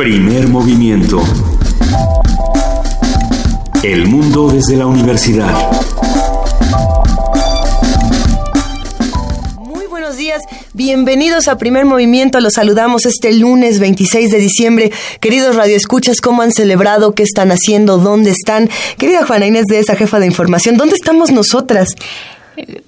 Primer movimiento. El mundo desde la universidad. Muy buenos días, bienvenidos a Primer Movimiento. Los saludamos este lunes 26 de diciembre. Queridos radioescuchas, ¿cómo han celebrado? ¿Qué están haciendo? ¿Dónde están? Querida Juana Inés de esa jefa de información, ¿dónde estamos nosotras?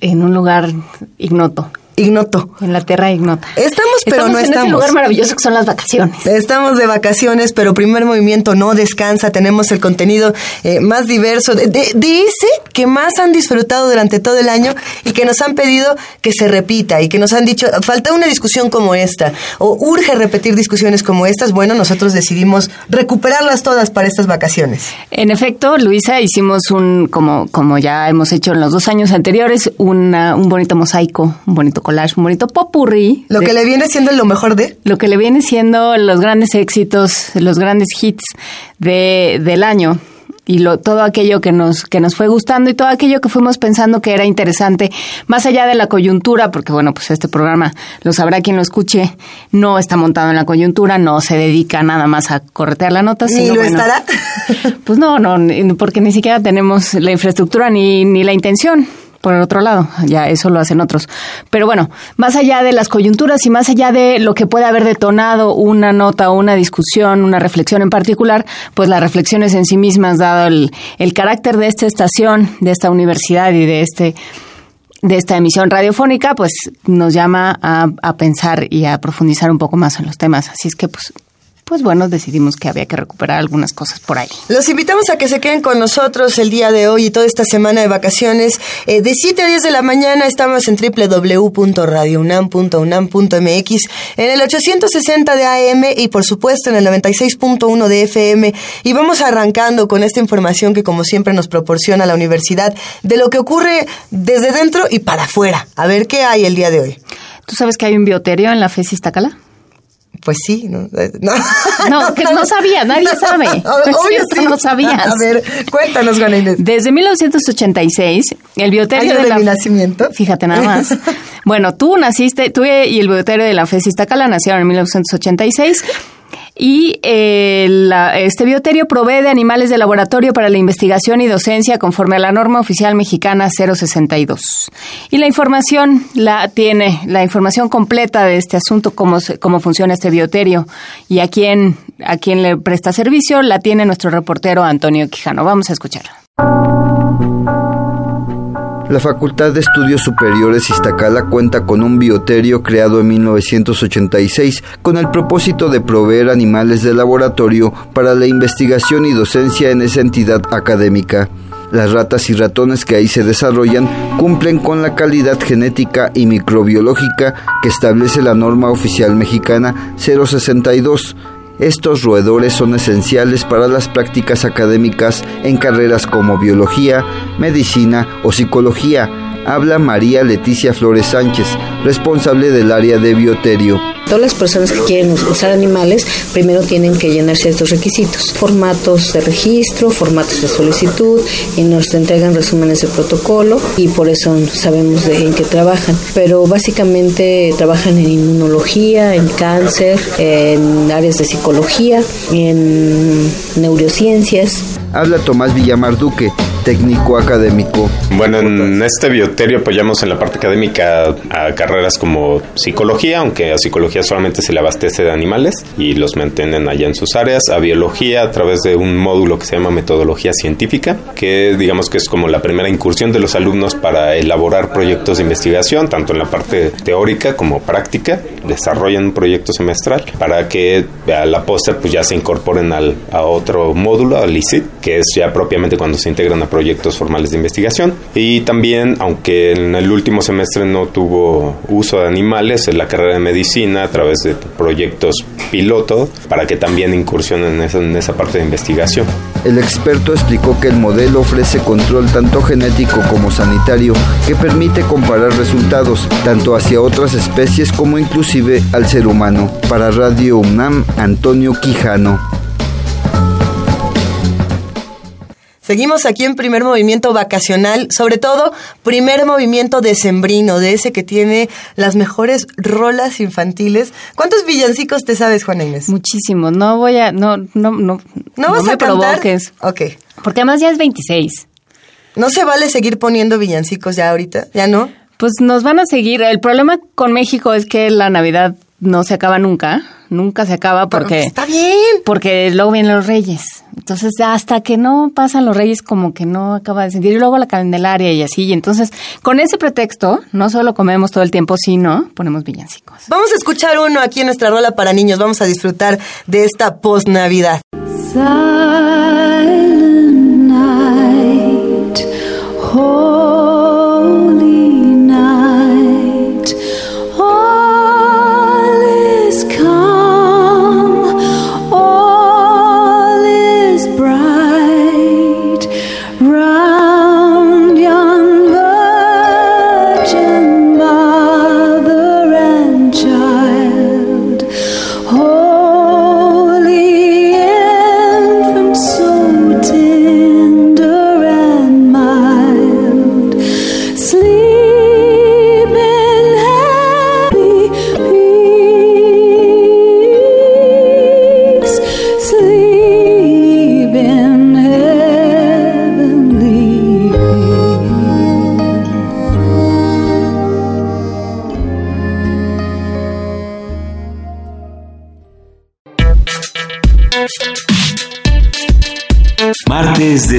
En un lugar ignoto. Ignoto. En la tierra ignota. Estamos, pero no en estamos. ese lugar maravilloso que son las vacaciones. Estamos de vacaciones, pero primer movimiento no descansa. Tenemos el contenido eh, más diverso, de, de- de ese que más han disfrutado durante todo el año y que nos han pedido que se repita y que nos han dicho, falta una discusión como esta o urge repetir discusiones como estas. Bueno, nosotros decidimos recuperarlas todas para estas vacaciones. En efecto, Luisa, hicimos un, como, como ya hemos hecho en los dos años anteriores, una- un bonito mosaico, un bonito collage, un bonito popurrí. Lo de- que le viene siendo lo mejor de... lo que le viene siendo los grandes éxitos, los grandes hits de, del año y lo, todo aquello que nos, que nos fue gustando y todo aquello que fuimos pensando que era interesante, más allá de la coyuntura, porque bueno, pues este programa lo sabrá quien lo escuche, no está montado en la coyuntura, no se dedica nada más a corretear la nota, Ni sino, lo bueno, estará. Pues no, no, ni- porque ni siquiera tenemos la infraestructura ni, ni la intención. Por el otro lado, ya eso lo hacen otros. Pero bueno, más allá de las coyunturas y más allá de lo que puede haber detonado una nota una discusión, una reflexión en particular, pues las reflexiones en sí mismas, dado el, el carácter de esta estación, de esta universidad y de este de esta emisión radiofónica, pues nos llama a, a pensar y a profundizar un poco más en los temas. Así es que, pues, pues bueno, decidimos que había que recuperar algunas cosas por ahí. Los invitamos a que se queden con nosotros el día de hoy y toda esta semana de vacaciones. Eh, de 7 a 10 de la mañana estamos en www.radiounam.unam.mx, en el 860 de AM y por supuesto en el 96.1 de FM. Y vamos arrancando con esta información que como siempre nos proporciona la universidad de lo que ocurre desde dentro y para afuera. A ver qué hay el día de hoy. ¿Tú sabes que hay un bioterio en la FES Iztacala? Pues sí, ¿no? No, No, que no sabía, nadie sabe. Obvio Esto sí. no sabías. A ver, cuéntanos, Juana Inés. Desde 1986, el bioterio ¿Año de, de la mi nacimiento? Fíjate nada más. Bueno, tú naciste, tú y el bioterio de la FES Iztacala nacieron en 1986. Y eh, la- este bioterio provee de animales de laboratorio para la investigación y docencia conforme a la norma oficial mexicana 062. Y la información la tiene, la información completa de este asunto, cómo, cómo funciona este bioterio y a quién, a quién le presta servicio, la tiene nuestro reportero Antonio Quijano. Vamos a escucharlo. La Facultad de Estudios Superiores Iztacala cuenta con un bioterio creado en 1986 con el propósito de proveer animales de laboratorio para la investigación y docencia en esa entidad académica. Las ratas y ratones que ahí se desarrollan cumplen con la calidad genética y microbiológica que establece la norma oficial mexicana 062. Estos roedores son esenciales para las prácticas académicas en carreras como biología, medicina o psicología. Habla María Leticia Flores Sánchez, responsable del área de bioterio. Todas las personas que quieren usar animales primero tienen que llenar ciertos requisitos, formatos de registro, formatos de solicitud y nos entregan resúmenes de protocolo y por eso sabemos de en qué trabajan. Pero básicamente trabajan en inmunología, en cáncer, en áreas de psicología, en neurociencias. Habla Tomás Villamar Duque, técnico académico. Bueno, en este bioterio apoyamos en la parte académica a carreras como psicología, aunque a psicología solamente se le abastece de animales y los mantienen allá en sus áreas, a biología a través de un módulo que se llama metodología científica, que digamos que es como la primera incursión de los alumnos para elaborar proyectos de investigación, tanto en la parte teórica como práctica, desarrollan un proyecto semestral para que a la postre pues ya se incorporen al, a otro módulo, al ICIT, que es ya propiamente cuando se integran a proyectos formales de investigación. Y también, aunque en el último semestre no tuvo uso de animales, en la carrera de medicina, a través de proyectos piloto, para que también incursionen en esa, parte de investigación. El experto explicó que el modelo ofrece control tanto genético como sanitario que permite comparar resultados tanto hacia otras especies como inclusive al ser humano. Para Radio UNAM, Antonio Quijano. Seguimos aquí en primer movimiento vacacional, sobre todo primer movimiento decembrino, de ese que tiene las mejores rolas infantiles. ¿Cuántos villancicos te sabes, Juana Inés? Muchísimos. No voy a, no, no, no. ¿No vas me a cantar? provoques. Ok. Porque además ya es 26. ¿No se vale seguir poniendo villancicos ya ahorita? ¿Ya no? Pues nos van a seguir. El problema con México es que la Navidad no se acaba nunca. Nunca se acaba porque... Está bien. Porque luego vienen los reyes. Entonces, hasta que no pasan los reyes, como que no acaba de sentir. Y luego la candelaria y así. Y entonces, con ese pretexto, no solo comemos todo el tiempo, sino ponemos villancicos. Vamos a escuchar uno aquí en nuestra rola para niños. Vamos a disfrutar de esta post-Navidad.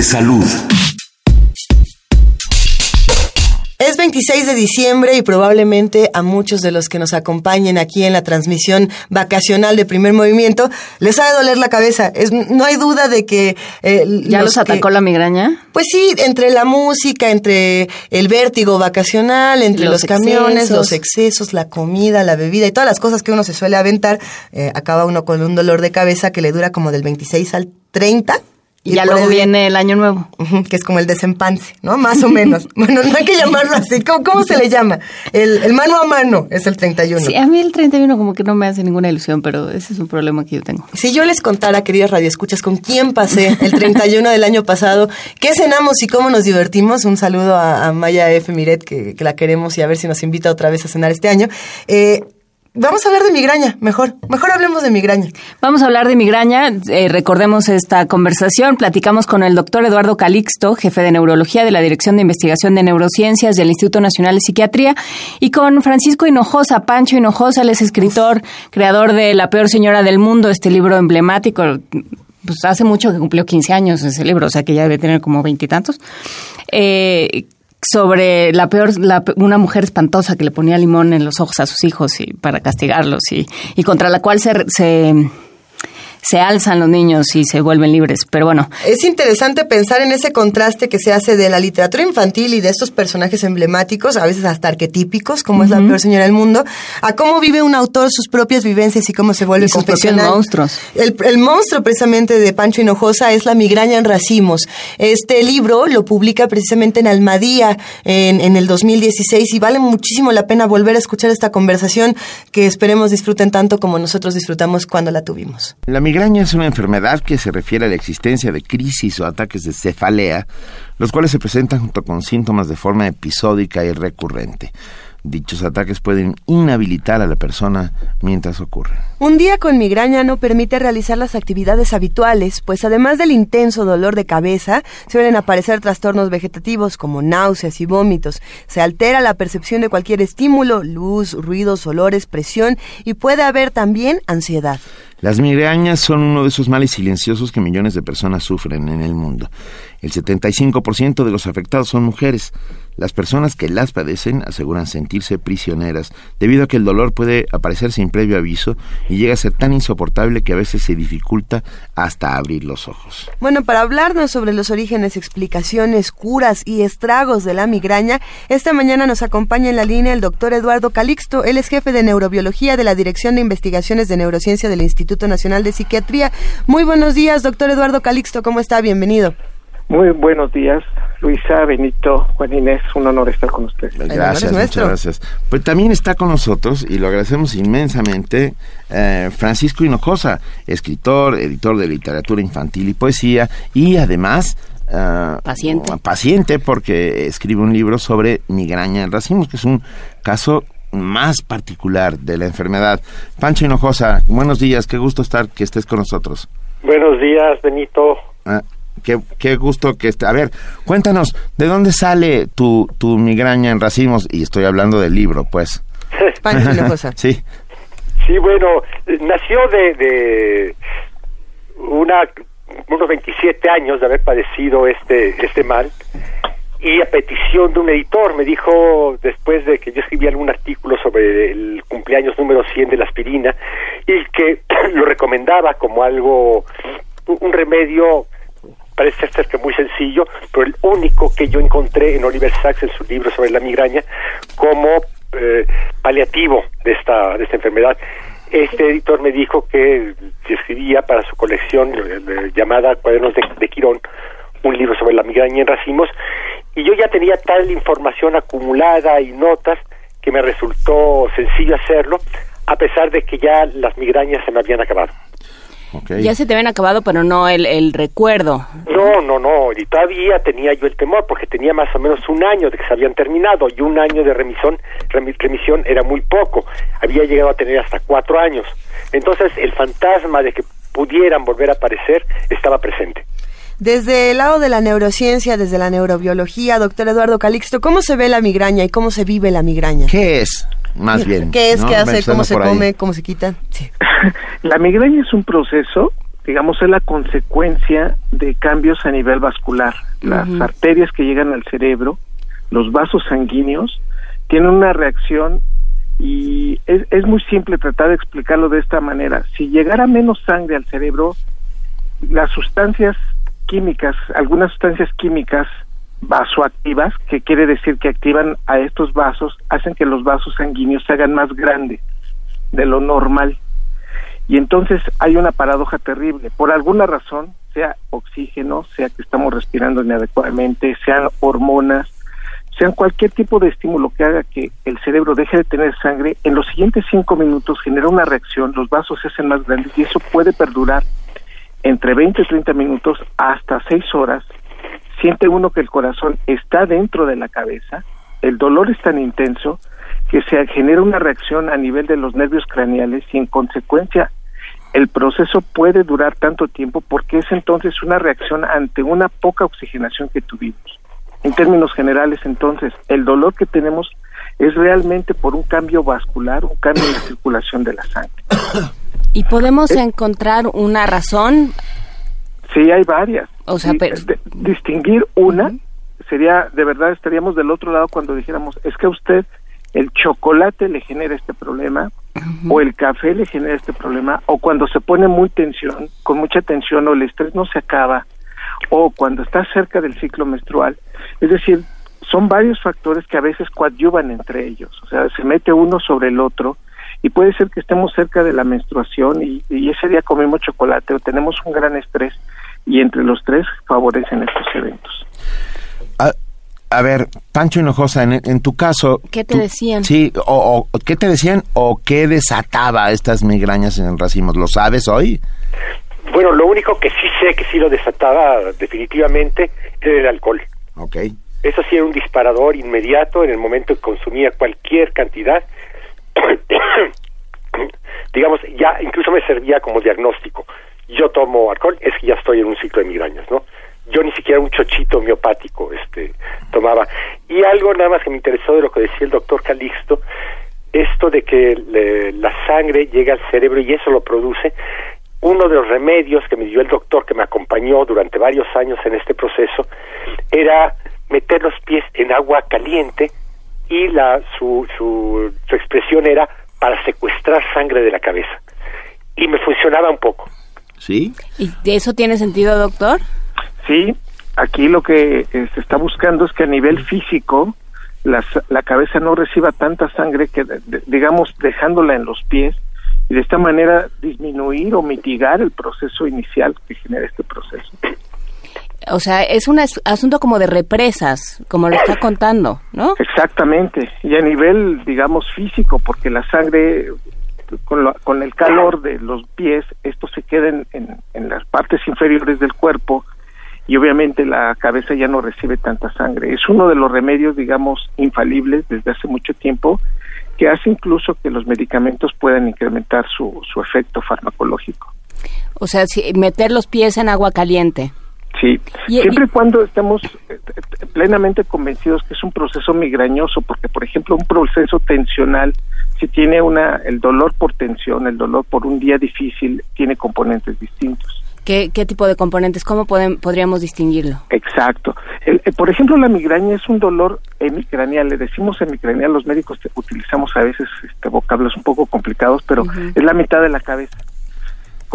Salud. Es 26 de diciembre y probablemente a muchos de los que nos acompañen aquí en la transmisión vacacional de primer movimiento les ha de doler la cabeza. Es, no hay duda de que... eh, ¿Ya los, atacó la migraña? Pues sí, entre la música, entre el vértigo vacacional, entre Los los, camiones, excesos. los excesos, la comida, la bebida y todas las cosas que uno se suele aventar, eh, acaba uno con un dolor de cabeza que le dura como del 26 al 30. Y ya luego viene el año nuevo. Que es como el desempance, ¿no? Más o menos. bueno, no hay que llamarlo así. ¿Cómo, cómo se le llama? El, el mano a mano es el 31. Sí, a mí el 31 como que no me hace ninguna ilusión, pero ese es un problema que yo tengo. Si yo les contara, queridas radioescuchas, con quién pasé el 31 del año pasado, qué cenamos y cómo nos divertimos, un saludo a, a Maya F. Miret, que, que la queremos y a ver si nos invita otra vez a cenar este año. Eh, vamos a hablar de migraña, mejor. Mejor hablemos de migraña. Vamos a hablar de migraña. Eh, recordemos esta conversación. Platicamos con el doctor Eduardo Calixto, jefe de neurología de la Dirección de Investigación de Neurociencias del Instituto Nacional de Psiquiatría, y con Francisco Hinojosa, Pancho Hinojosa, él es escritor, creador de La peor señora del mundo, este libro emblemático. Pues hace mucho que cumplió 15 años ese libro, o sea que ya debe tener como veintitantos. Eh, sobre la peor, la una mujer espantosa que le ponía limón en los ojos a sus hijos y para castigarlos y, y contra la cual se, se, se alzan los niños y se vuelven libres. Pero bueno, Es interesante pensar en ese contraste que se hace de la literatura infantil y de estos personajes emblemáticos, a veces hasta arquetípicos, como es la peor señora del mundo, a cómo vive un autor sus propias vivencias y cómo se vuelve Y confesional. monstruos. El, el monstruo precisamente de Pancho Hinojosa es La migraña en racimos. Este libro lo publica precisamente en Almadía en, en el 2016 y vale muchísimo la pena volver a escuchar esta conversación que esperemos disfruten tanto como nosotros disfrutamos cuando la tuvimos. La migraña es una enfermedad que se refiere a la existencia de crisis o ataques de cefalea, los cuales se presentan junto con síntomas de forma episódica y recurrente. Dichos ataques pueden inhabilitar a la persona mientras ocurren. Un día con migraña no permite realizar las actividades habituales, pues además del intenso dolor de cabeza, suelen aparecer trastornos vegetativos como náuseas y vómitos. Se altera la percepción de cualquier estímulo, luz, ruidos, olores, presión y puede haber también ansiedad. Las migrañas son uno de esos males silenciosos que millones de personas sufren en el mundo. El 75% de los afectados son mujeres. Las personas que las padecen aseguran sentirse prisioneras debido a que el dolor puede aparecer sin previo aviso y llega a ser tan insoportable que a veces se dificulta hasta abrir los ojos. Bueno, para hablarnos sobre los orígenes, explicaciones, curas y estragos de la migraña, esta mañana nos acompaña en la línea el doctor Eduardo Calixto. Él es jefe de neurobiología de la Dirección de Investigaciones de Neurociencia del Instituto Nacional de Psiquiatría. Muy buenos días, doctor Eduardo Calixto. ¿Cómo está? Bienvenido. Muy buenos días, Luisa, Benito, Juan Inés, un honor estar con ustedes. Gracias, muchas nuestro. gracias. Pues también está con nosotros, y lo agradecemos inmensamente, eh, Francisco Hinojosa, escritor, editor de literatura infantil y poesía, y además ah, Paciente. paciente porque escribe un libro sobre migraña en racimos, que es un caso más particular de la enfermedad. Pancho Hinojosa, buenos días, qué gusto estar que estés con nosotros. Buenos días, Benito. Ah, qué, qué gusto que esté. A ver, cuéntanos, ¿de dónde sale tu, tu migraña en racimos? Y estoy hablando del libro, pues. Pancho Hinojosa. sí. Sí, bueno, nació de, de una, unos 27 años de haber padecido este, este mal y a petición de un editor me dijo después de que yo escribí algún artículo sobre el cumpleaños número 100 de la aspirina y que lo recomendaba como algo, un remedio parece ser que muy sencillo, pero el único que yo encontré en Oliver Sacks en su libro sobre la migraña como eh, paliativo de esta, de esta enfermedad. Este editor me dijo que escribía para su colección eh, llamada Cuadernos de, de Quirón un libro sobre la migraña en racimos y yo ya tenía tal información acumulada y notas que me resultó sencillo hacerlo a pesar de que ya las migrañas se me habían acabado. Ya se te habían acabado, pero no el, el recuerdo. No, no, no, y todavía tenía yo el temor porque tenía más o menos un año de que se habían terminado y un año de remisión, remi- remisión era muy poco, había llegado a tener hasta cuatro años. Entonces el fantasma de que pudieran volver a aparecer estaba presente. Desde el lado de la neurociencia, desde la neurobiología, doctor Eduardo Calixto, ¿cómo se ve la migraña y cómo se vive la migraña? ¿Qué es? Más bien. ¿Qué es? ¿no? ¿Qué hace? ¿Cómo se ahí. come? ¿Cómo se quita? Sí. La migraña es un proceso, digamos, es la consecuencia de cambios a nivel vascular. Las arterias que llegan al cerebro, los vasos sanguíneos, tienen una reacción y es, es muy simple tratar de explicarlo de esta manera. Si llegara menos sangre al cerebro, las sustancias químicas, algunas sustancias químicas vasoactivas, que quiere decir que activan a estos vasos, hacen que los vasos sanguíneos se hagan más grandes de lo normal. Y entonces hay una paradoja terrible. Por alguna razón, sea oxígeno, sea que estamos respirando inadecuadamente, sean hormonas, sean cualquier tipo de estímulo que haga que el cerebro deje de tener sangre, en los siguientes cinco minutos genera una reacción, los vasos se hacen más grandes y eso puede perdurar entre 20 y 30 minutos hasta 6 horas. Siente uno que el corazón está dentro de la cabeza, el dolor es tan intenso que se genera una reacción a nivel de los nervios craneales y en consecuencia el proceso puede durar tanto tiempo porque es entonces una reacción ante una poca oxigenación que tuvimos. En términos generales, entonces, el dolor que tenemos es realmente por un cambio vascular, un cambio en la circulación de la sangre. ¿Y podemos encontrar una razón? Sí, hay varias. O sea, pero- de- distinguir una sería, de verdad, estaríamos del otro lado cuando dijéramos, es que a usted el chocolate le genera este problema, o el café le genera este problema, o cuando se pone muy tensión, con mucha tensión, o el estrés no se acaba, o cuando está cerca del ciclo menstrual. Es decir, son varios factores que a veces coadyuvan entre ellos, o sea, se mete uno sobre el otro, y puede ser que estemos cerca de la menstruación y, y ese día comemos chocolate o tenemos un gran estrés y entre los tres favorecen estos eventos. A, a ver, Pancho Hinojosa, en, en tu caso... ¿Qué te tú- decían? Sí, o, o- ¿qué te decían o qué desataba estas migrañas en racimos? ¿Lo sabes hoy? Bueno, lo único que sí sé que sí lo desataba definitivamente era el alcohol. Ok. Eso sí era un disparador inmediato en el momento que consumía cualquier cantidad. Digamos, ya incluso me servía como diagnóstico. Yo tomo alcohol, es que ya estoy en un ciclo de migrañas, ¿no? Yo ni siquiera un chochito miopático este, tomaba. Y algo nada más que me interesó de lo que decía el doctor Calixto, esto de que la sangre llega al cerebro y eso lo produce, uno de los remedios que me dio el doctor que me acompañó durante varios años en este proceso era meter los pies en agua caliente y la su, su, su expresión era para secuestrar sangre de la cabeza. Y me funcionaba un poco. ¿Sí? ¿Y de eso tiene sentido, doctor? Sí, aquí lo que se está buscando es que a nivel físico la, la cabeza no reciba tanta sangre que, digamos, dejándola en los pies y de esta manera disminuir o mitigar el proceso inicial que genera este proceso. O sea, es un as- asunto como de represas, como lo está contando, ¿no? Exactamente, y a nivel, digamos, físico, porque la sangre, con, la- con el calor de los pies, esto se queda en, en- en las partes inferiores del cuerpo y obviamente la cabeza ya no recibe tanta sangre. Es uno de los remedios, digamos, infalibles desde hace mucho tiempo que hace incluso que los medicamentos puedan incrementar su, su efecto farmacológico. O sea, si, meter los pies en agua caliente. Sí, Y- siempre y cuando estemos eh, eh, plenamente convencidos que es un proceso migrañoso, porque por ejemplo un proceso tensional, si tiene una el dolor por tensión, el dolor por un día difícil, tiene componentes distintos. ¿Qué, qué tipo de componentes? ¿Cómo podem- podríamos distinguirlo? Exacto. El- el- por ejemplo, la migraña es un dolor hemicraneal. Le decimos hemicraneal, los médicos te- utilizamos a veces este, vocablos un poco complicados, pero es la mitad de la cabeza.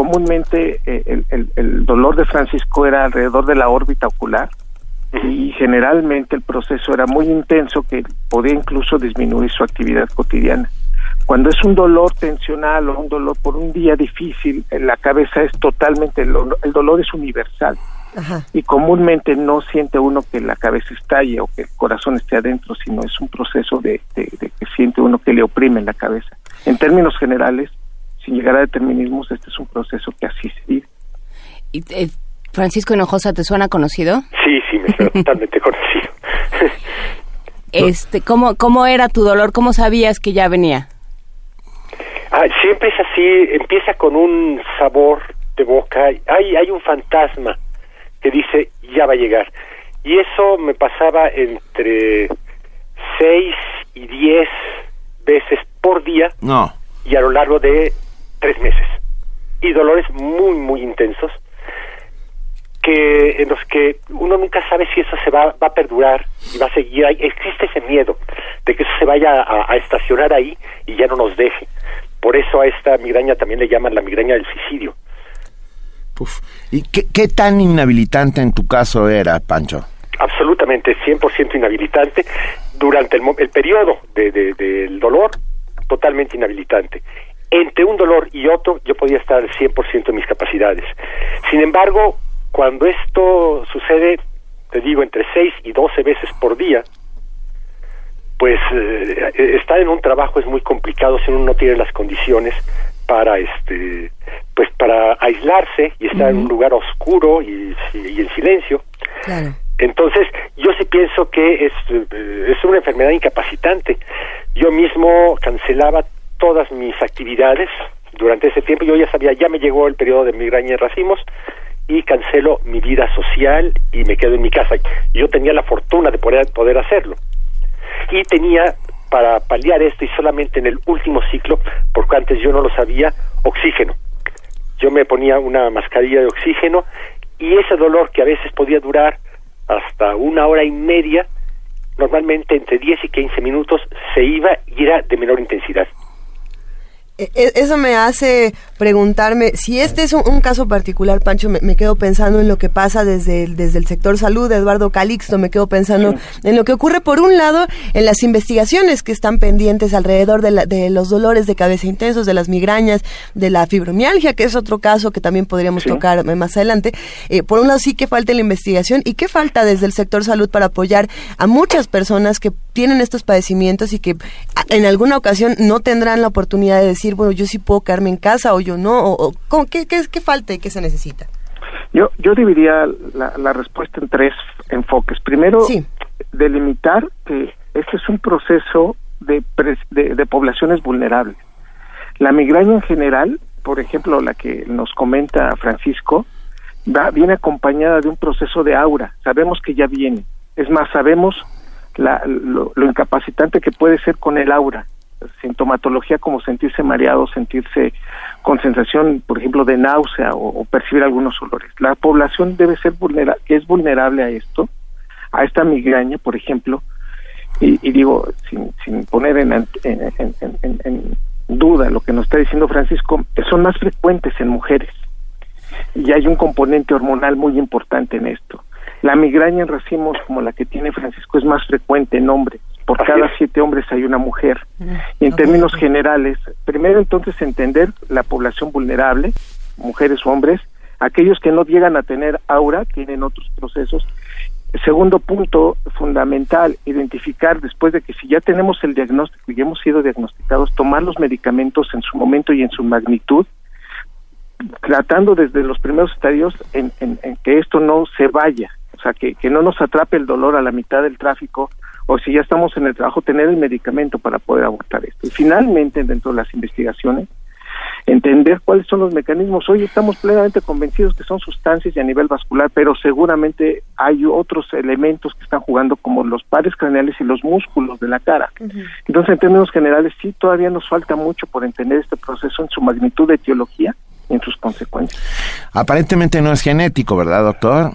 Comúnmente eh, el, el- el dolor de Francisco era alrededor de la órbita ocular y generalmente el proceso era muy intenso que podía incluso disminuir su actividad cotidiana. Cuando es un dolor tensional o un dolor por un día difícil, en la cabeza es totalmente, el, el dolor es universal Ajá. y comúnmente no siente uno que la cabeza estalle o que el corazón esté adentro, sino es un proceso de, de- de que siente uno que le oprime en la cabeza. En términos generales, sin llegar a determinismos, este es un proceso que así se vive. Y, eh, Francisco Hinojosa, ¿te suena conocido? Sí, sí, me suena totalmente conocido. Este, ¿cómo, ¿Cómo era tu dolor? ¿Cómo sabías que ya venía? Ah, siempre es así, empieza con un sabor de boca, hay, hay un fantasma que dice ya va a llegar. Y eso me pasaba entre seis y diez veces por día No. y a lo largo de tres meses. Y dolores muy, muy intensos que en los que uno nunca sabe si eso se va, va a perdurar y va a seguir ahí. Existe ese miedo de que eso se vaya a, a estacionar ahí y ya no nos deje. Por eso a esta migraña también le llaman la migraña del suicidio. Uf. ¿Y qué, qué tan inhabilitante en tu caso era, Pancho? Absolutamente, 100% inhabilitante. Durante el, el periodo de- de- del dolor, totalmente inhabilitante. Entre un dolor y otro, yo podía estar al 100% de mis capacidades. Sin embargo, cuando esto sucede, te digo, entre 6 y 12 veces por día, pues eh, estar en un trabajo es muy complicado si uno no tiene las condiciones para este pues para aislarse y estar en un lugar oscuro y, y en silencio Claro. entonces, yo sí pienso que es, eh, es una enfermedad incapacitante. Yo mismo cancelaba todas mis actividades durante ese tiempo. Yo ya sabía, ya me llegó el periodo de migraña y racimos y cancelo mi vida social y me quedo en mi casa. Yo tenía la fortuna de poder, poder hacerlo. Y tenía para paliar esto y solamente en el último ciclo, porque antes yo no lo sabía, oxígeno. Yo me ponía una mascarilla de oxígeno y ese dolor que a veces podía durar hasta una hora y media, normalmente entre 10 y 15 minutos se iba y era de menor intensidad. E- e- Eso me hace preguntarme, si este es un, un caso particular, Pancho, me, me quedo pensando en lo que pasa desde el, desde el sector salud, Eduardo Calixto, me quedo pensando en lo que ocurre, por un lado, en las investigaciones que están pendientes alrededor de, la- de los dolores de cabeza intensos, de las migrañas, de la fibromialgia, que es otro caso que también podríamos tocar eh, más adelante. Eh, por un lado, sí que falta la investigación y qué falta desde el sector salud para apoyar a muchas personas que tienen estos padecimientos y que en alguna ocasión no tendrán la oportunidad de decir, bueno, yo sí puedo quedarme en casa o yo no, o, o ¿cómo- qué, qué, qué falta y qué se necesita? Yo, yo dividiría la, la respuesta en tres enfoques. Primero, Sí. delimitar que este es un proceso de, pres- de, de poblaciones vulnerables. La migraña en general, por ejemplo, la que nos comenta Francisco, va, viene acompañada de un proceso de aura. Sabemos que ya viene. Es más, sabemos la- lo, lo incapacitante que puede ser con el aura. Sintomatología como sentirse mareado, sentirse con sensación, por ejemplo, de náusea o, percibir algunos olores. La población debe ser vulnera es vulnerable a esto, a esta migraña, por ejemplo, y, digo, sin, sin poner en- en- en duda lo que nos está diciendo Francisco, son más frecuentes en mujeres y hay un componente hormonal muy importante en esto. La migraña en racimos como la que tiene Francisco es más frecuente en hombres. Por Así cada es. siete hombres hay una mujer. Y en términos generales, primero entonces entender la población vulnerable, mujeres o hombres, aquellos que no llegan a tener aura, tienen otros procesos. Segundo punto fundamental, identificar después de que si ya tenemos el diagnóstico y hemos sido diagnosticados, tomar los medicamentos en su momento y en su magnitud tratando desde los primeros estadios en, en- en que esto no se vaya, o sea, que, que no nos atrape el dolor a la mitad del tráfico o si ya estamos en el trabajo, tener el medicamento para poder abortar esto. Y finalmente, dentro de las investigaciones, entender cuáles son los mecanismos. Hoy estamos plenamente convencidos que son sustancias y a nivel vascular, pero seguramente hay otros elementos que están jugando como los pares craneales y los músculos de la cara. Entonces, en términos generales, sí, todavía nos falta mucho por entender este proceso en su magnitud de etiología en sus consecuencias. Aparentemente no es genético, ¿verdad, doctor?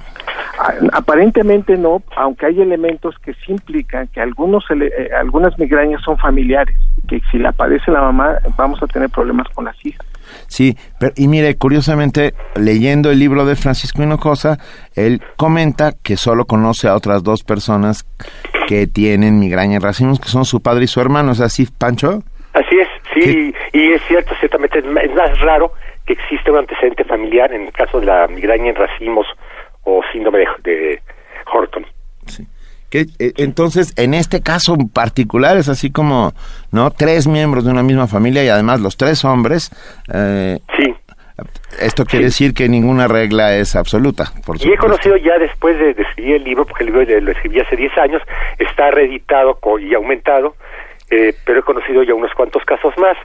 A- Aparentemente no, aunque hay elementos que sí implican que algunos eh, algunas migrañas son familiares, que si la padece la mamá vamos a tener problemas con las hijas. Sí, pero, y mire, curiosamente, leyendo el libro de Francisco Hinojosa, él comenta que solo conoce a otras dos personas que tienen migraña en racimos, que son su padre y su hermano. ¿Es así, Pancho? Así es, sí, y es cierto, ciertamente es más raro que existe un antecedente familiar en el caso de la migraña en racimos o síndrome de, de Horton. Que, eh, entonces, en este caso en particular es así como, ¿no? Tres miembros de una misma familia y además los tres hombres. eh, Sí. Esto quiere decir que ninguna regla es absoluta, por Y he conocido ya después de, de escribir el libro, porque el libro lo escribí hace 10 años, está reeditado y aumentado, eh, pero he conocido ya unos cuantos casos más.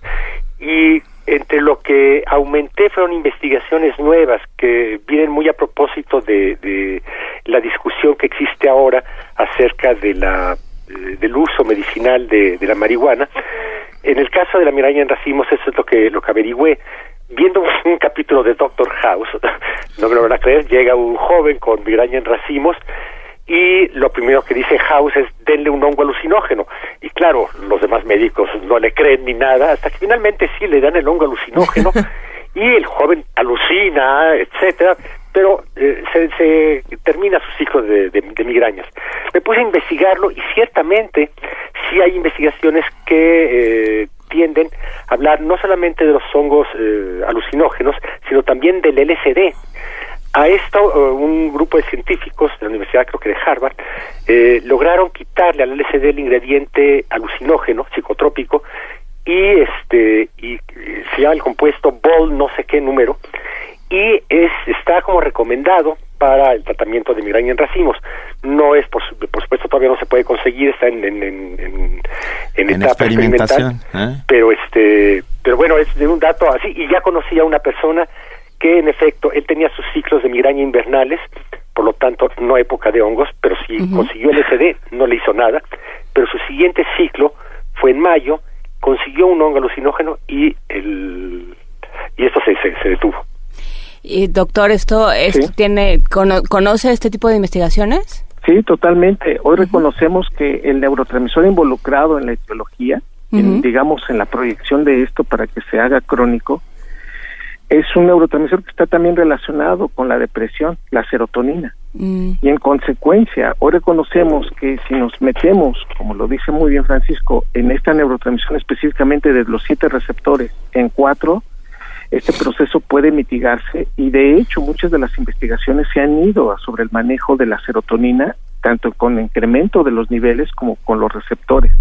Y entre lo que aumenté fueron investigaciones nuevas que vienen muy a propósito de, de la discusión que existe ahora acerca de la eh, del uso medicinal de, la marihuana. En el caso de la migraña en racimos, eso es lo que lo que averigüé. Viendo un capítulo de Doctor House, no me lo van a creer, llega un joven con migraña en racimos y lo primero que dice House es denle un hongo alucinógeno. Y claro, los demás médicos no le creen ni nada, hasta que finalmente sí le dan el hongo alucinógeno y el joven alucina, etcétera, pero eh, se, se termina su ciclo de, de- de migrañas. Me puse a investigarlo y ciertamente sí hay investigaciones que eh, tienden a hablar no solamente de los hongos eh, alucinógenos, sino también del LSD. A esto, eh, un grupo de científicos de la Universidad, creo que de Harvard, eh, lograron quitarle al LSD el ingrediente alucinógeno, psicotrópico, y este y, y se llama el compuesto BOL no sé qué número, y es está como recomendado para el tratamiento de migraña en racimos. No es, por, por supuesto, todavía no se puede conseguir, está en, en, en, en- en En etapa experimentación. experimental ¿eh? pero este pero bueno es de un dato así y ya conocí a una persona que en efecto él tenía sus ciclos de migraña invernales por lo tanto no época de hongos pero sí consiguió el SD no le hizo nada pero su siguiente ciclo fue en mayo consiguió un hongo alucinógeno y el y esto se, se, se detuvo Y, doctor, ¿esto, esto Sí. tiene, cono- conoce este tipo de investigaciones? Sí, totalmente. Hoy reconocemos que el neurotransmisor involucrado en la etiología, en, digamos, en la proyección de esto para que se haga crónico, es un neurotransmisor que está también relacionado con la depresión, la serotonina. Mm, Y en consecuencia, hoy reconocemos que si nos metemos, como lo dice muy bien Francisco, en esta neurotransmisión específicamente de los siete receptores en cuatro, este proceso puede mitigarse y de hecho muchas de las investigaciones se han ido a sobre el manejo de la serotonina, tanto con incremento de los niveles como con los receptores,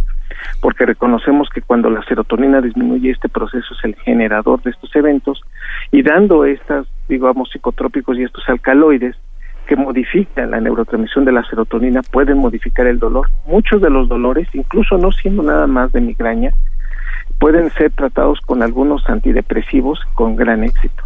porque reconocemos que cuando la serotonina disminuye este proceso es el generador de estos eventos y dando estas, digamos, psicotrópicos y estos alcaloides, que modifican la neurotransmisión de la serotonina pueden modificar el dolor. Muchos de los dolores, incluso no siendo nada más de migraña, pueden ser tratados con algunos antidepresivos con gran éxito.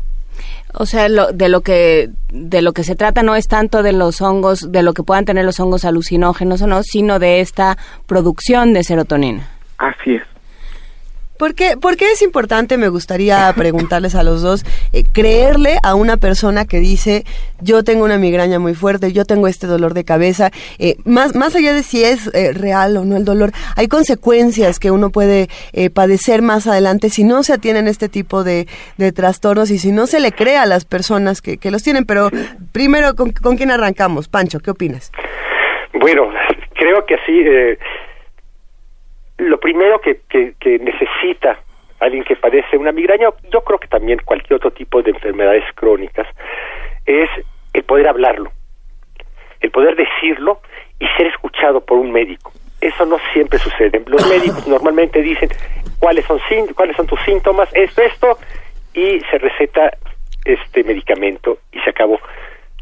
O sea, lo, de lo que de lo que se trata no es tanto de los hongos, de lo que puedan tener los hongos alucinógenos o no, sino de esta producción de serotonina. Así es. ¿Por qué, por qué es importante, me gustaría preguntarles a los dos, eh, creerle a una persona que dice, yo tengo una migraña muy fuerte, yo tengo este dolor de cabeza, eh, más, más allá de si es eh, real o no el dolor, hay consecuencias que uno puede padecer más adelante si no se atienen este tipo de, de trastornos y si no se le cree a las personas que, que los tienen. Pero primero, ¿con, con quién arrancamos? Pancho, ¿qué opinas? Bueno, creo que eh, lo primero que, que, que necesita alguien que padece una migraña, yo creo que también cualquier otro tipo de enfermedades crónicas, es el poder hablarlo, el poder decirlo y ser escuchado por un médico. Eso no siempre sucede. Los médicos normalmente dicen cuáles son cuáles son tus síntomas, esto, esto, y se receta este medicamento y se acabó.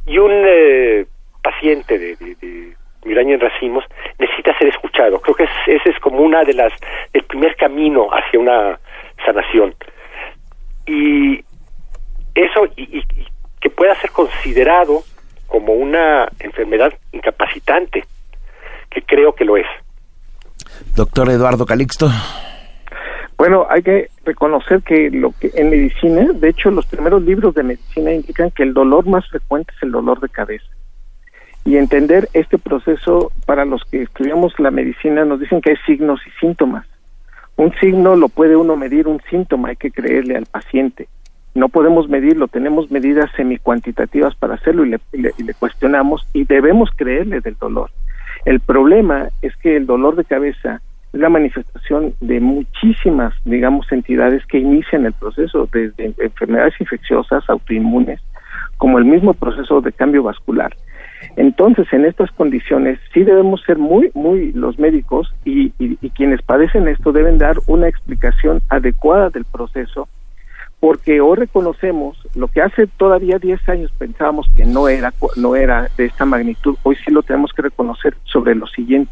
Y un eh, paciente de, de, de migraña en racimos necesita ser escuchado. Creo que es, ese es como una de las, el primer camino hacia una sanación. Y eso, y, y- y que pueda ser considerado como una enfermedad incapacitante, que creo que lo es. Doctor Eduardo Calixto. Bueno, hay que reconocer que lo que en medicina, de hecho, los primeros libros de medicina indican que el dolor más frecuente es el dolor de cabeza. Y entender este proceso para los que estudiamos la medicina nos dicen que hay signos y síntomas. Un signo lo puede uno medir, un síntoma hay que creerle al paciente. No podemos medirlo, tenemos medidas semicuantitativas para hacerlo y le, cuestionamos y debemos creerle del dolor. El problema es que el dolor de cabeza es la manifestación de muchísimas, digamos, entidades que inician el proceso, desde enfermedades infecciosas, autoinmunes, como el mismo proceso de cambio vascular. Entonces, en estas condiciones, sí debemos ser muy, muy los médicos y, quienes padecen esto deben dar una explicación adecuada del proceso, porque hoy reconocemos lo que hace todavía 10 años pensábamos que no era, no era de esta magnitud, hoy sí lo tenemos que reconocer sobre lo siguiente.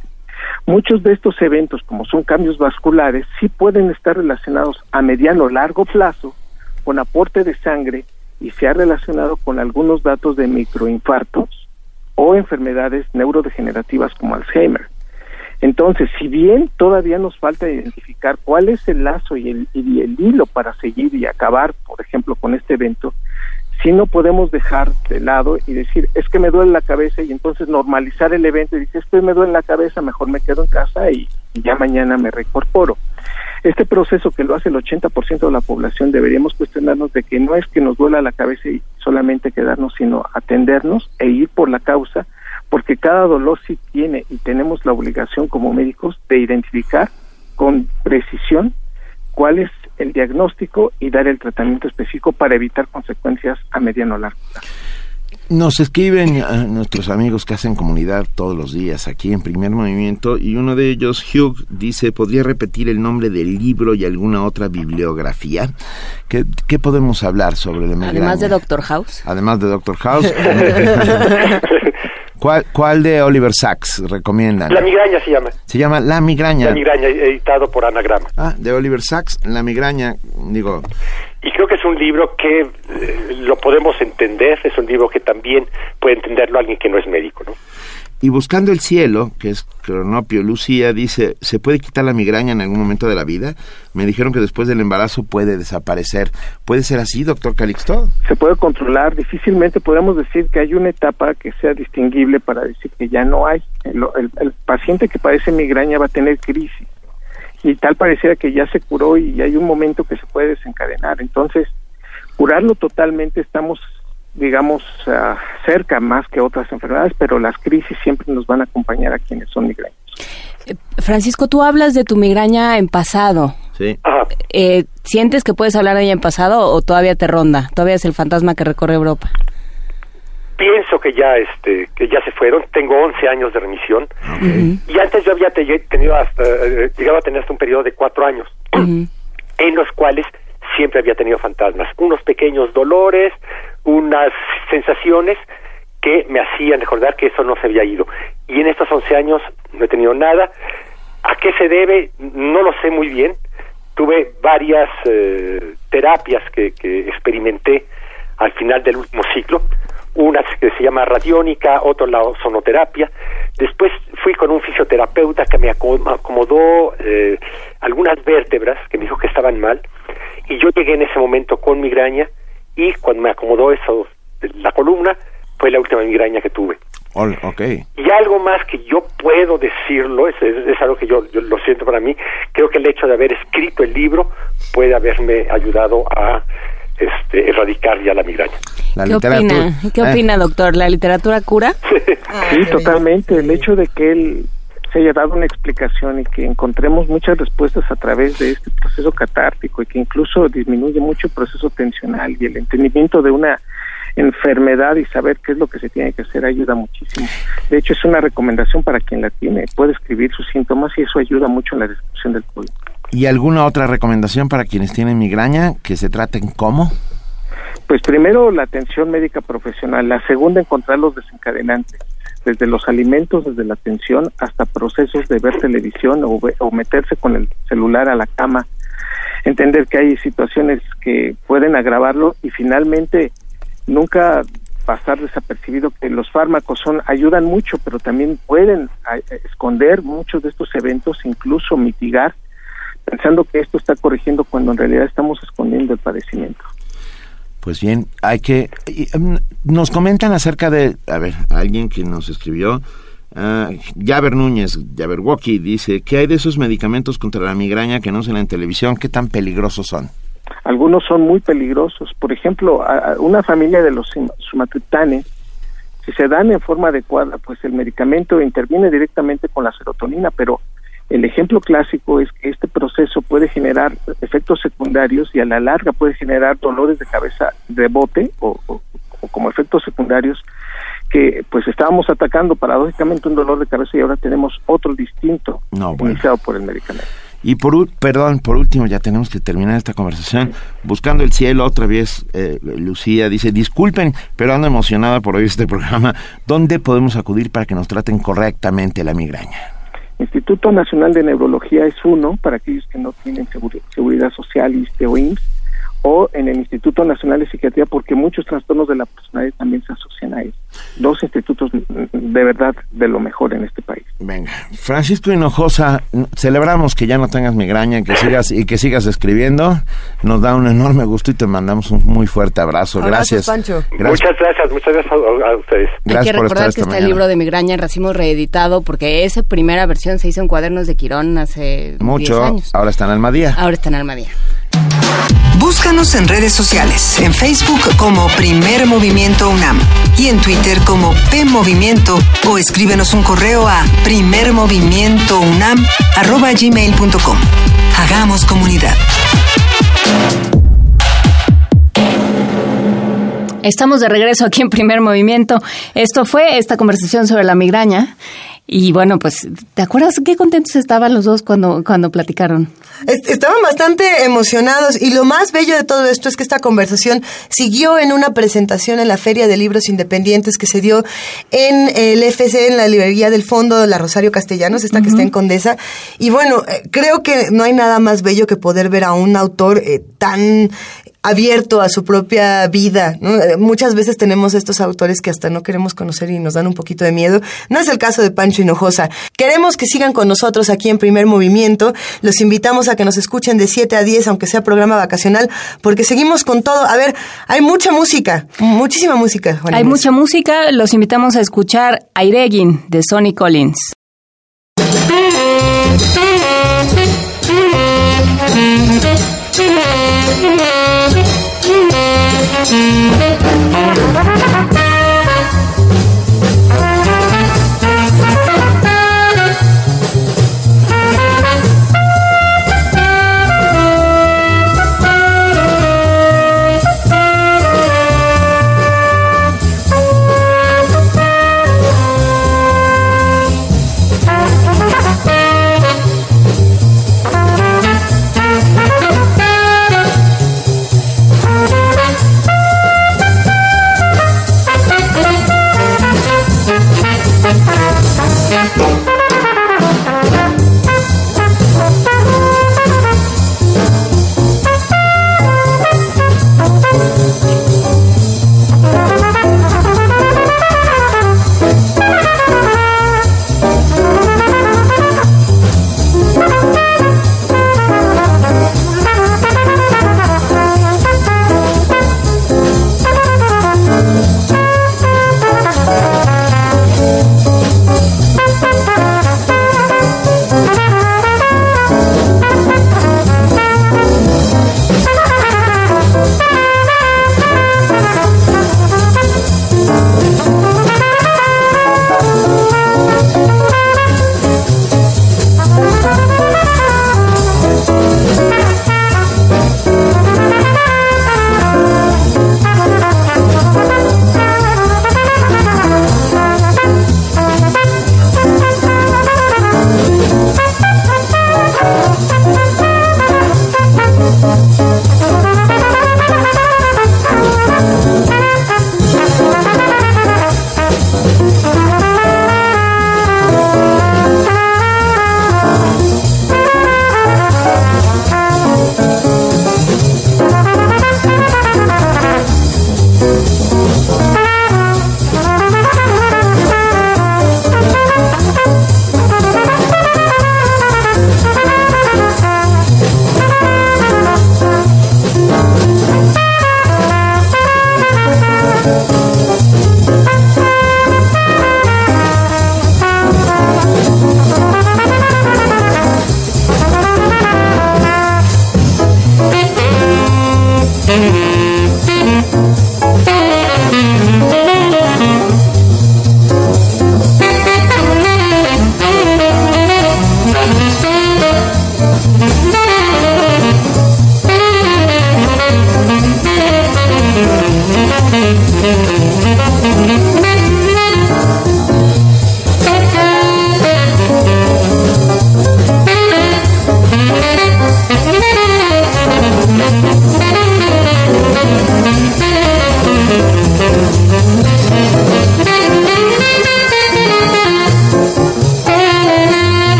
Muchos de estos eventos, como son cambios vasculares, sí pueden estar relacionados a mediano o largo plazo con aporte de sangre y se ha relacionado con algunos datos de microinfartos o enfermedades neurodegenerativas como Alzheimer. Entonces, si bien todavía nos falta identificar cuál es el lazo y el, hilo para seguir y acabar, por ejemplo, con este evento, si no podemos dejar de lado y decir, es que me duele la cabeza y entonces normalizar el evento y decir, es que me duele la cabeza, mejor me quedo en casa y, y ya mañana me reincorporo. Este proceso que lo hace el 80% de la población deberíamos cuestionarnos de que no es que nos duela la cabeza y solamente quedarnos, sino atendernos e ir por la causa, porque cada dolor sí tiene y tenemos la obligación como médicos de identificar con precisión cuál es el diagnóstico y dar el tratamiento específico para evitar consecuencias a mediano o largo plazo. Nos escriben a nuestros amigos que hacen comunidad todos los días aquí en Primer Movimiento y uno de ellos, Hugh, dice, ¿podría repetir el nombre del libro y alguna otra bibliografía? ¿Qué, qué podemos hablar sobre la migraña? Además de Doctor House. Además de Doctor House. ¿Cuál, ¿Cuál de Oliver Sacks recomiendan? La migraña se llama. Se llama La migraña. La migraña, editado por Anagrama. Ah, de Oliver Sacks, La migraña, digo, Y creo que es un libro que eh, lo podemos entender, es un libro que también puede entenderlo alguien que no es médico, ¿no? Y Buscando el Cielo, que es Cronopio Lucía, dice, ¿se puede quitar la migraña en algún momento de la vida? Me dijeron que después del embarazo puede desaparecer. ¿Puede ser así, doctor Calixto? Se puede controlar, difícilmente podemos decir que hay una etapa que sea distinguible para decir que ya no hay. El, el- paciente que padece migraña va a tener crisis y tal pareciera que ya se curó y hay un momento que se puede desencadenar. Entonces, curarlo totalmente estamos digamos, ah, cerca más que otras enfermedades, pero las crisis siempre nos van a acompañar a quienes son migrañas. Francisco, tú hablas de tu migraña en pasado. Sí. Eh, ¿Sientes que puedes hablar de ella en pasado o todavía te ronda? ¿Todavía es el fantasma que recorre Europa? Pienso que ya este que ya se fueron. Tengo 11 años de remisión y antes yo había te- tenido hasta eh, llegaba a tener hasta un periodo de cuatro años en los cuales siempre había tenido fantasmas, unos pequeños dolores, unas sensaciones que me hacían recordar que eso no se había ido. Y en estos 11 años no he tenido nada. ¿A qué se debe? No lo sé muy bien. Tuve varias eh, terapias que, que experimenté al final del último ciclo. Una que se llama radiónica, otra la sonoterapia. Después fui con un fisioterapeuta que me aco- acomodó eh, algunas vértebras que me dijo que estaban mal. Y yo llegué en ese momento con migraña y cuando me acomodó eso, la columna, fue la última migraña que tuve. Ok. Y algo más que yo puedo decirlo, es, es- es algo que yo, yo lo siento para mí, creo que el hecho de haber escrito el libro puede haberme ayudado a este, erradicar ya la migraña. La ¿Qué literatura. opina? ¿Qué Eh, opina, doctor? ¿La literatura cura? Sí, totalmente. El hecho de que él se haya dado una explicación y que encontremos muchas respuestas a través de este proceso catártico y que incluso disminuye mucho el proceso tensional y el entendimiento de una enfermedad y saber qué es lo que se tiene que hacer ayuda muchísimo. De hecho, es una recomendación para quien la tiene. Puede escribir sus síntomas y eso ayuda mucho en la descripción del problema. ¿Y alguna otra recomendación para quienes tienen migraña? ¿Que se traten cómo? Pues primero la atención médica profesional, la segunda encontrar los desencadenantes, desde los alimentos, desde la atención hasta procesos de ver televisión o, o meterse con el celular a la cama, entender que hay situaciones que pueden agravarlo y finalmente nunca pasar desapercibido que los fármacos son ayudan mucho, pero también pueden esconder muchos de estos eventos, incluso mitigar, pensando que esto está corrigiendo cuando en realidad estamos escondiendo el padecimiento. Pues bien, hay que... em, nos comentan acerca de... A ver, alguien que nos escribió... Javer Núñez, Jabberwocky, dice, ¿qué hay de esos medicamentos contra la migraña que no se en televisión? ¿Qué tan peligrosos son? Algunos son muy peligrosos. Por ejemplo, a- una familia de los sum- sumatriptanes, si se dan en forma adecuada, pues el medicamento interviene directamente con la serotonina, pero el ejemplo clásico es que este proceso puede generar efectos secundarios y a la larga puede generar dolores de cabeza de bote o, o- o como efectos secundarios que pues estábamos atacando paradójicamente un dolor de cabeza y ahora tenemos otro distinto No, bueno. iniciado por el medicamento. Y por, perdón, por último, ya tenemos que terminar esta conversación. Buscando el cielo, otra vez, eh, Lucía dice, disculpen, pero ando emocionada por oír este programa. ¿Dónde podemos acudir para que nos traten correctamente la migraña? Instituto Nacional de Neurología es uno para aquellos que no tienen seguri- seguridad social, ISSSTE o IMSS, o en el Instituto Nacional de Psiquiatría porque muchos trastornos de la personalidad también se asocian a ellos. Dos institutos de verdad de lo mejor en este país. Venga, Francisco Hinojosa, celebramos que ya no tengas migraña que sigas y que sigas escribiendo. Nos da un enorme gusto y te mandamos un muy fuerte abrazo. Gracias. Pancho. Gracias, Muchas gracias, muchas gracias a, a ustedes. Hay gracias que por estar recordar que está mañana. el libro de migraña en racimo reeditado porque esa primera versión se hizo en cuadernos de Quirón hace Mucho. 10 años. Ahora está en Almadía. Ahora está en Almadía. Búscanos en redes sociales, en Facebook como Primer Movimiento UNAM y en Twitter como P Movimiento o escríbenos un correo a primermovimientounam@gmail.com. Hagamos comunidad. Estamos de regreso aquí en Primer Movimiento. Esto fue esta conversación sobre la migraña. Y bueno, pues, ¿te acuerdas qué contentos estaban los dos cuando, cuando platicaron? Est- Estaban bastante emocionados y lo más bello de todo esto es que esta conversación siguió en una presentación en la Feria de Libros Independientes que se dio en el FC, en la librería del Fondo, la Rosario Castellanos, esta que está en Condesa. Y bueno, eh, creo que no hay nada más bello que poder ver a un autor eh, tan abierto a su propia vida. ¿no? Muchas veces tenemos estos autores que hasta no queremos conocer y nos dan un poquito de miedo. No es el caso de Pancho Hinojosa. Queremos que sigan con nosotros aquí en Primer Movimiento. Los invitamos a que nos escuchen de 7 a 10, aunque sea programa vacacional, porque seguimos con todo. A ver, hay mucha música, muchísima música. Hay Inés. mucha música, los invitamos a escuchar Airegin de Sonny Collins. Thank you.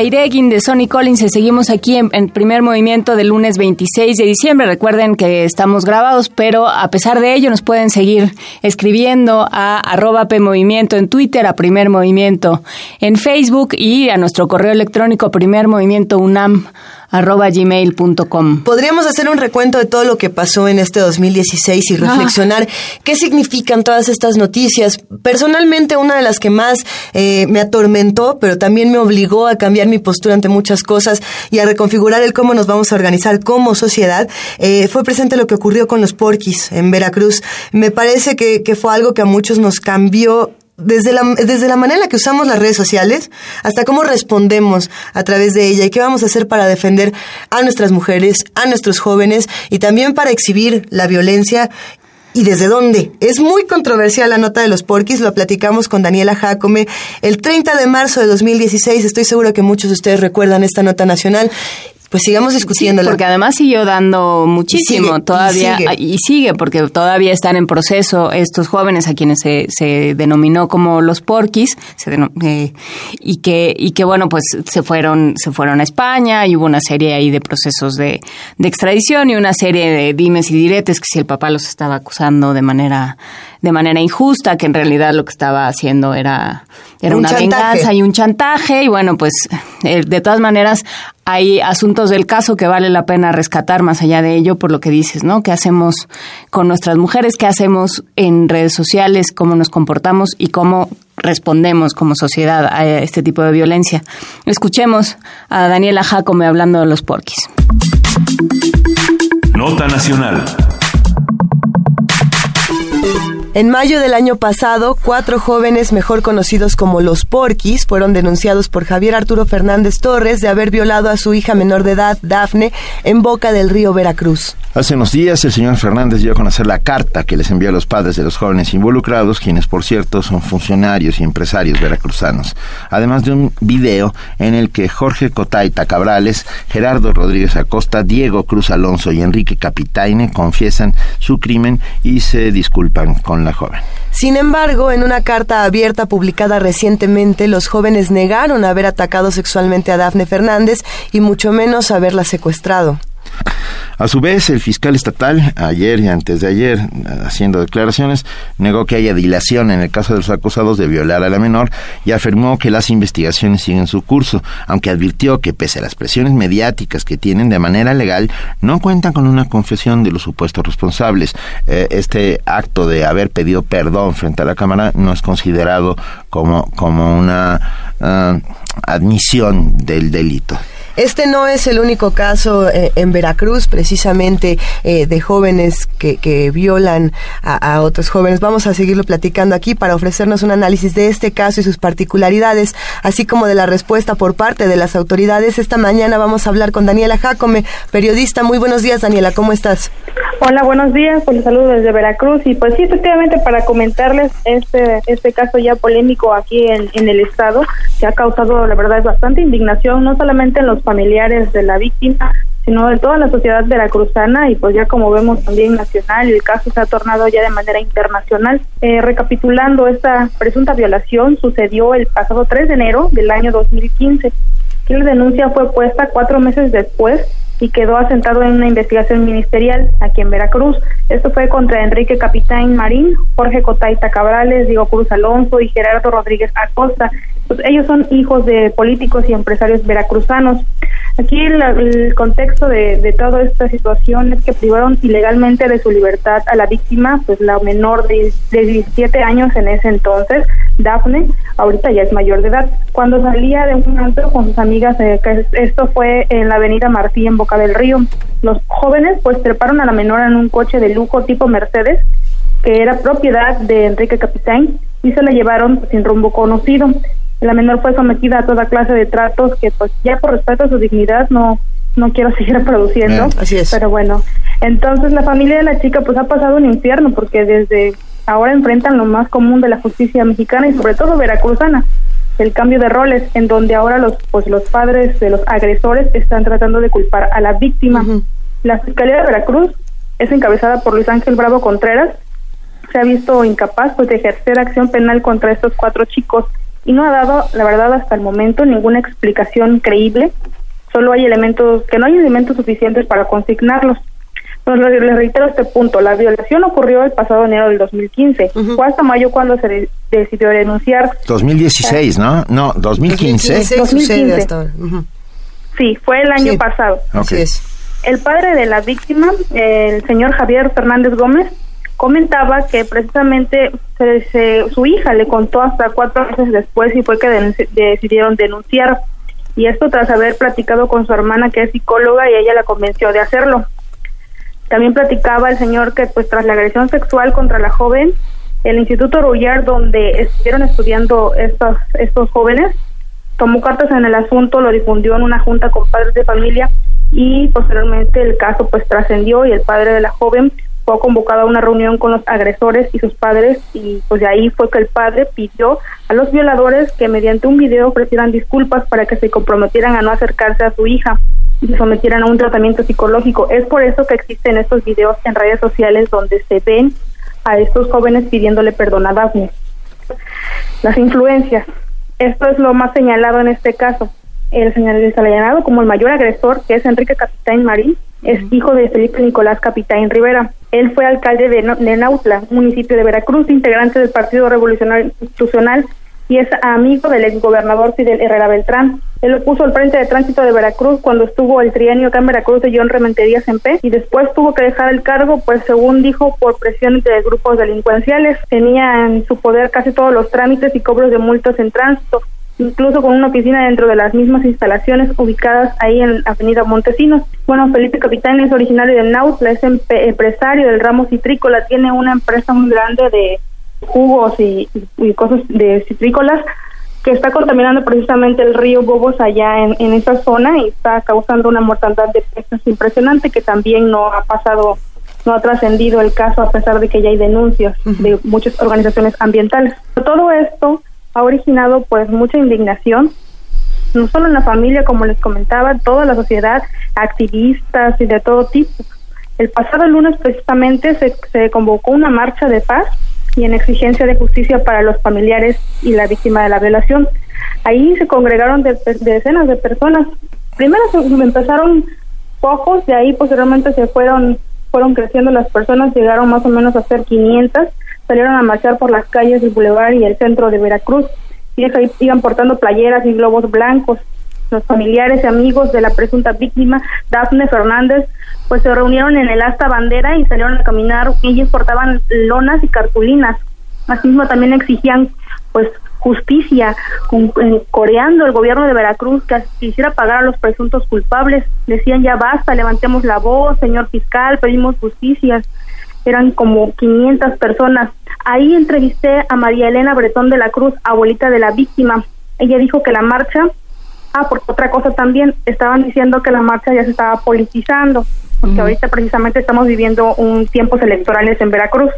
Airegin de Sonny Collins y seguimos aquí en, primer movimiento del lunes 26 de diciembre. Recuerden que estamos grabados, pero a pesar de ello nos pueden seguir escribiendo a arroba PMovimiento en Twitter, a Primer Movimiento en Facebook y a nuestro correo electrónico Primer Movimiento UNAM arroba gmail.com. Podríamos hacer un recuento de todo lo que pasó en este 2016 y reflexionar qué significan todas estas noticias. Personalmente, una de las que más eh, me atormentó, pero también me obligó a cambiar mi postura ante muchas cosas y a reconfigurar el cómo nos vamos a organizar como sociedad, eh, fue presente lo que ocurrió con los porquis en Veracruz. Me parece que, que fue algo que a muchos nos cambió desde la, desde la manera en la que usamos las redes sociales hasta cómo respondemos a través de ella y qué vamos a hacer para defender a nuestras mujeres, a nuestros jóvenes y también para exhibir la violencia ¿Y desde dónde? Es muy controversial la nota de los porquis, lo platicamos con Daniela Jacome el 30 de marzo de 2016, estoy seguro que muchos de ustedes recuerdan esta nota nacional pues sigamos discutiéndola. porque además siguió dando muchísimo Y sigue, todavía y sigue. y sigue porque todavía están en proceso estos jóvenes a quienes se, se denominó como los porquis se eh, y que y que bueno pues se fueron se fueron a España y hubo una serie ahí de procesos de, de extradición y una serie de dimes y diretes que si el papá los estaba acusando de manera de manera injusta que en realidad lo que estaba haciendo era era Un una chantaje. venganza y un chantaje y bueno pues eh, de todas maneras hay asuntos del caso que vale la pena rescatar más allá de ello por lo que dices, ¿no? ¿Qué hacemos con nuestras mujeres? ¿Qué hacemos en redes sociales? ¿Cómo nos comportamos? Y cómo respondemos como sociedad a este tipo de violencia. Escuchemos a Daniela Jacome hablando de los porquis. Nota Nacional. En mayo del año pasado, cuatro jóvenes mejor conocidos como los Porquis fueron denunciados por Javier Arturo Fernández Torres de haber violado a su hija menor de edad, Dafne, en boca del río Veracruz. Hace unos días el señor Fernández dio a conocer la carta que les envió a los padres de los jóvenes involucrados, quienes por cierto son funcionarios y empresarios veracruzanos, además de un video en el que Jorge Cotaita Cabrales, Gerardo Rodríguez Acosta, Diego Cruz Alonso y Enrique Capitaine confiesan su crimen y se disculpan con la joven. Sin embargo, en una carta abierta publicada recientemente, los jóvenes negaron haber atacado sexualmente a Dafne Fernández y mucho menos haberla secuestrado. A su vez, el fiscal estatal, ayer y antes de ayer, haciendo declaraciones, negó que haya dilación en el caso de los acusados de violar a la menor y afirmó que las investigaciones siguen su curso, aunque advirtió que pese a las presiones mediáticas que tienen de manera legal, no cuentan con una confesión de los supuestos responsables. Eh, este acto de haber pedido perdón frente a la Cámara no es considerado como, como una ah, admisión del delito. Este no es el único caso eh, en Veracruz, precisamente eh, de jóvenes que, que violan a, otros jóvenes. Vamos a seguirlo platicando aquí para ofrecernos un análisis de este caso y sus particularidades, así como de la respuesta por parte de las autoridades. Esta mañana vamos a hablar con Daniela Jacome, periodista. Muy buenos días, Daniela, ¿cómo estás? Hola, buenos días, pues les saludo desde Veracruz y pues sí, efectivamente para comentarles este este caso ya polémico aquí en, en el estado que ha causado la verdad bastante indignación no solamente en los familiares de la víctima sino de toda la sociedad veracruzana y pues ya como vemos también nacional el caso se ha tornado ya de manera internacional. Eh, recapitulando esta presunta violación sucedió el pasado 3 de enero del año 2015 que la denuncia fue puesta cuatro meses después y quedó asentado en una investigación ministerial aquí en Veracruz. Esto fue contra Enrique Capitán Marín, Jorge Cotaita Cabrales, Diego Cruz Alonso y Gerardo Rodríguez Acosta. Pues ellos son hijos de políticos y empresarios veracruzanos. Aquí la- el contexto de, de toda esta situación es que privaron ilegalmente de su libertad a la víctima, pues la menor de, de 17 años en ese entonces, Dafne, ahorita ya es mayor de edad, cuando salía de un antro con sus amigas, eh, esto fue en la avenida Martí en Boca del Río. Los jóvenes pues treparon a la menor en un coche de lujo tipo Mercedes, que era propiedad de Enrique Capitán, y se la llevaron sin rumbo conocido. La menor fue sometida a toda clase de tratos que pues ya por respeto a su dignidad no no quiero seguir reproduciendo. Bien, así es. Pero bueno, entonces la familia de la chica pues ha pasado un infierno porque desde ahora enfrentan lo más común de la justicia mexicana y sobre todo veracruzana, el cambio de roles en donde ahora los pues los padres de los agresores están tratando de culpar a la víctima. La Fiscalía de Veracruz es encabezada por Luis Ángel Bravo Contreras se ha visto incapaz pues de ejercer acción penal contra estos cuatro chicos y no ha dado, la verdad, hasta el momento ninguna explicación creíble. Solo hay elementos, que no hay elementos suficientes para consignarlos. Entonces, les, les reitero este punto. La violación ocurrió el pasado enero del 2015. Fue hasta mayo cuando se de- decidió denunciar. 2016, ¿no? No, 2015. 2015 sucede hasta ahora. Sí, fue el año pasado. Ok. El padre de la víctima, el señor Javier Fernández Gómez, comentaba que precisamente se- se- su hija le contó hasta cuatro meses después y fue que denunci- decidieron denunciar. Y esto tras haber platicado con su hermana que es psicóloga y ella la convenció de hacerlo. También platicaba el señor que pues tras la agresión sexual contra la joven, el Instituto Rullar donde estuvieron estudiando estos, estos jóvenes, tomó cartas en el asunto, lo difundió en una junta con padres de familia y posteriormente el caso pues trascendió y el padre de la joven fue convocado a una reunión con los agresores y sus padres y pues de ahí fue que el padre pidió a los violadores que mediante un video ofrecieran disculpas para que se comprometieran a no acercarse a su hija y se sometieran a un tratamiento psicológico. Es por eso que existen estos videos en redes sociales donde se ven a estos jóvenes pidiéndole perdón a Daphne. Las influencias. Esto es lo más señalado en este caso. El señalado como el mayor agresor, que es Enrique Capitán Marín, es hijo de Felipe Nicolás Capitán Rivera. Él fue alcalde de, de Nautla, municipio de Veracruz, integrante del Partido Revolucionario Institucional y es amigo del exgobernador Fidel Herrera Beltrán. Él lo puso al frente de tránsito de Veracruz cuando estuvo el trienio acá en Veracruz de John Rementería P y después tuvo que dejar el cargo, pues según dijo, por presiones de grupos delincuenciales. Tenía en su poder casi todos los trámites y cobros de multas en tránsito, incluso con una oficina dentro de las mismas instalaciones ubicadas ahí en Avenida Montesinos. Bueno, Felipe Capitán es originario de Nautla, es empresario del ramo citrícola, tiene una empresa muy grande de jugos y, y- y cosas de citrícolas que está contaminando precisamente el río Bobos allá en, en esa zona y está causando una mortandad de peces impresionante que también no ha pasado, no ha trascendido el caso a pesar de que ya hay denuncias de muchas organizaciones ambientales. Todo esto ha originado pues mucha indignación, no solo en la familia, como les comentaba, toda la sociedad, activistas y de todo tipo. El pasado lunes precisamente se, se convocó una marcha de paz y en exigencia de justicia para los familiares y la víctima de la violación. Ahí se congregaron de, de decenas de personas. Primero se empezaron pocos, de ahí posteriormente se fueron fueron creciendo las personas, llegaron más o menos a ser 500, salieron a marchar por las calles del Boulevard y el centro de Veracruz. Y ahí iban portando playeras y globos blancos. Los familiares y amigos de la presunta víctima, Dafne Fernández, pues se reunieron en el asta bandera y salieron a caminar. Ellos portaban lonas y cartulinas. Asimismo también exigían pues justicia, eh, coreando el gobierno de Veracruz que quisiera pagar a los presuntos culpables. Decían ya basta, levantemos la voz, señor fiscal, pedimos justicia. Eran como 500 personas. Ahí entrevisté a María Elena Bretón de la Cruz, abuelita de la víctima. Ella dijo que la marcha, ah, por otra cosa también, estaban diciendo que la marcha ya se estaba politizando, porque ahorita precisamente estamos viviendo un tiempos electorales en Veracruz.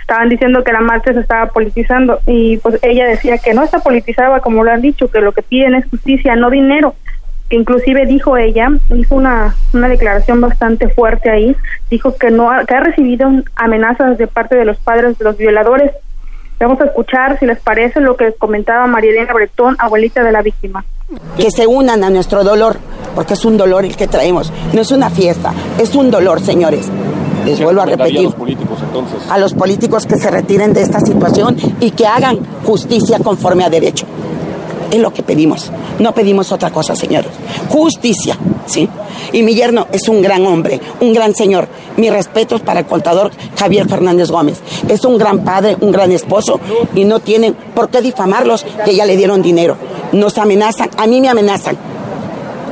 Estaban diciendo que la marcha se estaba politizando y pues ella decía que no está politizada como lo han dicho, que lo que piden es justicia, no dinero, que inclusive dijo ella, hizo una, una declaración bastante fuerte ahí, dijo que no ha- que ha recibido amenazas de parte de los padres de los violadores. Vamos a escuchar, si les parece, lo que comentaba María Elena Bretón, abuelita de la víctima. que se unan a nuestro dolor, porque es un dolor el que traemos. No es una fiesta, es un dolor, señores. Les vuelvo a repetir. a los políticos entonces? A los políticos que se retiren de esta situación y que hagan justicia conforme a derecho. Es lo que pedimos. No pedimos otra cosa, señores. Justicia, ¿sí? Y mi yerno es un gran hombre, un gran señor. Mis respetos para el contador Javier Fernández Gómez. Es un gran padre, un gran esposo y no tienen por qué difamarlos que ya le dieron dinero. Nos amenazan, a mí me amenazan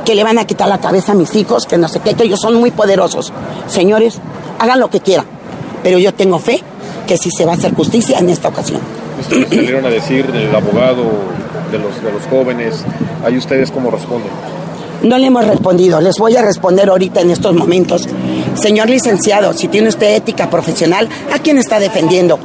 que le van a quitar la cabeza a mis hijos, que no sé qué, que ellos son muy poderosos. Señores, hagan lo que quieran, pero yo tengo fe que sí se va a hacer justicia en esta ocasión. Salieron a decir el abogado de los, de los jóvenes, ahí ustedes cómo responden. No le hemos respondido, les voy a responder ahorita en estos momentos. Señor licenciado, si tiene usted ética profesional, ¿a quién está defendiendo?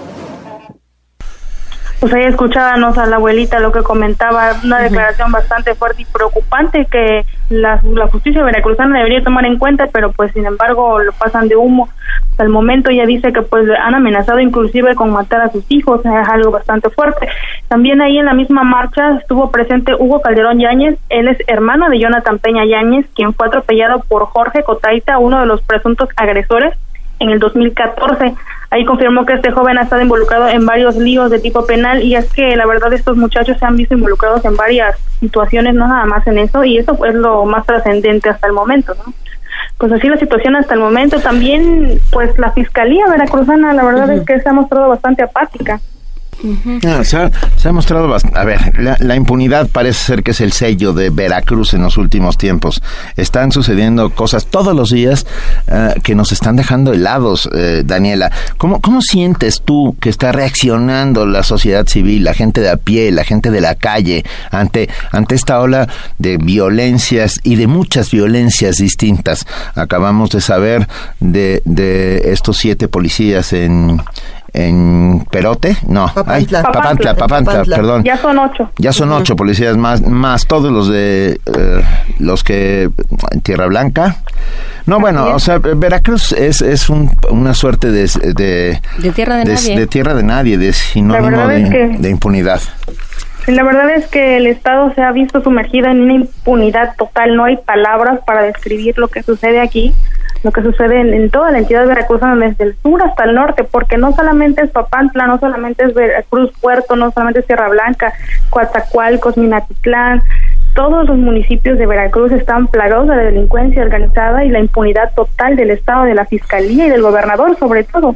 Pues ahí escuchábamos a la abuelita lo que comentaba, una declaración bastante fuerte y preocupante que la, la justicia veracruzana debería tomar en cuenta, pero pues sin embargo lo pasan de humo. Hasta el momento ella dice que pues han amenazado inclusive con matar a sus hijos, es algo bastante fuerte. También ahí en la misma marcha estuvo presente Hugo Calderón Yáñez, él es hermano de Jonathan Peña Yáñez, quien fue atropellado por Jorge Cotaita, uno de los presuntos agresores en el 2014. Ahí confirmó que este joven ha estado involucrado en varios líos de tipo penal y es que la verdad estos muchachos se han visto involucrados en varias situaciones, no nada más en eso, y eso es lo más trascendente hasta el momento, ¿no? Pues así la situación hasta el momento. También, pues la Fiscalía Veracruzana, la verdad es que se ha mostrado bastante apática. Ah, se, ha, mostrado bastante. A ver, la, impunidad parece ser que es el sello de Veracruz en los últimos tiempos. Están sucediendo cosas todos los días eh, que nos están dejando helados, eh, Daniela. ¿Cómo, ¿Cómo sientes tú que está reaccionando la sociedad civil, la gente de a pie, la gente de la calle, ante, ante esta ola de violencias y de muchas violencias distintas? Acabamos de saber de, de estos siete policías en, en Perote, no, ay, Papantla. Papantla, Papantla, Papantla. perdón. Ya son ocho. Ya son ocho policías más, más todos los de eh, los que en Tierra Blanca. No, bueno, o sea, Veracruz es, es un- una suerte de, de, De tierra de nadie. de tierra de nadie, de sinónimo verdad de, es que- de impunidad. La verdad es que el Estado se ha visto sumergido en una impunidad total. No hay palabras para describir lo que sucede aquí, lo que sucede en, en toda la entidad veracruzana, desde el sur hasta el norte, porque no solamente es Papantla, no solamente es Veracruz Puerto, no solamente es Tierra Blanca, Coatzacoalcos, Minatitlán. Todos los municipios de Veracruz están plagados de la delincuencia organizada y la impunidad total del Estado, de la Fiscalía y del gobernador, sobre todo.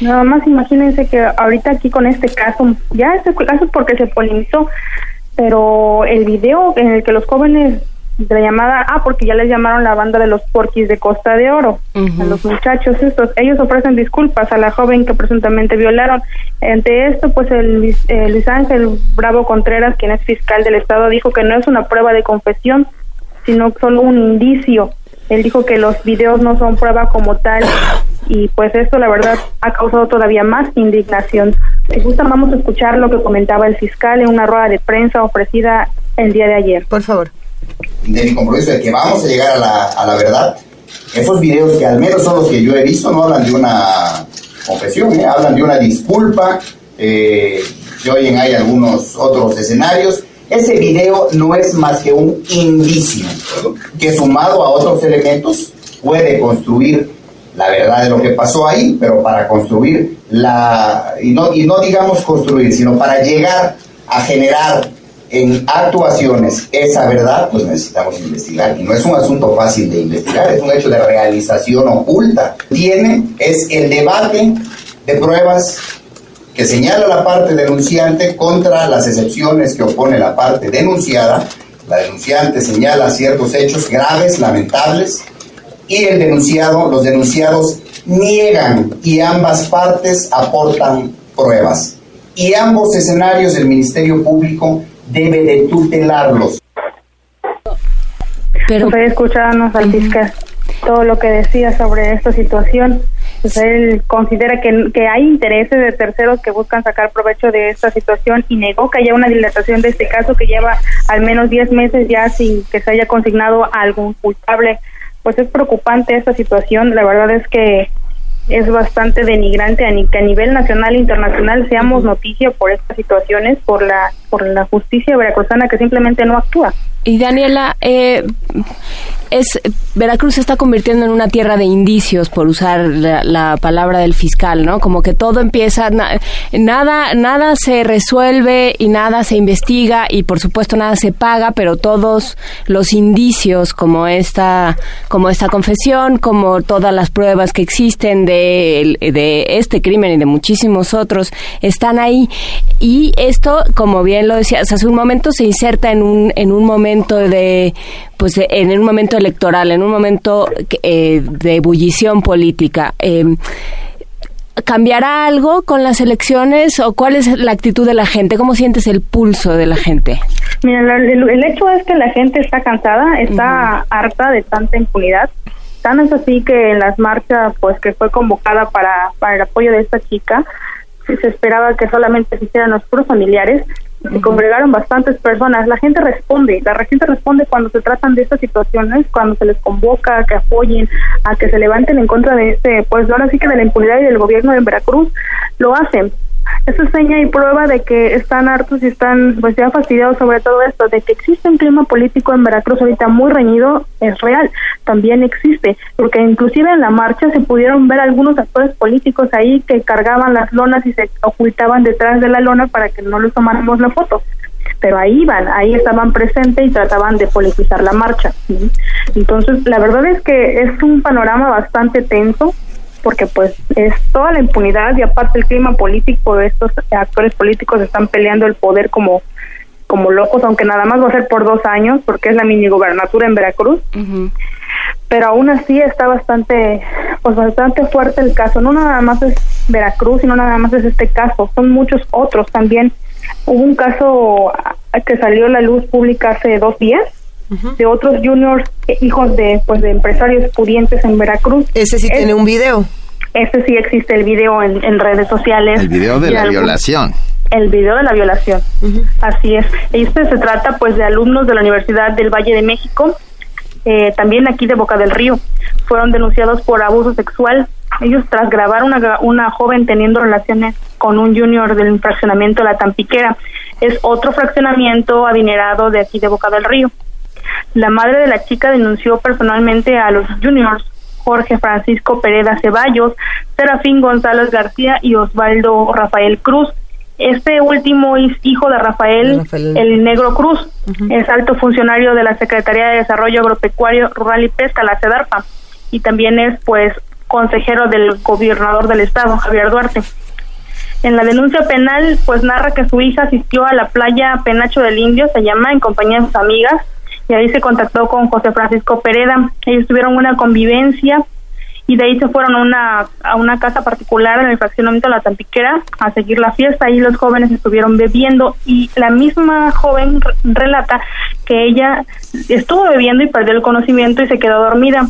Nada más imagínense que ahorita aquí con este caso, ya este caso porque se polemizó, pero el video en el que los jóvenes de la llamada, ah, porque ya les llamaron la banda de los porquis de Costa de Oro, a los muchachos estos, ellos ofrecen disculpas a la joven que presuntamente violaron. Ante esto, pues el eh, Luis Ángel Bravo Contreras, quien es fiscal del Estado, dijo que no es una prueba de confesión, sino solo un indicio. Él dijo que los videos no son prueba como tal y pues esto la verdad ha causado todavía más indignación. Si gustan vamos a escuchar lo que comentaba el fiscal en una rueda de prensa ofrecida el día de ayer. Por favor. De mi compromiso de que vamos a llegar a la, a la verdad. Esos videos que al menos son los que yo he visto no hablan de una confesión, ¿eh? hablan de una disculpa, eh, se oyen hay algunos otros escenarios. Ese video no es más que un indicio que sumado a otros elementos puede construir la verdad de lo que pasó ahí, pero para construir la, y no, y no digamos construir, sino para llegar a generar en actuaciones esa verdad, pues necesitamos investigar. Y no es un asunto fácil de investigar, es un hecho de realización oculta. Tiene, es el debate de pruebas que señala la parte denunciante contra las excepciones que opone la parte denunciada. La denunciante señala ciertos hechos graves, lamentables, y el denunciado, los denunciados niegan y ambas partes aportan pruebas. Y ambos escenarios el Ministerio Público debe de tutelarlos. Pero al fiscal todo lo que decía sobre esta situación. Pues él considera que, que hay intereses de terceros que buscan sacar provecho de esta situación y negó que haya una dilatación de este caso que lleva al menos 10 meses ya sin que se haya consignado a algún culpable. Pues es preocupante esta situación. La verdad es que es bastante denigrante a ni- que a nivel nacional e internacional seamos noticia por estas situaciones, por la por la justicia veracruzana que simplemente no actúa. Y Daniela, eh, es Veracruz se está convirtiendo en una tierra de indicios, por usar la, la palabra del fiscal, ¿no? Como que todo empieza, na- nada, nada se resuelve y nada se investiga y por supuesto nada se paga, pero todos los indicios, como esta, como esta confesión, como todas las pruebas que existen de, de este crimen y de muchísimos otros, están ahí. Y esto, como bien lo decías hace un momento, se inserta en un, en un momento de, pues de- en un momento electoral, en un momento eh, de ebullición política. Eh, ¿Cambiará algo con las elecciones o cuál es la actitud de la gente? ¿Cómo sientes el pulso de la gente? Mira, el, el hecho es que la gente está cansada, está harta de tanta impunidad. Tan es así que en las marchas, pues que fue convocada para, para el apoyo de esta chica, se esperaba que solamente se hicieran los puros familiares, se congregaron bastantes personas. La gente responde, la gente responde cuando se tratan de estas situaciones, cuando se les convoca a que apoyen, a que se levanten en contra de este, pues ahora sí que de la impunidad y del gobierno de Veracruz, lo hacen. Eso es seña y prueba de que están hartos y están pues ya fastidiados sobre todo esto, de que existe un clima político en Veracruz ahorita muy reñido, es real, también existe, porque inclusive en la marcha se pudieron ver algunos actores políticos ahí que cargaban las lonas y se ocultaban detrás de la lona para que no les tomáramos la foto pero ahí iban, ahí estaban presentes y trataban de politizar la marcha. Entonces, la verdad es que es un panorama bastante tenso, porque pues es toda la impunidad y aparte el clima político de estos actores políticos están peleando el poder como como locos, aunque nada más va a ser por dos años, porque es la mini gobernatura en Veracruz. Pero aún así está bastante, pues bastante fuerte el caso. No nada más es Veracruz, sino nada más es este caso. Son muchos otros también. Hubo un caso que salió a la luz pública hace dos días, de otros juniors eh, hijos de pues de empresarios pudientes en Veracruz. Ese sí tiene un video. Ese sí existe el video en, en redes sociales. El video de Y la algún- violación. El video de la violación. Así es. Este se trata pues de alumnos de la Universidad del Valle de México, eh, también aquí de Boca del Río. Fueron denunciados por abuso sexual. Ellos tras grabar una, una joven teniendo relaciones con un junior del fraccionamiento La Tampiquera. Es otro fraccionamiento adinerado de aquí de Boca del Río. La madre de la chica denunció personalmente a los juniors Jorge Francisco Pereda Ceballos, Serafín González García y Osvaldo Rafael Cruz. Este último es hijo de Rafael, el Negro Cruz, es alto funcionario de la Secretaría de Desarrollo Agropecuario, Rural y Pesca, la CEDARPA, y también es pues consejero del gobernador del estado, Javier Duarte. En la denuncia penal, pues narra que su hija asistió a la playa Penacho del Indio, se llama, en compañía de sus amigas, y ahí se contactó con José Francisco Pereda. Ellos tuvieron una convivencia y de ahí se fueron a una, a una casa particular en el fraccionamiento de La Tampiquera a seguir la fiesta. Ahí los jóvenes estuvieron bebiendo y la misma joven re- relata que ella estuvo bebiendo y perdió el conocimiento y se quedó dormida.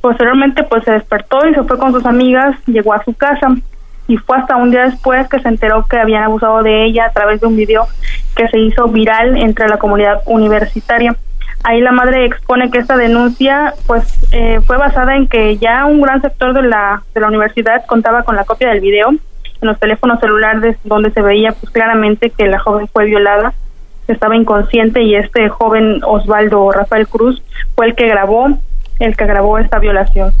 Posteriormente pues se despertó y se fue con sus amigas, llegó a su casa y fue hasta un día después que se enteró que habían abusado de ella a través de un video que se hizo viral entre la comunidad universitaria. Ahí la madre expone que esta denuncia pues eh, fue basada en que ya un gran sector de la, de la universidad contaba con la copia del video en los teléfonos celulares donde se veía pues claramente que la joven fue violada, que estaba inconsciente y este joven Osvaldo Rafael Cruz fue el que grabó, el que grabó esta violación.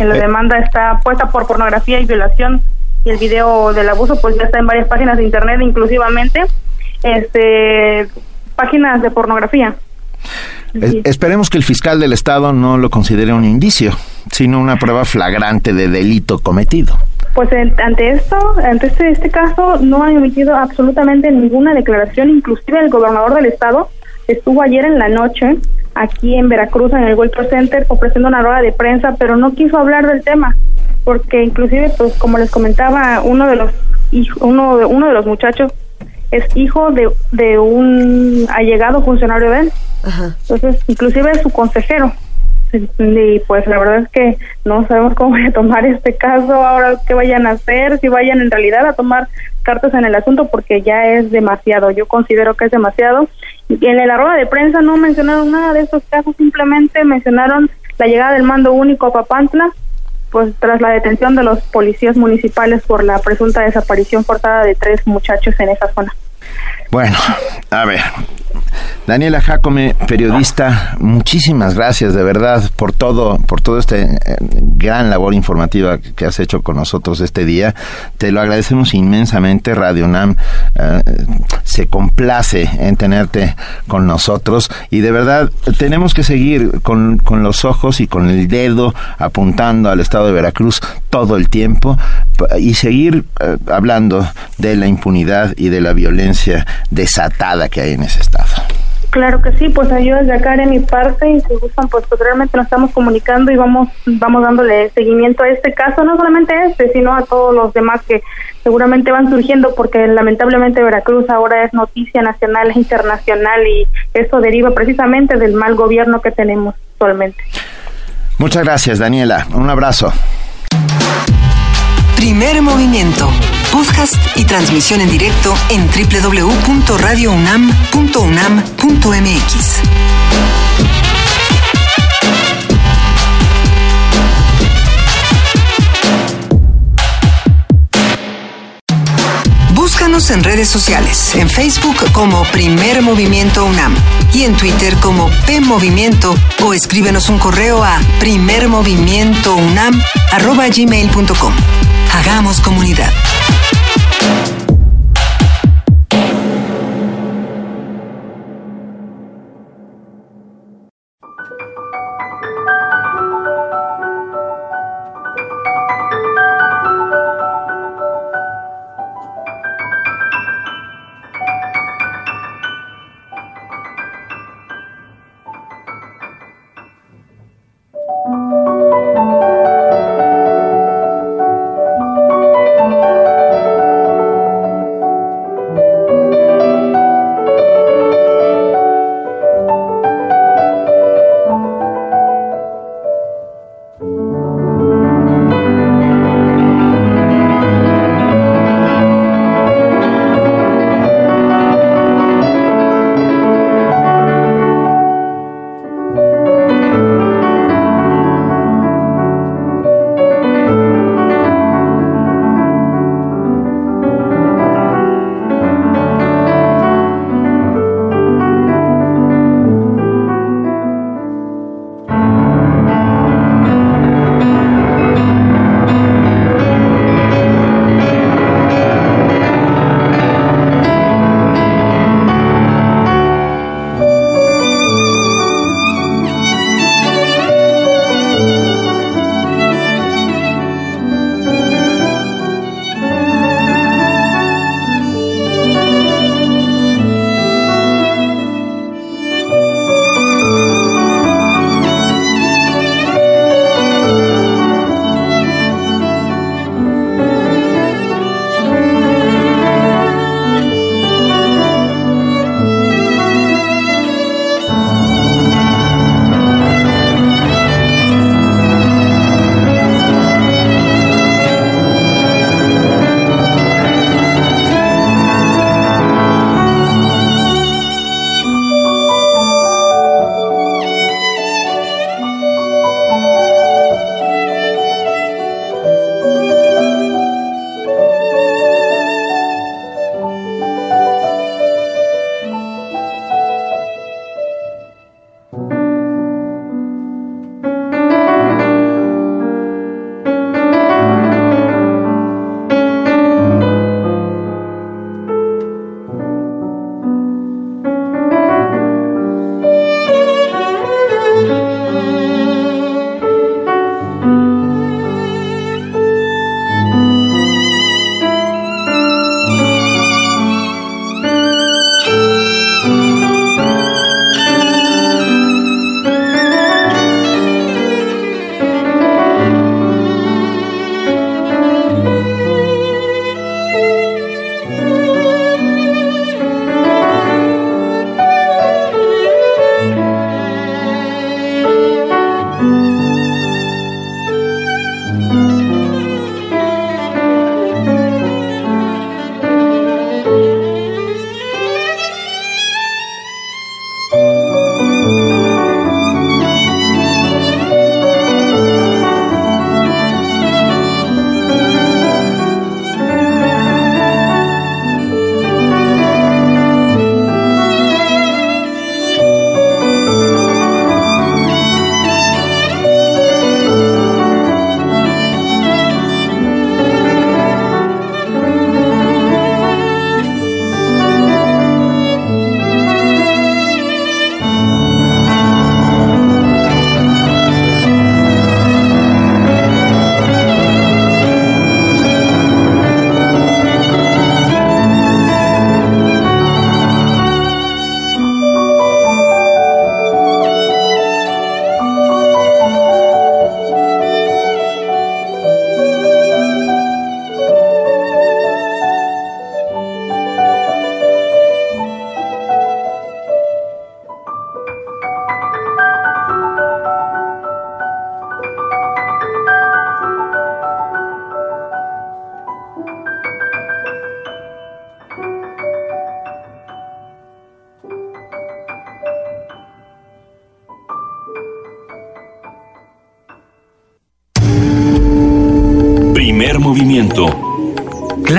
En la demanda está puesta por pornografía y violación y el video del abuso pues ya está en varias páginas de internet inclusivamente este páginas de pornografía. Es- esperemos que el fiscal del Estado no lo considere un indicio, sino una prueba flagrante de delito cometido. Pues ante esto, ante este, este caso, no han emitido absolutamente ninguna declaración, inclusive el gobernador del estado estuvo ayer en la noche aquí en Veracruz, en el World Trade Center, ofreciendo una rueda de prensa, pero no quiso hablar del tema, porque inclusive, pues como les comentaba, uno de los uno de, uno de los muchachos es hijo de, de un allegado funcionario de él. Entonces, inclusive es su consejero. Y pues la verdad es que no sabemos cómo voy a tomar este caso, ahora qué vayan a hacer, si vayan en realidad a tomar cartas en el asunto, porque ya es demasiado, yo considero que es demasiado. Y en la rueda de prensa no mencionaron nada de estos casos, simplemente mencionaron la llegada del mando único a Papantla, pues tras la detención de los policías municipales por la presunta desaparición forzada de tres muchachos en esa zona. Bueno, a ver. Daniela Jacome, periodista, muchísimas gracias de verdad por todo, por todo este eh, gran labor informativa que has hecho con nosotros este día. Te lo agradecemos inmensamente. Radio UNAM eh, se complace en tenerte con nosotros y de verdad tenemos que seguir con, con los ojos y con el dedo apuntando al estado de Veracruz todo el tiempo y seguir eh, hablando de la impunidad y de la violencia desatada que hay en ese estado. Claro que sí, pues yo desde acá haré mi parte y si gustan, pues posteriormente nos estamos comunicando y vamos vamos dándole seguimiento a este caso, no solamente a este, sino a todos los demás que seguramente van surgiendo porque lamentablemente Veracruz ahora es noticia nacional e internacional y eso deriva precisamente del mal gobierno que tenemos actualmente. Muchas gracias, Daniela. Un abrazo. Primer movimiento. Podcast y transmisión en directo en www.radiounam.unam.mx. Búscanos en redes sociales, en Facebook como Primer Movimiento UNAM y en Twitter como P Movimiento o escríbenos un correo a primermovimientounam@gmail.com. Hagamos comunidad. Primer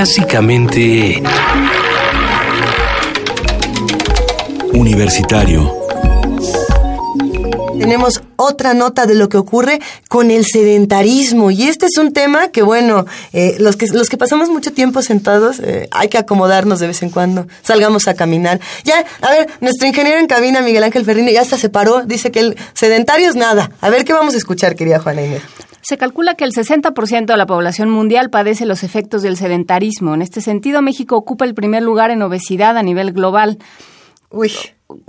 Clásicamente... Universitario. Tenemos otra nota de lo que ocurre con el sedentarismo y este es un tema que bueno eh, los que los que pasamos mucho tiempo sentados eh, hay que acomodarnos de vez en cuando salgamos a caminar. Ya a ver nuestro ingeniero en cabina Miguel Ángel Ferrini ya hasta se paró dice que el sedentario es nada. A ver qué vamos a escuchar querida Juana Inés Se calcula que el 60% de la población mundial padece los efectos del sedentarismo. En este sentido, México ocupa el primer lugar en obesidad a nivel global. Uy.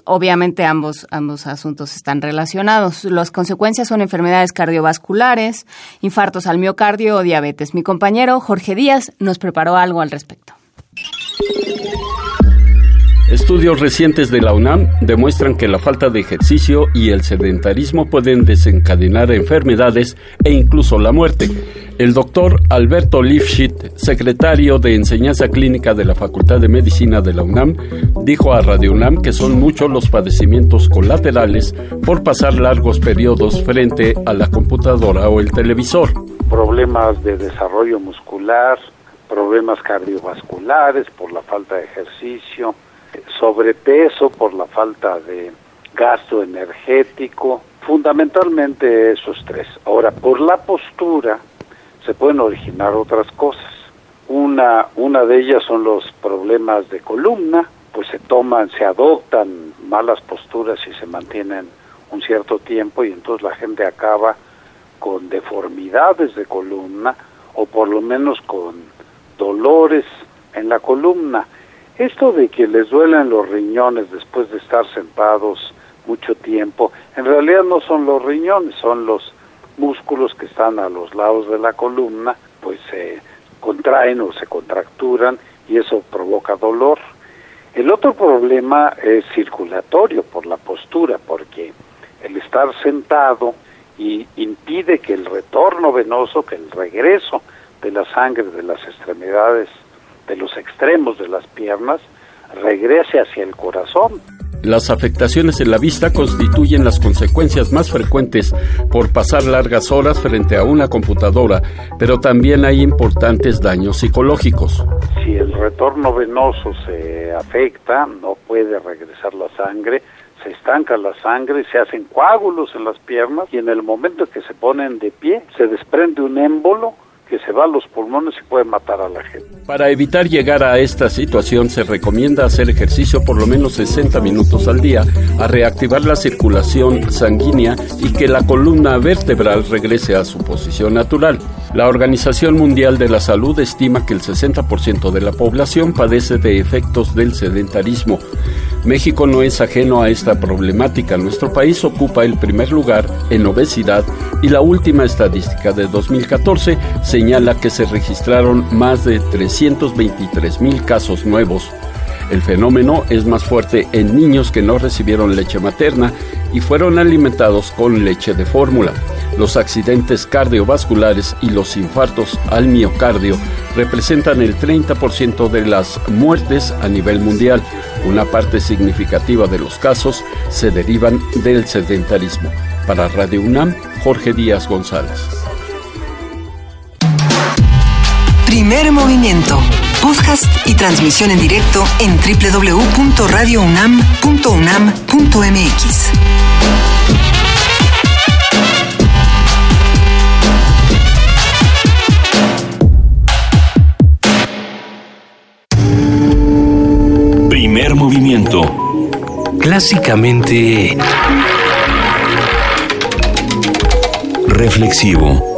Obviamente ambos, ambos asuntos están relacionados. Las consecuencias son enfermedades cardiovasculares, infartos al miocardio o diabetes. Mi compañero Jorge Díaz nos preparó algo al respecto. Estudios recientes de la UNAM demuestran que la falta de ejercicio y el sedentarismo pueden desencadenar enfermedades e incluso la muerte. El doctor Alberto Lifshitz, secretario de Enseñanza Clínica de la Facultad de Medicina de la UNAM, dijo a Radio UNAM que son muchos los padecimientos colaterales por pasar largos periodos frente a la computadora o el televisor. Problemas de desarrollo muscular, problemas cardiovasculares por la falta de ejercicio, sobrepeso por la falta de gasto energético, fundamentalmente esos tres. Ahora, por la postura se pueden originar otras cosas. Una, una de ellas son los problemas de columna, pues se toman, se adoptan malas posturas y se mantienen un cierto tiempo y entonces la gente acaba con deformidades de columna o por lo menos con dolores en la columna. Esto de que les duelen los riñones después de estar sentados mucho tiempo, en realidad no son los riñones, son los músculos que están a los lados de la columna, pues se contraen o se contracturan y eso provoca dolor. El otro problema es circulatorio por la postura, porque el estar sentado y impide que el retorno venoso, que el regreso de la sangre de las extremidades de los extremos de las piernas regrese hacia el corazón. Las afectaciones en la vista constituyen las consecuencias más frecuentes por pasar largas horas frente a una computadora, pero también hay importantes daños psicológicos. Si el retorno venoso se afecta, no puede regresar la sangre, se estanca la sangre, se hacen coágulos en las piernas y en el momento que se ponen de pie se desprende un émbolo que se va a los pulmones y puede matar a la gente. Para evitar llegar a esta situación se recomienda hacer ejercicio por lo menos 60 minutos al día, a reactivar la circulación sanguínea y que la columna vertebral regrese a su posición natural. La Organización Mundial de la Salud estima que el 60% de la población padece de efectos del sedentarismo. México no es ajeno a esta problemática. Nuestro país ocupa el primer lugar en obesidad y la última estadística de 2014 señala que se registraron más de 323 mil casos nuevos. El fenómeno es más fuerte en niños que no recibieron leche materna y fueron alimentados con leche de fórmula. Los accidentes cardiovasculares y los infartos al miocardio representan el 30% de las muertes a nivel mundial. Una parte significativa de los casos se derivan del sedentarismo. Para Radio UNAM, Jorge Díaz González. Primer movimiento. Podcast y transmisión en directo en www.radiounam.unam.mx. Primer movimiento. Clásicamente... Reflexivo.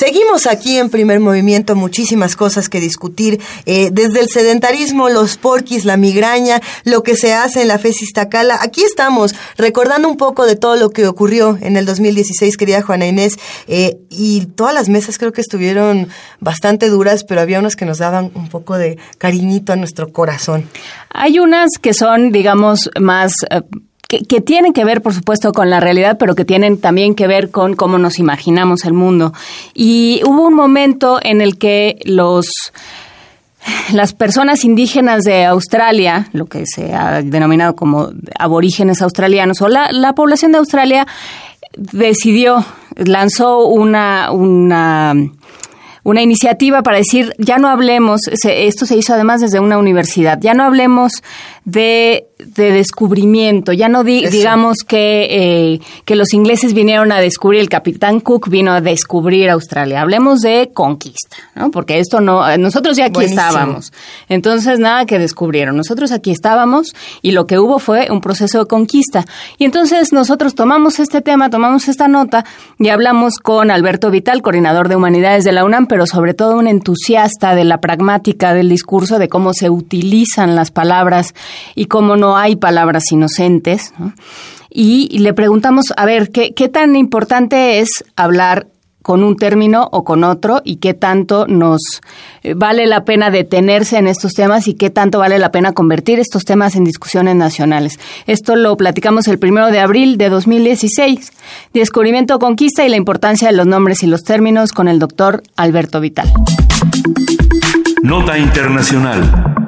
Seguimos aquí en primer movimiento, muchísimas cosas que discutir, eh, desde el sedentarismo, los porquis, la migraña, lo que se hace en la FES Iztacala. Aquí estamos recordando un poco de todo lo que ocurrió en el 2016, querida Juana Inés, eh, y todas las mesas creo que estuvieron bastante duras, pero había unas que nos daban un poco de cariñito a nuestro corazón. Hay unas que son, digamos, más... eh, que, tienen que ver, por supuesto, con la realidad, pero que tienen también que ver con cómo nos imaginamos el mundo. Y hubo un momento en el que los las personas indígenas de Australia, lo que se ha denominado como aborígenes australianos, o la, la población de Australia decidió lanzó una, una una iniciativa para decir, ya no hablemos, se- esto se hizo además desde una universidad, ya no hablemos de, de descubrimiento, ya no di- digamos que, eh, que los ingleses vinieron a descubrir, el capitán Cook vino a descubrir Australia, hablemos de conquista, ¿no? porque esto no, nosotros ya aquí Buenísimo. estábamos, entonces nada que descubrieron, nosotros aquí estábamos y lo que hubo fue un proceso de conquista. Y entonces nosotros tomamos este tema, tomamos esta nota y hablamos con Alberto Vital, coordinador de humanidades de la UNAM, pero sobre todo un entusiasta de la pragmática del discurso, de cómo se utilizan las palabras y cómo no hay palabras inocentes. ¿no? Y, y le preguntamos, a ver, ¿qué, ¿qué tan importante es hablar con un término o con otro y qué tanto nos eh, vale la pena detenerse en estos temas y qué tanto vale la pena convertir estos temas en discusiones nacionales. Esto lo platicamos el primero de abril de 2016. Descubrimiento, conquista y la importancia de los nombres y los términos con el doctor Alberto Vital. Nota Internacional.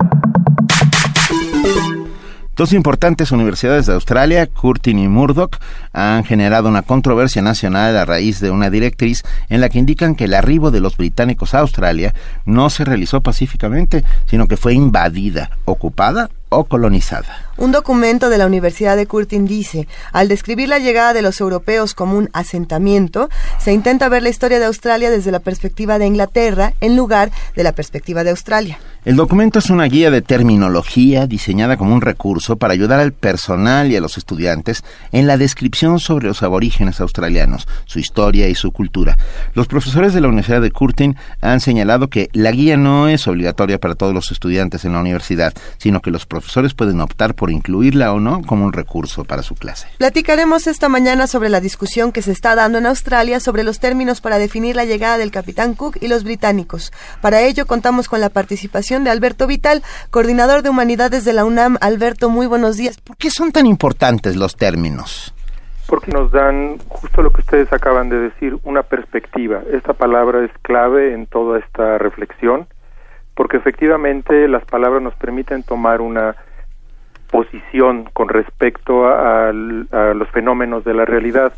Dos importantes universidades de Australia, Curtin y Murdoch, han generado una controversia nacional a raíz de una directriz en la que indican que el arribo de los británicos a Australia no se realizó pacíficamente, sino que fue invadida, ocupada o colonizada. Un documento de la Universidad de Curtin dice, al describir la llegada de los europeos como un asentamiento, se intenta ver la historia de Australia desde la perspectiva de Inglaterra en lugar de la perspectiva de Australia. El documento es una guía de terminología diseñada como un recurso para ayudar al personal y a los estudiantes en la descripción sobre los aborígenes australianos, su historia y su cultura. Los profesores de la Universidad de Curtin han señalado que la guía no es obligatoria para todos los estudiantes en la universidad, sino que los profesores pueden optar por incluirla o no como un recurso para su clase. Platicaremos esta mañana sobre la discusión que se está dando en Australia sobre los términos para definir la llegada del capitán Cook y los británicos. Para ello contamos con la participación de Alberto Vital, coordinador de humanidades de la UNAM. Alberto, muy buenos días. ¿Por qué son tan importantes los términos? porque nos dan justo lo que ustedes acaban de decir, una perspectiva. Esta palabra es clave en toda esta reflexión, porque efectivamente las palabras nos permiten tomar una posición con respecto a, a los fenómenos de la realidad.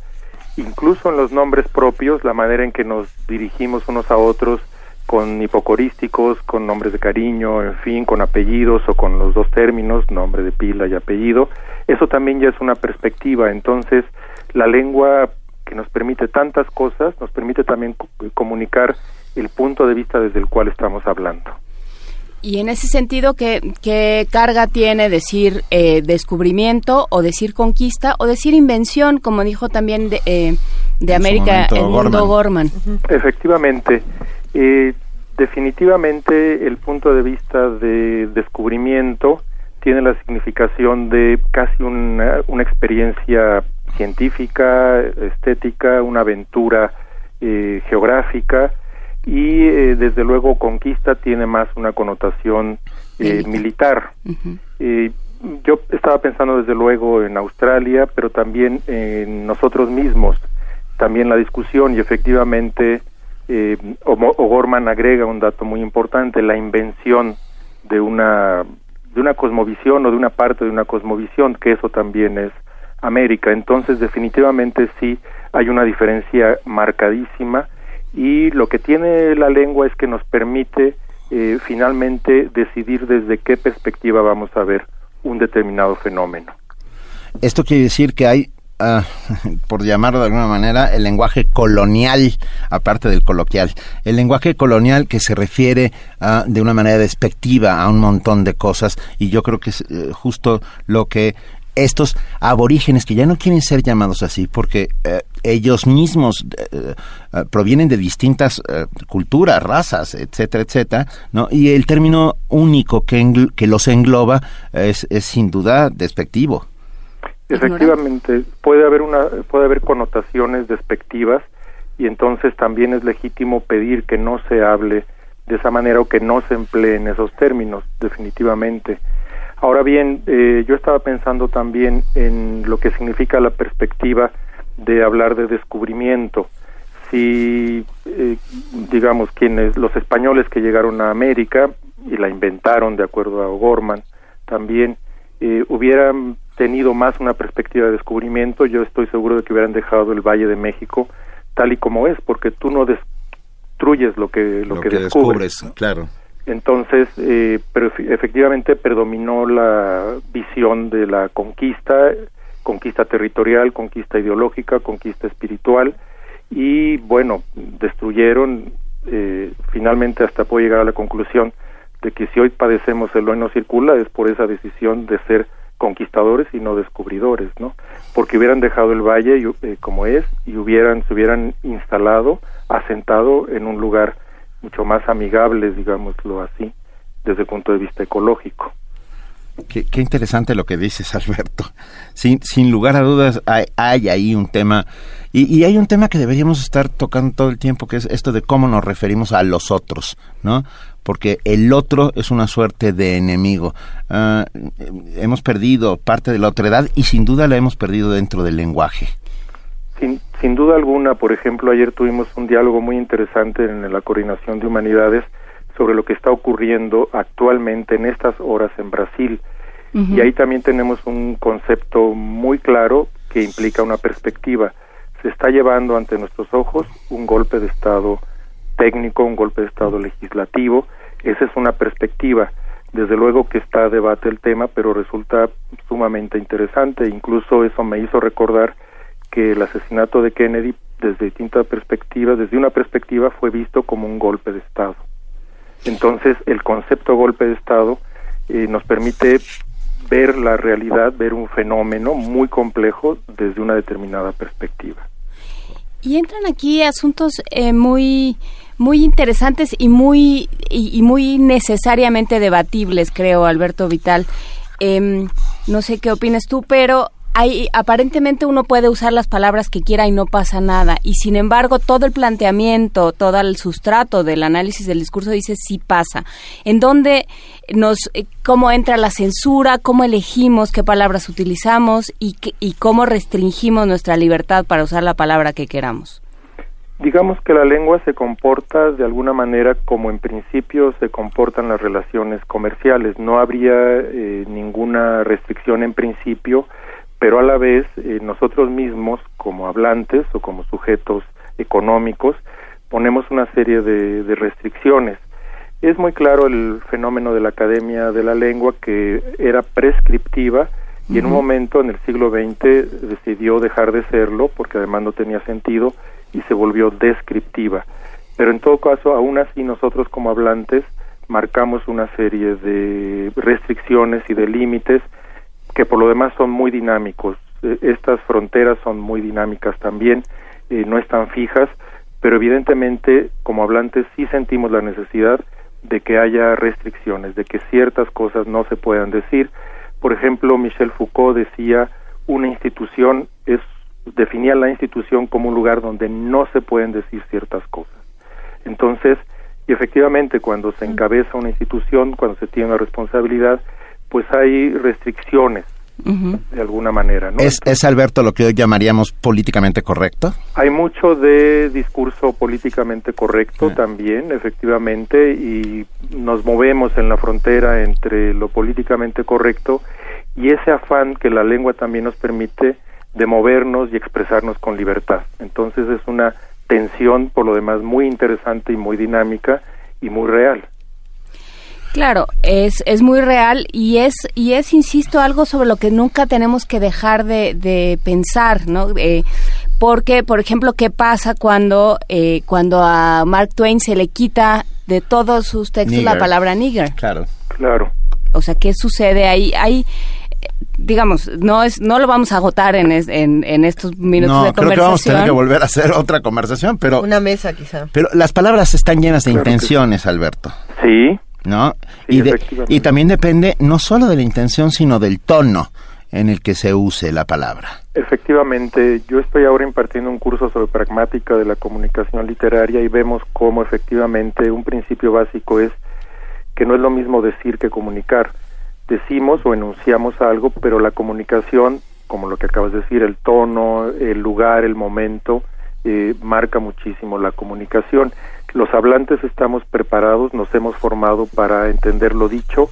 Incluso en los nombres propios, la manera en que nos dirigimos unos a otros con hipocorísticos, con nombres de cariño, en fin, con apellidos o con los dos términos, nombre de pila y apellido, eso también ya es una perspectiva. Entonces, la lengua que nos permite tantas cosas, nos permite también co- comunicar el punto de vista desde el cual estamos hablando. Y en ese sentido, ¿qué, qué carga tiene decir eh, descubrimiento o decir conquista o decir invención, como dijo también de, eh, de América el mundo Gorman? Efectivamente, eh, definitivamente el punto de vista de descubrimiento tiene la significación de casi una, una experiencia científica, estética, una aventura eh, geográfica y eh, desde luego conquista tiene más una connotación eh, militar. Eh, yo estaba pensando desde luego en Australia, pero también en nosotros mismos, también la discusión y efectivamente eh, O'Gorman agrega un dato muy importante, la invención de una de una cosmovisión o de una parte de una cosmovisión, que eso también es América. Entonces, definitivamente sí hay una diferencia marcadísima y lo que tiene la lengua es que nos permite eh, finalmente decidir desde qué perspectiva vamos a ver un determinado fenómeno. Esto quiere decir que hay, ah, por llamarlo de alguna manera, el lenguaje colonial, aparte del coloquial. El lenguaje colonial que se refiere ah, de una manera despectiva a un montón de cosas y yo creo que es eh, justo lo que estos aborígenes que ya no quieren ser llamados así porque eh, ellos mismos eh, eh, provienen de distintas eh, culturas, razas, etcétera, etcétera, ¿no? Y el término único que, que los engloba es, es sin duda despectivo. Efectivamente, puede haber una puede haber connotaciones despectivas y entonces también es legítimo pedir que no se hable de esa manera o que no se empleen esos términos, definitivamente. Ahora bien, yo estaba pensando también en lo que significa la perspectiva de hablar de descubrimiento. Si, eh, digamos, quienes, los españoles que llegaron a América y la inventaron, de acuerdo a O'Gorman, también eh, hubieran tenido más una perspectiva de descubrimiento, yo estoy seguro de que hubieran dejado el Valle de México tal y como es, porque tú no destruyes lo que lo, Lo que, que descubres. descubres, claro. Entonces, eh, pero efe- efectivamente predominó la visión de la conquista, conquista territorial, conquista ideológica, conquista espiritual, y bueno, destruyeron, eh, finalmente hasta puedo llegar a la conclusión de que si hoy padecemos el hoy no circula es por esa decisión de ser conquistadores y no descubridores, ¿no? Porque hubieran dejado el valle eh, como es y hubieran se hubieran instalado, asentado en un lugar mucho más amigable, digámoslo así, desde el punto de vista ecológico. Qué, interesante lo que dices, Alberto. Sin, sin lugar a dudas, hay, hay ahí un tema, y, y hay un tema que deberíamos estar tocando todo el tiempo, que es esto de cómo nos referimos a los otros, ¿no? Porque el otro es una suerte de enemigo. Ah, hemos perdido parte de la otredad y sin duda la hemos perdido dentro del lenguaje. Sin, sin duda alguna, por ejemplo, ayer tuvimos un diálogo muy interesante en la Coordinación de Humanidades sobre lo que está ocurriendo actualmente en estas horas en Brasil. Y ahí también tenemos un concepto muy claro que implica una perspectiva. Se está llevando ante nuestros ojos un golpe de Estado técnico, un golpe de Estado legislativo. Esa es una perspectiva. Desde luego que está a debate el tema, pero resulta sumamente interesante. Incluso eso me hizo recordar que el asesinato de Kennedy, desde distintas perspectivas, desde una perspectiva, fue visto como un golpe de Estado. Entonces, el concepto golpe de Estado eh, nos permite ver la realidad, ver un fenómeno muy complejo desde una determinada perspectiva. Y entran aquí asuntos eh, muy muy interesantes y muy y, muy necesariamente debatibles, creo, Alberto Vital. Em, no sé qué opinas tú, pero hay aparentemente uno puede usar las palabras que quiera y no pasa nada. Y sin embargo, todo el planteamiento, todo el sustrato del análisis del discurso dice sí pasa. En dónde nos eh, cómo entra la censura, cómo elegimos qué palabras utilizamos y y cómo restringimos nuestra libertad para usar la palabra que queramos. Digamos que la lengua se comporta de alguna manera como en principio se comportan las relaciones comerciales. No habría eh, ninguna restricción en principio, pero a la vez eh, nosotros mismos como hablantes o como sujetos económicos ponemos una serie de, de restricciones. Es muy claro el fenómeno de la Academia de la Lengua que era prescriptiva y en un momento en el siglo XX decidió dejar de serlo porque además no tenía sentido y se volvió descriptiva. Pero en todo caso, aún así nosotros como hablantes marcamos una serie de restricciones y de límites que por lo demás son muy dinámicos. Eh, Estas fronteras son muy dinámicas también, eh, no están fijas, pero evidentemente como hablantes sí sentimos la necesidad de que haya restricciones, de que ciertas cosas no se puedan decir. Por ejemplo, Michel Foucault decía, una institución es definía la institución como un lugar donde no se pueden decir ciertas cosas. Entonces, y efectivamente, cuando se encabeza una institución, cuando se tiene una responsabilidad, pues hay restricciones de alguna manera, ¿no? ¿Es, ¿Es Alberto lo que hoy llamaríamos políticamente correcto? Hay mucho de discurso políticamente correcto también, efectivamente, y nos movemos en la frontera entre lo políticamente correcto y ese afán que la lengua también nos permite de movernos y expresarnos con libertad. Entonces es una tensión, por lo demás, muy interesante y muy dinámica y muy real. Claro, es, es muy real y es, y es, insisto, algo sobre lo que nunca tenemos que dejar de, de pensar, ¿no? Eh, porque, por ejemplo, ¿qué pasa cuando, eh, cuando a Mark Twain se le quita de todos sus textos la palabra nigger? Claro. Claro. O sea, ¿qué sucede ahí? Hay, digamos, no es, no lo vamos a agotar en, es- en, en estos minutos No, de creo que vamos a tener conversación. que volver a hacer otra conversación, pero, Una mesa quizá. pero las palabras están llenas de intenciones, Alberto. Sí. ¿No? y, de- y también depende no solo de la intención, sino del tono en el que se use la palabra. Efectivamente, yo estoy ahora impartiendo un curso sobre pragmática de la comunicación literaria y vemos cómo efectivamente un principio básico es que no es lo mismo decir que comunicar. Decimos o enunciamos algo, pero la comunicación, como lo que acabas de decir, el tono, el lugar, el momento, eh, marca muchísimo la comunicación. Los hablantes estamos preparados, nos hemos formado para entender lo dicho,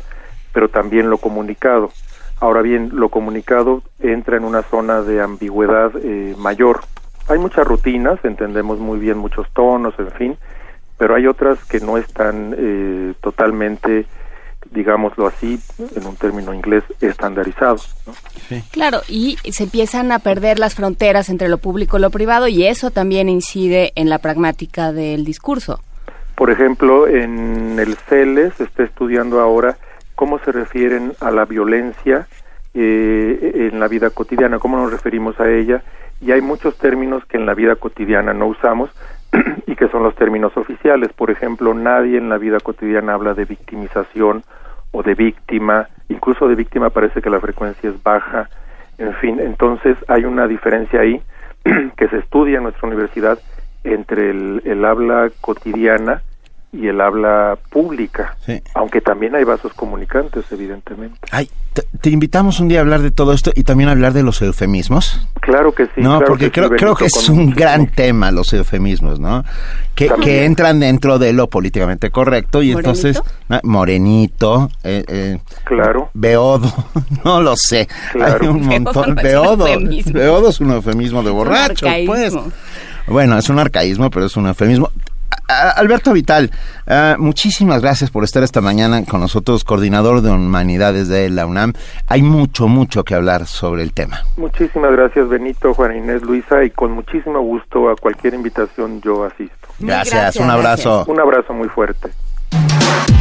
pero también lo comunicado. Ahora bien, lo comunicado entra en una zona de ambigüedad eh, mayor Hay muchas rutinas, entendemos muy bien muchos tonos, en fin, pero hay otras que no están eh, totalmente, digámoslo así, en un término inglés, estandarizados. ¿no? Claro, y se empiezan a perder las fronteras entre lo público y lo privado y eso también incide en la pragmática del discurso. Por ejemplo, en el CELES se está estudiando ahora cómo se refieren a la violencia eh, en la vida cotidiana, cómo nos referimos a ella, y hay muchos términos que en la vida cotidiana no usamos y que son los términos oficiales. Por ejemplo, nadie en la vida cotidiana habla de victimización o de víctima, incluso de víctima parece que la frecuencia es baja, en fin, entonces hay una diferencia ahí que se estudia en nuestra universidad entre el, habla cotidiana y el habla pública, Sí. aunque también hay vasos comunicantes, evidentemente. Ay, te, te invitamos un día a hablar de todo esto y también a hablar de los eufemismos. Claro que sí. no, claro porque que sí, creo, creo que es un gran tema los eufemismos, ¿no? Que, que entran dentro de lo políticamente correcto y ¿Morenito? entonces ah, morenito, eh, eh, Claro. beodo, no lo sé, Claro. hay un Beodo montón, no es un beodo, eufemismo. beodo es un eufemismo de borracho, pues. Bueno, es un arcaísmo, pero es un eufemismo. Alberto Vital, ah, muchísimas gracias por estar esta mañana con nosotros, coordinador de humanidades de la UNAM. Hay mucho, mucho que hablar sobre el tema. Muchísimas gracias, Benito, Juan Inés, Luisa, y con muchísimo gusto a cualquier invitación yo asisto. Gracias, un abrazo. Un abrazo muy fuerte.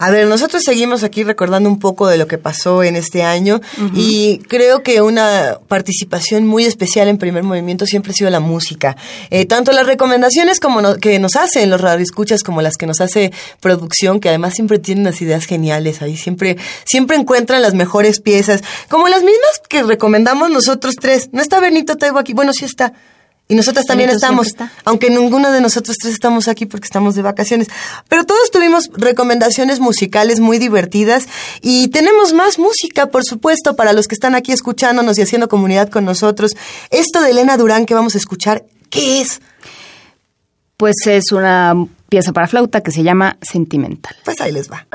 A ver, nosotros seguimos aquí recordando un poco de lo que pasó en este año y creo que una participación muy especial en primer movimiento siempre ha sido la música. Eh, tanto las recomendaciones como no- que nos hacen los radioescuchas como las que nos hace producción, que además siempre tienen unas ideas geniales ahí, siempre, siempre encuentran las mejores piezas, como las mismas que recomendamos nosotros tres. No está Benito Taibo aquí, bueno, sí está. Y nosotras también estamos, aunque ninguno de nosotros tres estamos aquí porque estamos de vacaciones. Pero todos tuvimos recomendaciones musicales muy divertidas y tenemos más música, por supuesto, para los que están aquí escuchándonos y haciendo comunidad con nosotros. Esto de Elena Durán que vamos a escuchar, ¿qué es? Pues es una pieza para flauta que se llama Sentimental. Pues ahí les va.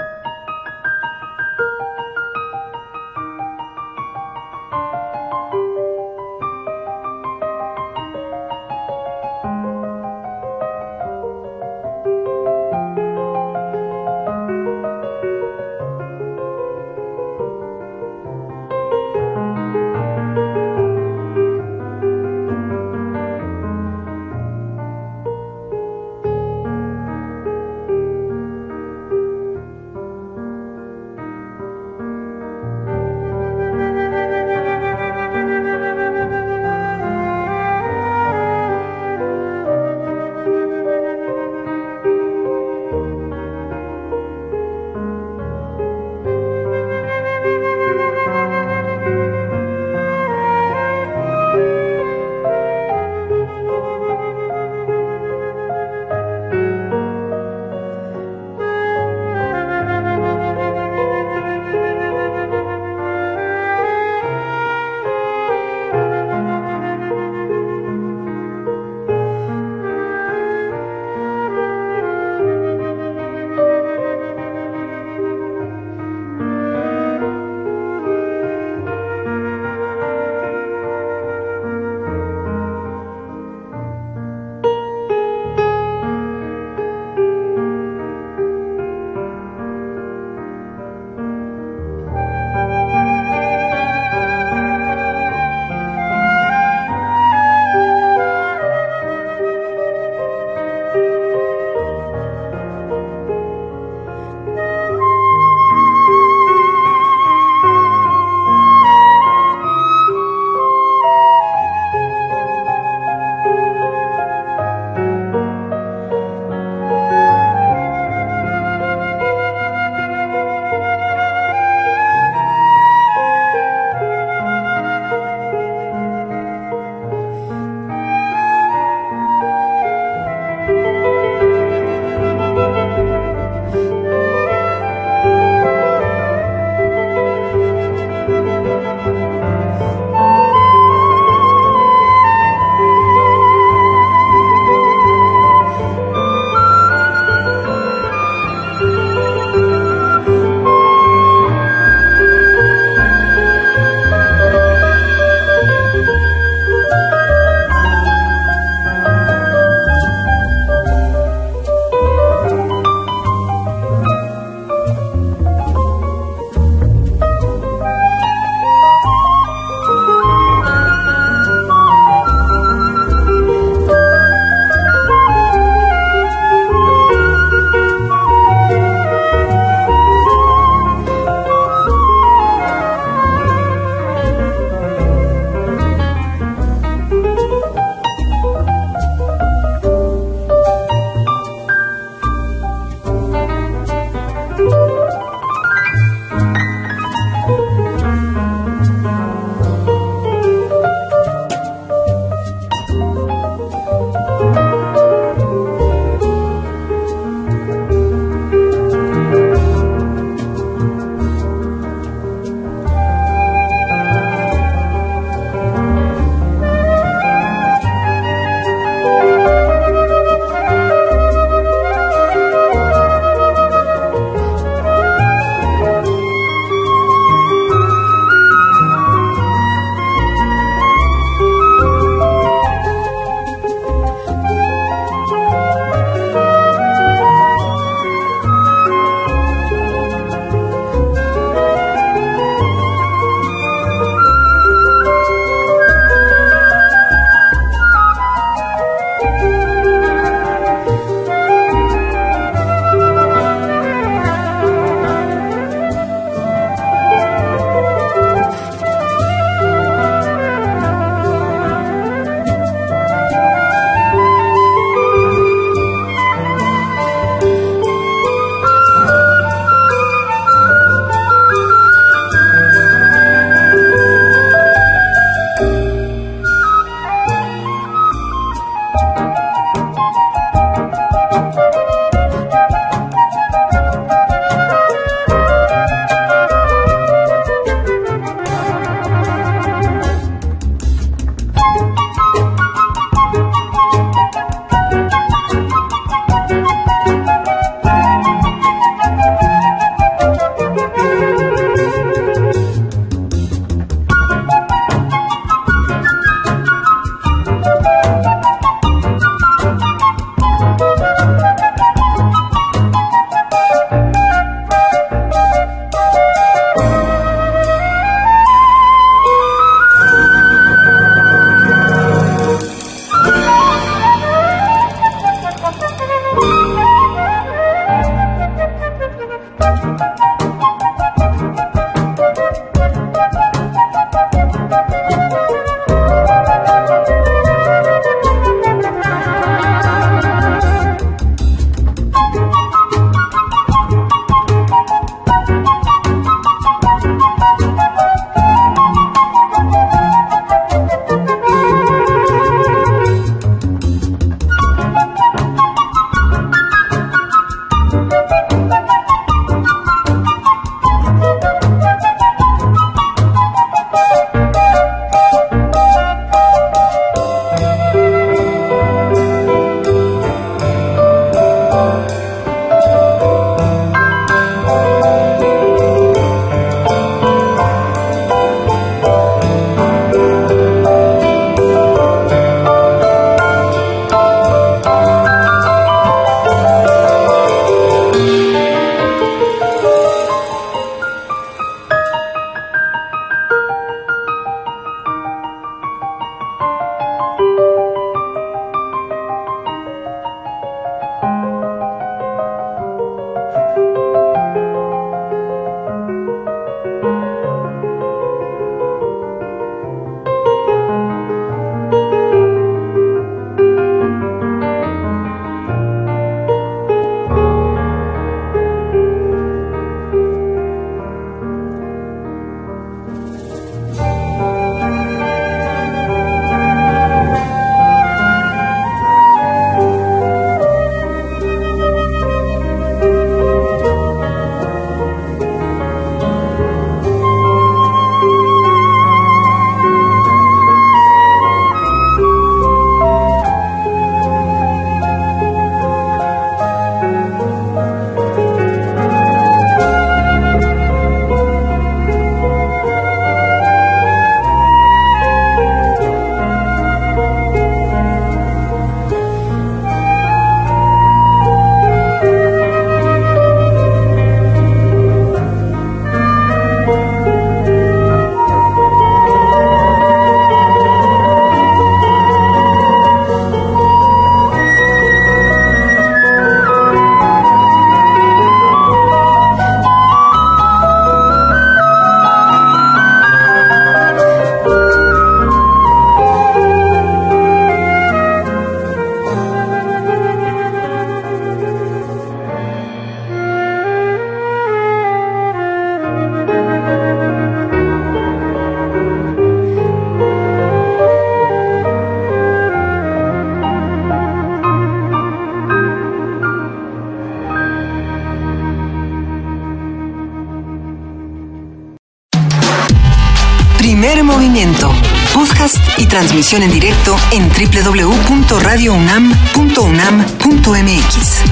Transmisión en directo en www.radiounam.unam.mx.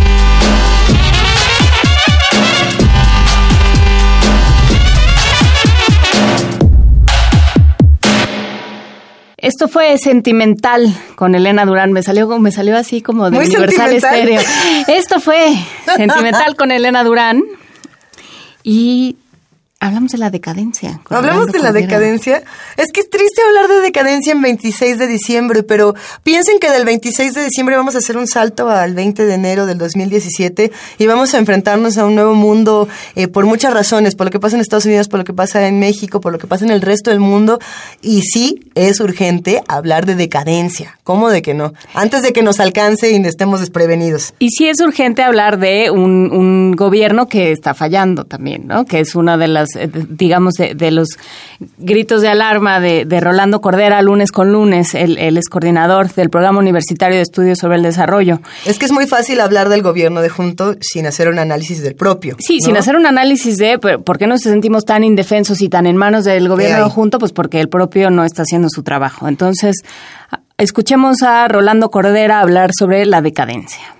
Esto fue sentimental con Elena Durán. Me salió, me salió así como de Muy Universal sentimental. Estéreo. Esto fue sentimental con Elena Durán. Y hablamos de la decadencia. Hablamos de la decadencia. Es que es triste hablar de decadencia en 26 de diciembre, pero piensen que del 26 de diciembre vamos a hacer un salto al 20 de enero del 2017 y vamos a enfrentarnos a un nuevo mundo eh, por muchas razones, por lo que pasa en Estados Unidos, por lo que pasa en México, por lo que pasa en el resto del mundo. Y sí, es urgente hablar de decadencia. ¿Cómo de que no? Antes de que nos alcance y estemos desprevenidos. Y sí es urgente hablar de un, gobierno que está fallando también, ¿no? Que es una de las, eh, digamos, de, de los gritos de alarma de, de Rolando Cordera lunes con lunes. Él, él es coordinador del Programa Universitario de Estudios sobre el Desarrollo. Es que es muy fácil hablar del gobierno de junto sin hacer un análisis del propio. Sí, ¿no? sin hacer un análisis de por qué nos sentimos tan indefensos y tan en manos del gobierno hay? junto, pues porque el propio no está haciendo su trabajo. Entonces, escuchemos a Rolando Cordera hablar sobre la decadencia.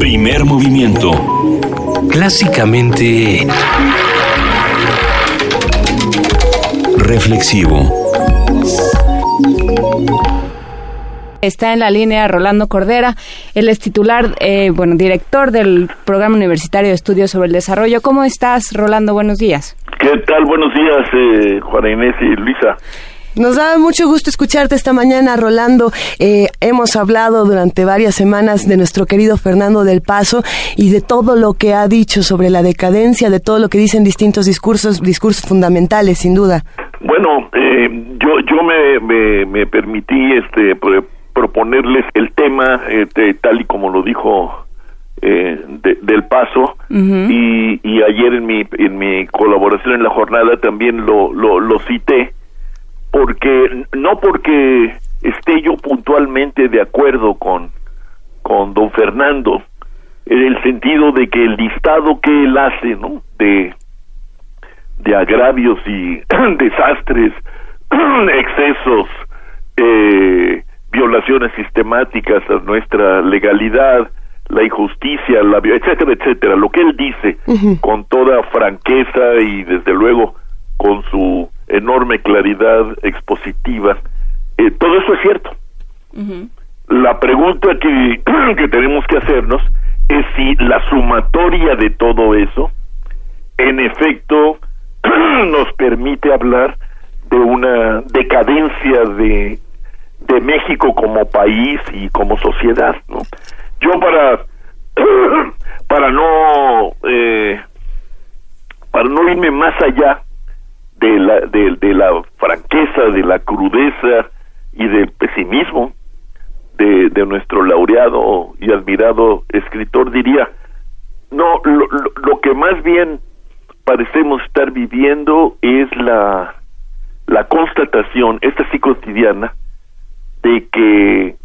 Primer movimiento. Clásicamente Reflexivo. Está en la línea Rolando Cordera, él es titular, eh, bueno, director del Programa Universitario de Estudios sobre el Desarrollo. ¿Cómo estás, Rolando? Buenos días. ¿Qué tal? Buenos días, eh, Juana Inés y Luisa. Nos da mucho gusto escucharte esta mañana, Rolando. Eh, hemos hablado durante varias semanas de nuestro querido Fernando del Paso y de todo lo que ha dicho sobre la decadencia, de todo lo que dicen distintos discursos, discursos fundamentales, sin duda. Bueno, eh, yo yo me, me, me permití este pro- proponerles el tema este, tal y como lo dijo eh, de- del paso. Y, y ayer en mi en mi colaboración en la jornada también lo lo, lo cité porque no porque esté yo puntualmente de acuerdo con con don Fernando en el sentido de que el listado que él hace no de de agravios y desastres, excesos, eh, violaciones sistemáticas a nuestra legalidad, la injusticia, la etcétera, etcétera. Lo que él dice con toda franqueza y desde luego con su enorme claridad expositiva, eh, todo eso es cierto. La pregunta que, que tenemos que hacernos es si la sumatoria de todo eso, en efecto, nos permite hablar de una decadencia de, de México como país y como sociedad, ¿no? Yo para para no eh, para no irme más allá de la de, la franqueza, de la crudeza y del pesimismo de, de nuestro laureado y admirado escritor diría no lo- lo que más bien parecemos estar viviendo es la la constatación esta sí cotidiana de que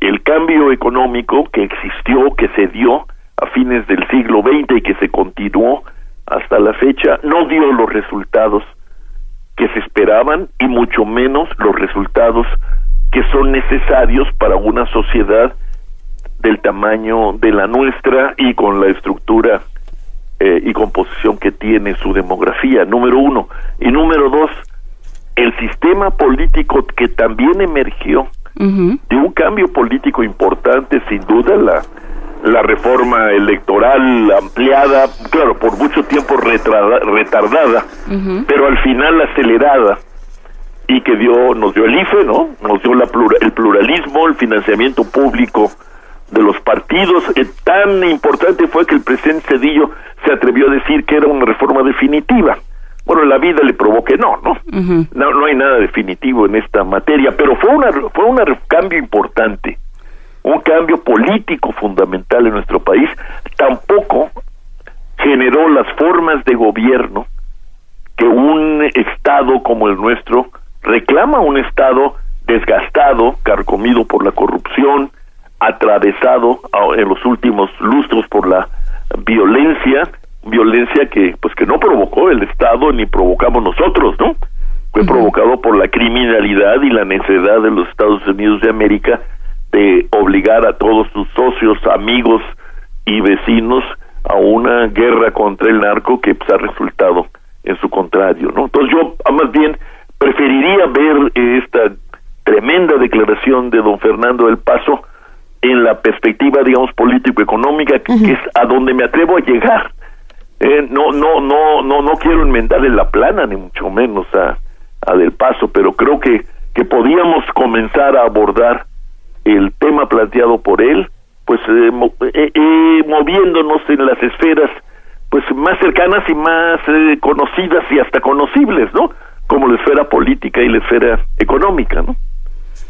el cambio económico que existió, que se dio a fines del siglo XX y que se continuó hasta la fecha, no dio los resultados que se esperaban y mucho menos los resultados que son necesarios para una sociedad del tamaño de la nuestra y con la estructura eh, y composición que tiene su demografía, número uno. Y número dos, el sistema político que también emergió de un cambio político importante, sin duda, la, la reforma electoral ampliada, claro, por mucho tiempo retrada- retardada, pero al final acelerada y que dio nos dio el IFE, ¿no? Nos dio la plura- el pluralismo, el financiamiento público de los partidos. Eh, tan importante fue que el presidente Cedillo se atrevió a decir que era una reforma definitiva. Bueno, la vida le probó que no, ¿no? No, no hay nada definitivo en esta materia, pero fue una fue un cambio importante, un cambio político fundamental en nuestro país. Tampoco generó las formas de gobierno que un estado como el nuestro reclama un estado desgastado, carcomido por la corrupción, atravesado ah, en los últimos lustros por la violencia violencia que pues que no provocó el Estado ni provocamos nosotros, ¿no? Fue provocado por la criminalidad y la necesidad de los Estados Unidos de América de obligar a todos sus socios, amigos y vecinos a una guerra contra el narco que pues, ha resultado en su contrario, ¿no? Entonces yo ah, más bien preferiría ver esta tremenda declaración de don Fernando del Paso en la perspectiva, digamos, político-económica, que es a donde me atrevo a llegar. Eh, no, no, no, no, no quiero enmendarle la plana, ni mucho menos a, a Del Paso, pero creo que, que podíamos comenzar a abordar el tema planteado por él, pues eh, mo- eh, eh, moviéndonos en las esferas pues más cercanas y más eh, conocidas y hasta conocibles, ¿no? Como la esfera política y la esfera económica, ¿no?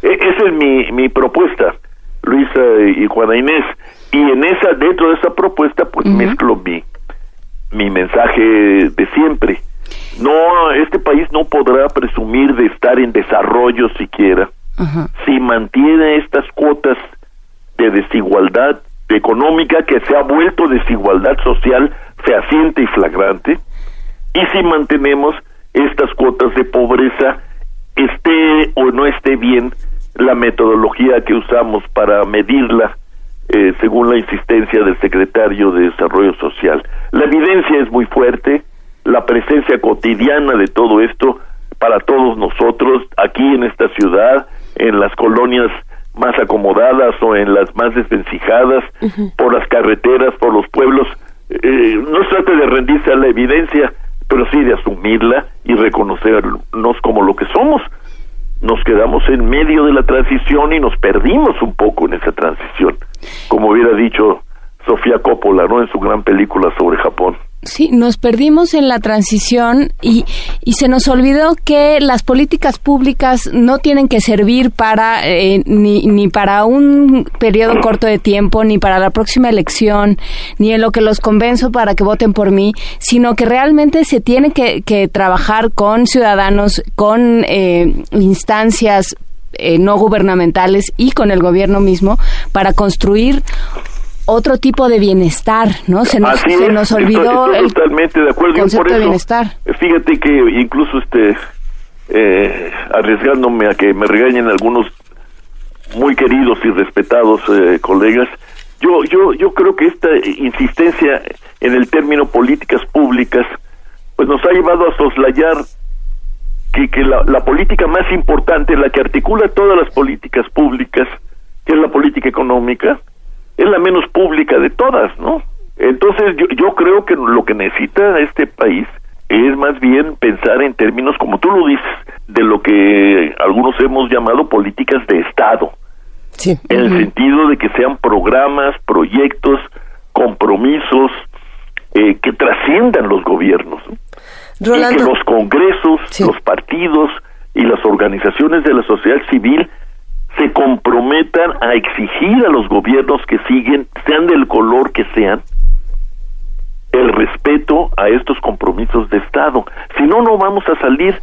E- esa es mi, mi propuesta, Luisa y Juana Inés. Y en esa, dentro de esa propuesta, pues mezclo mi, mi mensaje de siempre. No, este país no podrá presumir de estar en desarrollo siquiera si mantiene estas cuotas de desigualdad económica que se ha vuelto desigualdad social fehaciente y flagrante y si mantenemos estas cuotas de pobreza esté o no esté bien la metodología que usamos para medirla eh, según la insistencia del secretario de Desarrollo Social. La evidencia es muy fuerte, la presencia cotidiana de todo esto para todos nosotros aquí en esta ciudad, en las colonias más acomodadas o en las más desvencijadas, por las carreteras, por los pueblos. Eh, no se trata de rendirse a la evidencia, pero sí de asumirla y reconocernos como lo que somos. Nos quedamos en medio de la transición y nos perdimos un poco en esa transición, como hubiera dicho Sofía Coppola, ¿no? En su gran película sobre Japón. Sí, nos perdimos en la transición y, y se nos olvidó que las políticas públicas no tienen que servir para eh, ni, ni para un periodo corto de tiempo, ni para la próxima elección, ni en lo que los convenzo para que voten por mí, sino que realmente se tiene que, que trabajar con ciudadanos, con eh, instancias eh, no gubernamentales y con el gobierno mismo para construir otro tipo de bienestar, ¿no? Se nos, Así se es, nos olvidó estoy, el totalmente de acuerdo. Concepto por de eso, bienestar. Fíjate que incluso este eh, arriesgándome a que me regañen algunos muy queridos y respetados eh, colegas, yo yo yo creo que esta insistencia en el término políticas públicas pues nos ha llevado a soslayar que, que la, la política más importante, la que articula todas las políticas públicas, que es la política económica, es la menos pública de todas, ¿no? Entonces yo, yo creo que lo que necesita este país es más bien pensar en términos, como tú lo dices, de lo que algunos hemos llamado políticas de Estado. En el sentido de que sean programas, proyectos, compromisos eh, que trasciendan los gobiernos. ¿no? Y que los congresos, los partidos y las organizaciones de la sociedad civil se comprometan a exigir a los gobiernos que siguen, sean del color que sean, el respeto a estos compromisos de Estado. Si no, no vamos a salir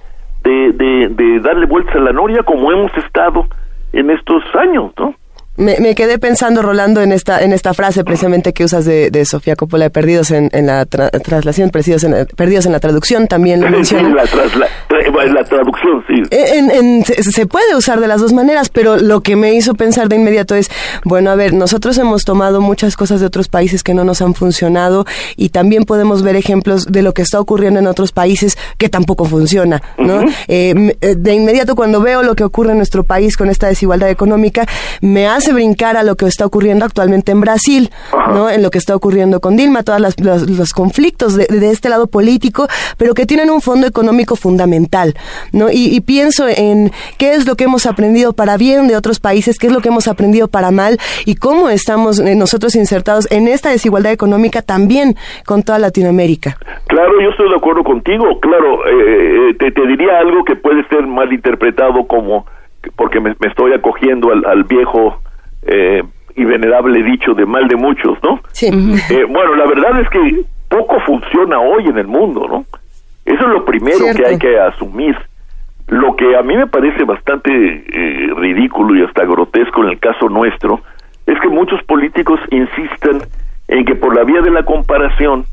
de, de, de darle vueltas a la noria como hemos estado en estos años, ¿no? Me, me quedé pensando, Rolando, en esta, en esta frase precisamente que usas de, de Sofía Coppola de Perdidos en, en la tra- traslación, perdidos en, perdidos en la traducción, también lo menciona. la, trasla- tra- la traducción, sí. En- en- se, puede usar de las dos maneras, pero lo que me hizo pensar de inmediato es, bueno, a ver, nosotros hemos tomado muchas cosas de otros países que no nos han funcionado y también podemos ver ejemplos de lo que está ocurriendo en otros países que tampoco funciona, ¿no? Eh, m- eh, de inmediato cuando veo lo que ocurre en nuestro país con esta desigualdad económica, me hace brincar a lo que está ocurriendo actualmente en Brasil, ¿no? En lo que está ocurriendo con Dilma, todos los, conflictos de, de este lado político, pero que tienen un fondo económico fundamental, ¿no? Y, y pienso en qué es lo que hemos aprendido para bien de otros países, qué es lo que hemos aprendido para mal y cómo estamos eh, nosotros insertados en esta desigualdad económica también con toda Latinoamérica. Claro, yo estoy de acuerdo contigo. Claro, eh, te, te diría algo que puede ser mal interpretado como porque me, me estoy acogiendo al, al viejo eh, y venerable dicho de mal de muchos, ¿no? Sí. Eh, bueno, la verdad es que poco funciona hoy en el mundo, ¿no? Eso es lo primero Cierto. que hay que asumir. Lo que a mí me parece bastante eh, ridículo y hasta grotesco en el caso nuestro es que muchos políticos insistan en que por la vía de la comparación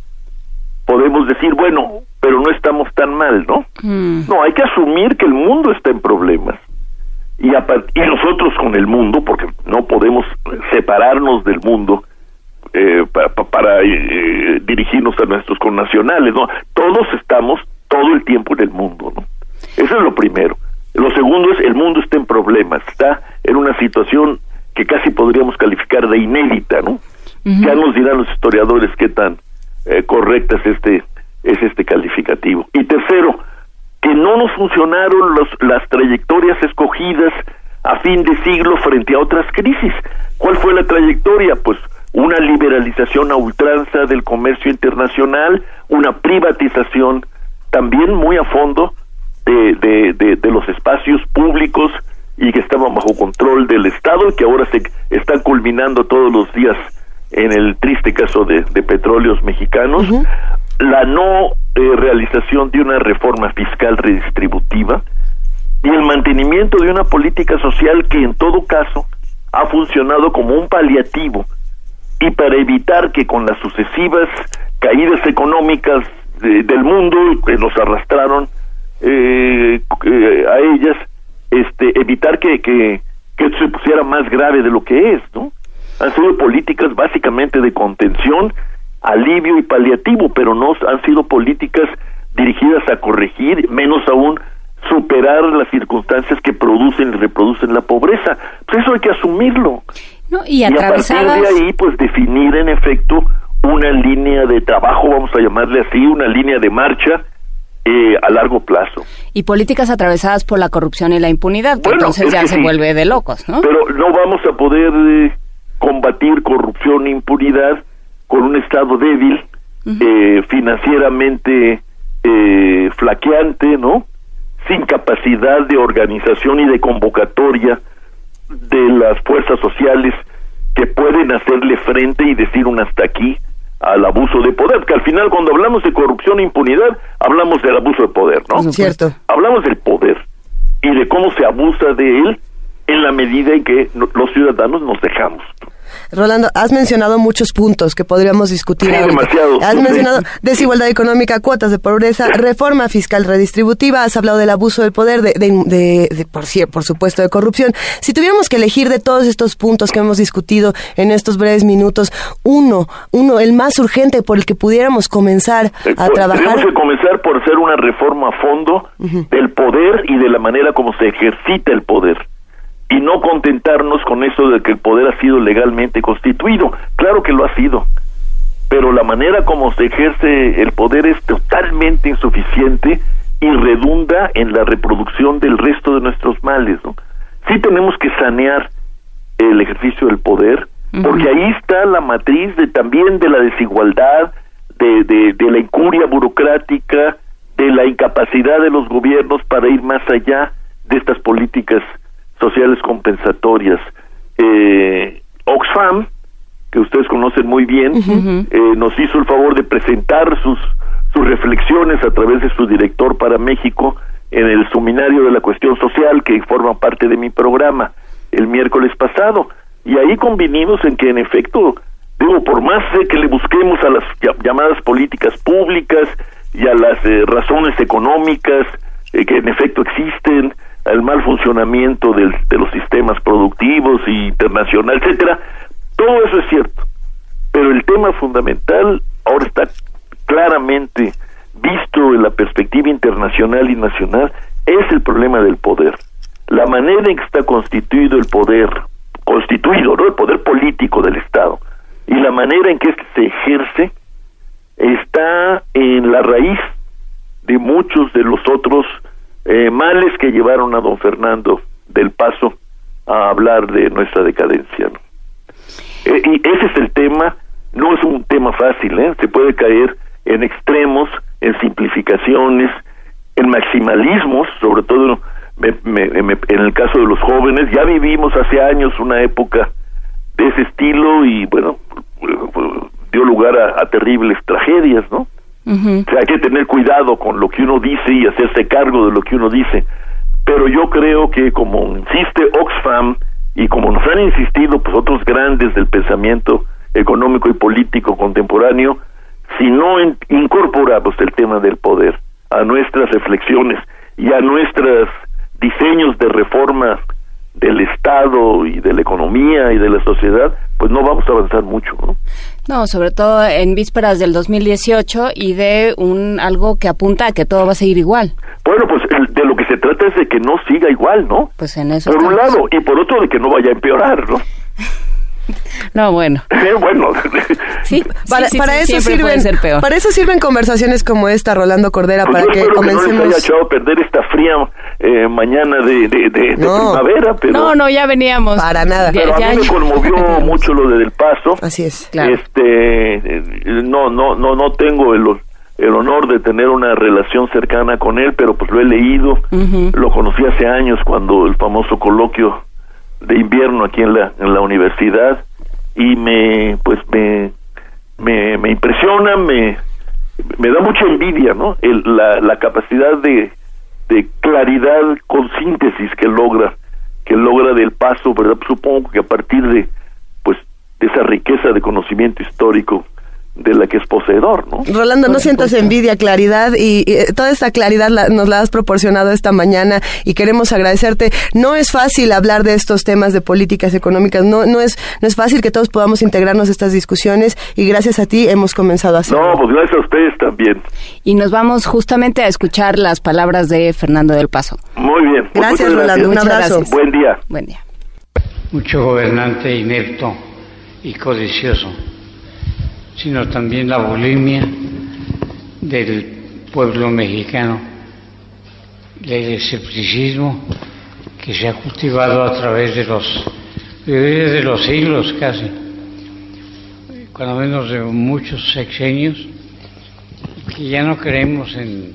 podemos decir, bueno, pero no estamos tan mal, ¿no? No, hay que asumir que el mundo está en problemas. Y, a y nosotros con el mundo, porque no podemos separarnos del mundo eh, pa- pa- para, eh, dirigirnos a nuestros connacionales, ¿no? Todos estamos todo el tiempo en el mundo, ¿no? Eso es lo primero. Lo segundo es el mundo está en problemas, está en una situación que casi podríamos calificar de inédita, ¿no? Ya nos dirán los historiadores qué tan eh, correcta es este es este calificativo. Y tercero, que no nos funcionaron los, las trayectorias escogidas a fin de siglo frente a otras crisis. ¿Cuál fue la trayectoria? Pues una liberalización a ultranza del comercio internacional, una privatización también muy a fondo de, de, de, de los espacios públicos y que estaban bajo control del Estado y que ahora se están culminando todos los días en el triste caso de, de petróleos mexicanos, la no eh, realización de una reforma fiscal redistributiva y el mantenimiento de una política social que en todo caso ha funcionado como un paliativo y para evitar que con las sucesivas caídas económicas de- del mundo que nos arrastraron eh, eh, a ellas, este, evitar que, que, que se pusiera más grave de lo que es, ¿no? Han sido políticas básicamente de contención, alivio y paliativo, pero no han sido políticas dirigidas a corregir, menos aún superar las circunstancias que producen y reproducen la pobreza. Pues eso hay que asumirlo. No, y Y a partir de ahí, pues definir en efecto una línea de trabajo, vamos a llamarle así, una línea de marcha eh, a largo plazo. Y políticas atravesadas por la corrupción y la impunidad, que Bueno, entonces es ya se sí. vuelve de locos, ¿no? Pero no vamos a poder eh, combatir corrupción e impunidad con un Estado débil, eh, financieramente eh, flaqueante, ¿no? Sin capacidad de organización y de convocatoria de las fuerzas sociales que pueden hacerle frente y decir un hasta aquí al abuso de poder, que al final cuando hablamos de corrupción e impunidad, hablamos del abuso de poder, ¿no? Cierto. Hablamos del poder y de cómo se abusa de él en la medida en que los ciudadanos nos dejamos. Rolando, has mencionado muchos puntos que podríamos discutir. Sí, ahorita. demasiados. Has mencionado desigualdad económica, cuotas de pobreza, reforma fiscal redistributiva, has hablado del abuso del poder, de, de- de- de- por, por supuesto, de corrupción. Si tuviéramos que elegir de todos estos puntos que hemos discutido en estos breves minutos, uno, uno, el más urgente por el que pudiéramos comenzar a trabajar. Tenemos que comenzar por hacer una reforma a fondo del poder y de la manera como se ejercita el poder. Y no contentarnos con eso de que el poder ha sido legalmente constituido. Claro que lo ha sido. Pero la manera como se ejerce el poder es totalmente insuficiente y redunda en la reproducción del resto de nuestros males. ¿no? Sí tenemos que sanear el ejercicio del poder, porque ahí está la matriz de también de la desigualdad, de, de, de la incuria burocrática, de la incapacidad de los gobiernos para ir más allá de estas políticas sociales compensatorias. Eh, Oxfam, que ustedes conocen muy bien, eh, nos hizo el favor de presentar sus, sus reflexiones a través de su director para México en el seminario de la cuestión social que forma parte de mi programa el miércoles pasado. Y ahí convinimos en que en efecto, digo, por más que le busquemos a las ll- llamadas políticas públicas y a las eh, razones económicas eh, que en efecto existen, al mal funcionamiento del- de los sistemas productivos internacional, etcétera, todo eso es cierto. Pero el tema fundamental ahora está claramente visto en la perspectiva internacional y nacional, es el problema del poder. La manera en que está constituido el poder, constituido, ¿no? El poder político del Estado, y la manera en que este se ejerce, está en la raíz de muchos de los otros eh, males que llevaron a don Fernando del Paso a hablar de nuestra decadencia. Eh, y ese es el tema, no es un tema fácil, ¿eh? se puede caer en extremos, en simplificaciones, en maximalismos, sobre todo me- me- me- en el caso de los jóvenes, ya vivimos hace años una época de ese estilo y bueno, dio lugar a terribles tragedias, ¿no? O sea, hay que tener cuidado con lo que uno dice y hacerse cargo de lo que uno dice. Pero yo creo que como insiste Oxfam y como nos han insistido pues otros grandes del pensamiento económico y político contemporáneo, si no in- incorporamos el tema del poder a nuestras reflexiones y a nuestros diseños de reforma del Estado y de la economía y de la sociedad, pues no vamos a avanzar mucho, ¿no? No, sobre todo en vísperas del 2018 y de un algo que apunta a que todo va a seguir igual. Bueno, pues el- de lo que se trata es de que no siga igual, ¿no? Pues en eso Por un lado, y por otro de que no vaya a empeorar, ¿no? No, bueno. bueno, Sí, Para, sí, sí, para sí, eso sirven, ser peor. para eso sirven conversaciones como esta, Rolando Cordera, pues para que espero que no les comencemos. haya echado a perder esta fría eh, mañana de, de, de- de No. primavera, pero... No, no, ya veníamos. Para nada. Pero a mí me conmovió mucho lo de Del Paso. Así es. Este, eh, no, no, no, no tengo el, el honor de tener una relación cercana con él, pero pues lo he leído. Lo conocí hace años cuando el famoso coloquio de invierno aquí en la, en la universidad y me, pues me, me, me impresiona, me, me da mucha envidia, ¿no? El, la, la capacidad de, de claridad con síntesis que logra, que logra del paso, ¿verdad? Supongo que a partir de, pues, de esa riqueza de conocimiento histórico de la que es poseedor, ¿no? Rolando, no sientas envidia, claridad y, y, eh, toda esta claridad la- nos la has proporcionado esta mañana y queremos agradecerte. No es fácil hablar de estos temas de políticas económicas, no, no, es, no es fácil que todos podamos integrarnos a estas discusiones y gracias a ti hemos comenzado a hacerlo. No, pues gracias a ustedes también. Y nos vamos justamente a escuchar las palabras de Fernando del Paso. Muy bien. pues Gracias, muchas Rolando, un Muchas abrazo. gracias. Buen día. Buen día. mucho gobernante inepto y codicioso, sino también la bulimia del pueblo mexicano, el escepticismo que se ha cultivado a través de los, de los siglos casi, cuando menos de muchos sexenios, que ya no creemos en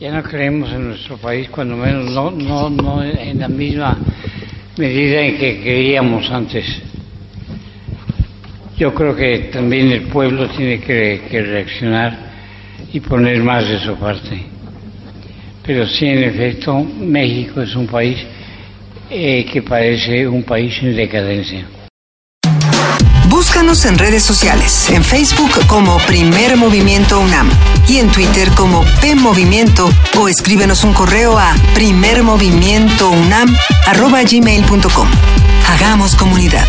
ya no creemos en nuestro país, cuando menos no, no, no en la misma medida en que creíamos antes. Yo creo que también el pueblo tiene que, reaccionar y poner más de su parte. Pero sí, en efecto, México es un país eh, que parece un país en decadencia. Búscanos en redes sociales, en Facebook como Primer Movimiento UNAM y en Twitter como P Movimiento o escríbenos un correo a primermovimientounam@gmail.com. Hagamos comunidad.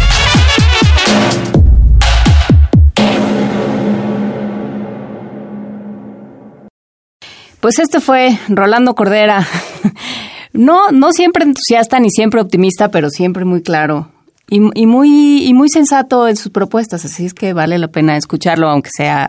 Pues este fue Rolando Cordera. No, no siempre entusiasta ni siempre optimista, pero siempre muy claro y, muy y muy sensato en sus propuestas. Así es que vale la pena escucharlo, aunque sea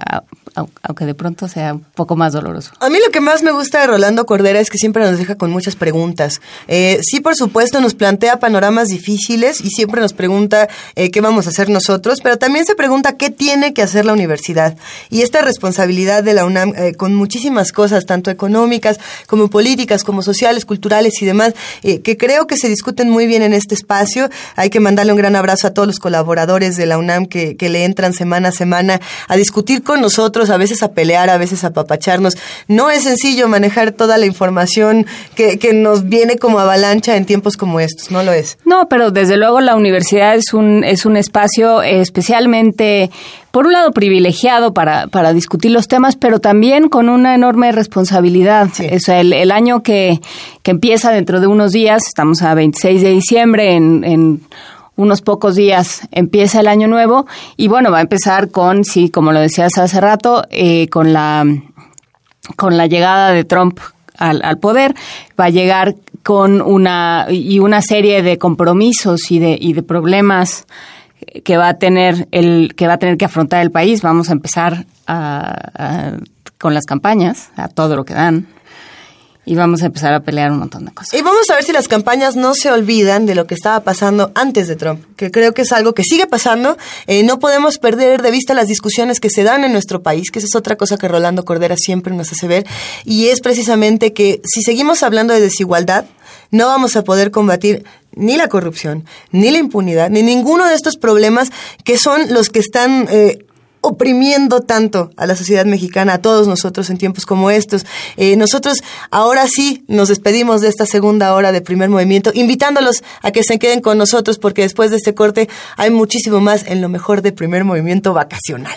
aunque de pronto sea un poco más doloroso. A mí lo que más me gusta de Rolando Cordera es que siempre nos deja con muchas preguntas. Eh, sí, por supuesto, nos plantea panoramas difíciles y siempre nos pregunta eh, qué vamos a hacer nosotros, pero también se pregunta qué tiene que hacer la universidad. Y esta responsabilidad de la UNAM eh, con muchísimas cosas, tanto económicas como políticas, como sociales, culturales y demás, que creo que se discuten muy bien en este espacio. Hay que mandarle un gran abrazo a todos los colaboradores de la UNAM que le entran semana a semana a discutir con nosotros, a veces a pelear, a veces a papacharnos. No es sencillo manejar toda la información que, que nos viene como avalancha en tiempos como estos, no lo es. No, pero desde luego la universidad es un, es un espacio especialmente, por un lado, privilegiado para, para discutir los temas, pero también con una enorme responsabilidad. O sea, el, el año que, que empieza dentro de unos días, estamos a 26 de diciembre, en, en unos pocos días empieza el año nuevo y bueno, va a empezar con, sí, como lo decías hace rato, eh, con la con la llegada de Trump al, al poder, va a llegar con una y una serie de compromisos y de, y de problemas que va a tener el que va a tener que afrontar el país. Vamos a empezar a- con las campañas, a todo lo que dan, y vamos a empezar a pelear un montón de cosas. Y vamos a ver si las campañas no se olvidan de lo que estaba pasando antes de Trump, que creo que es algo que sigue pasando. Eh, no podemos perder de vista las discusiones que se dan en nuestro país, que esa es otra cosa que Rolando Cordera siempre nos hace ver, y es precisamente que si seguimos hablando de desigualdad, no vamos a poder combatir ni la corrupción, ni la impunidad, ni ninguno de estos problemas que son los que están eh, oprimiendo tanto a la sociedad mexicana, a todos nosotros en tiempos como estos. Eh, nosotros ahora sí nos despedimos de esta segunda hora de primer movimiento, invitándolos a que se queden con nosotros porque después de este corte hay muchísimo más en lo mejor de primer movimiento vacacional.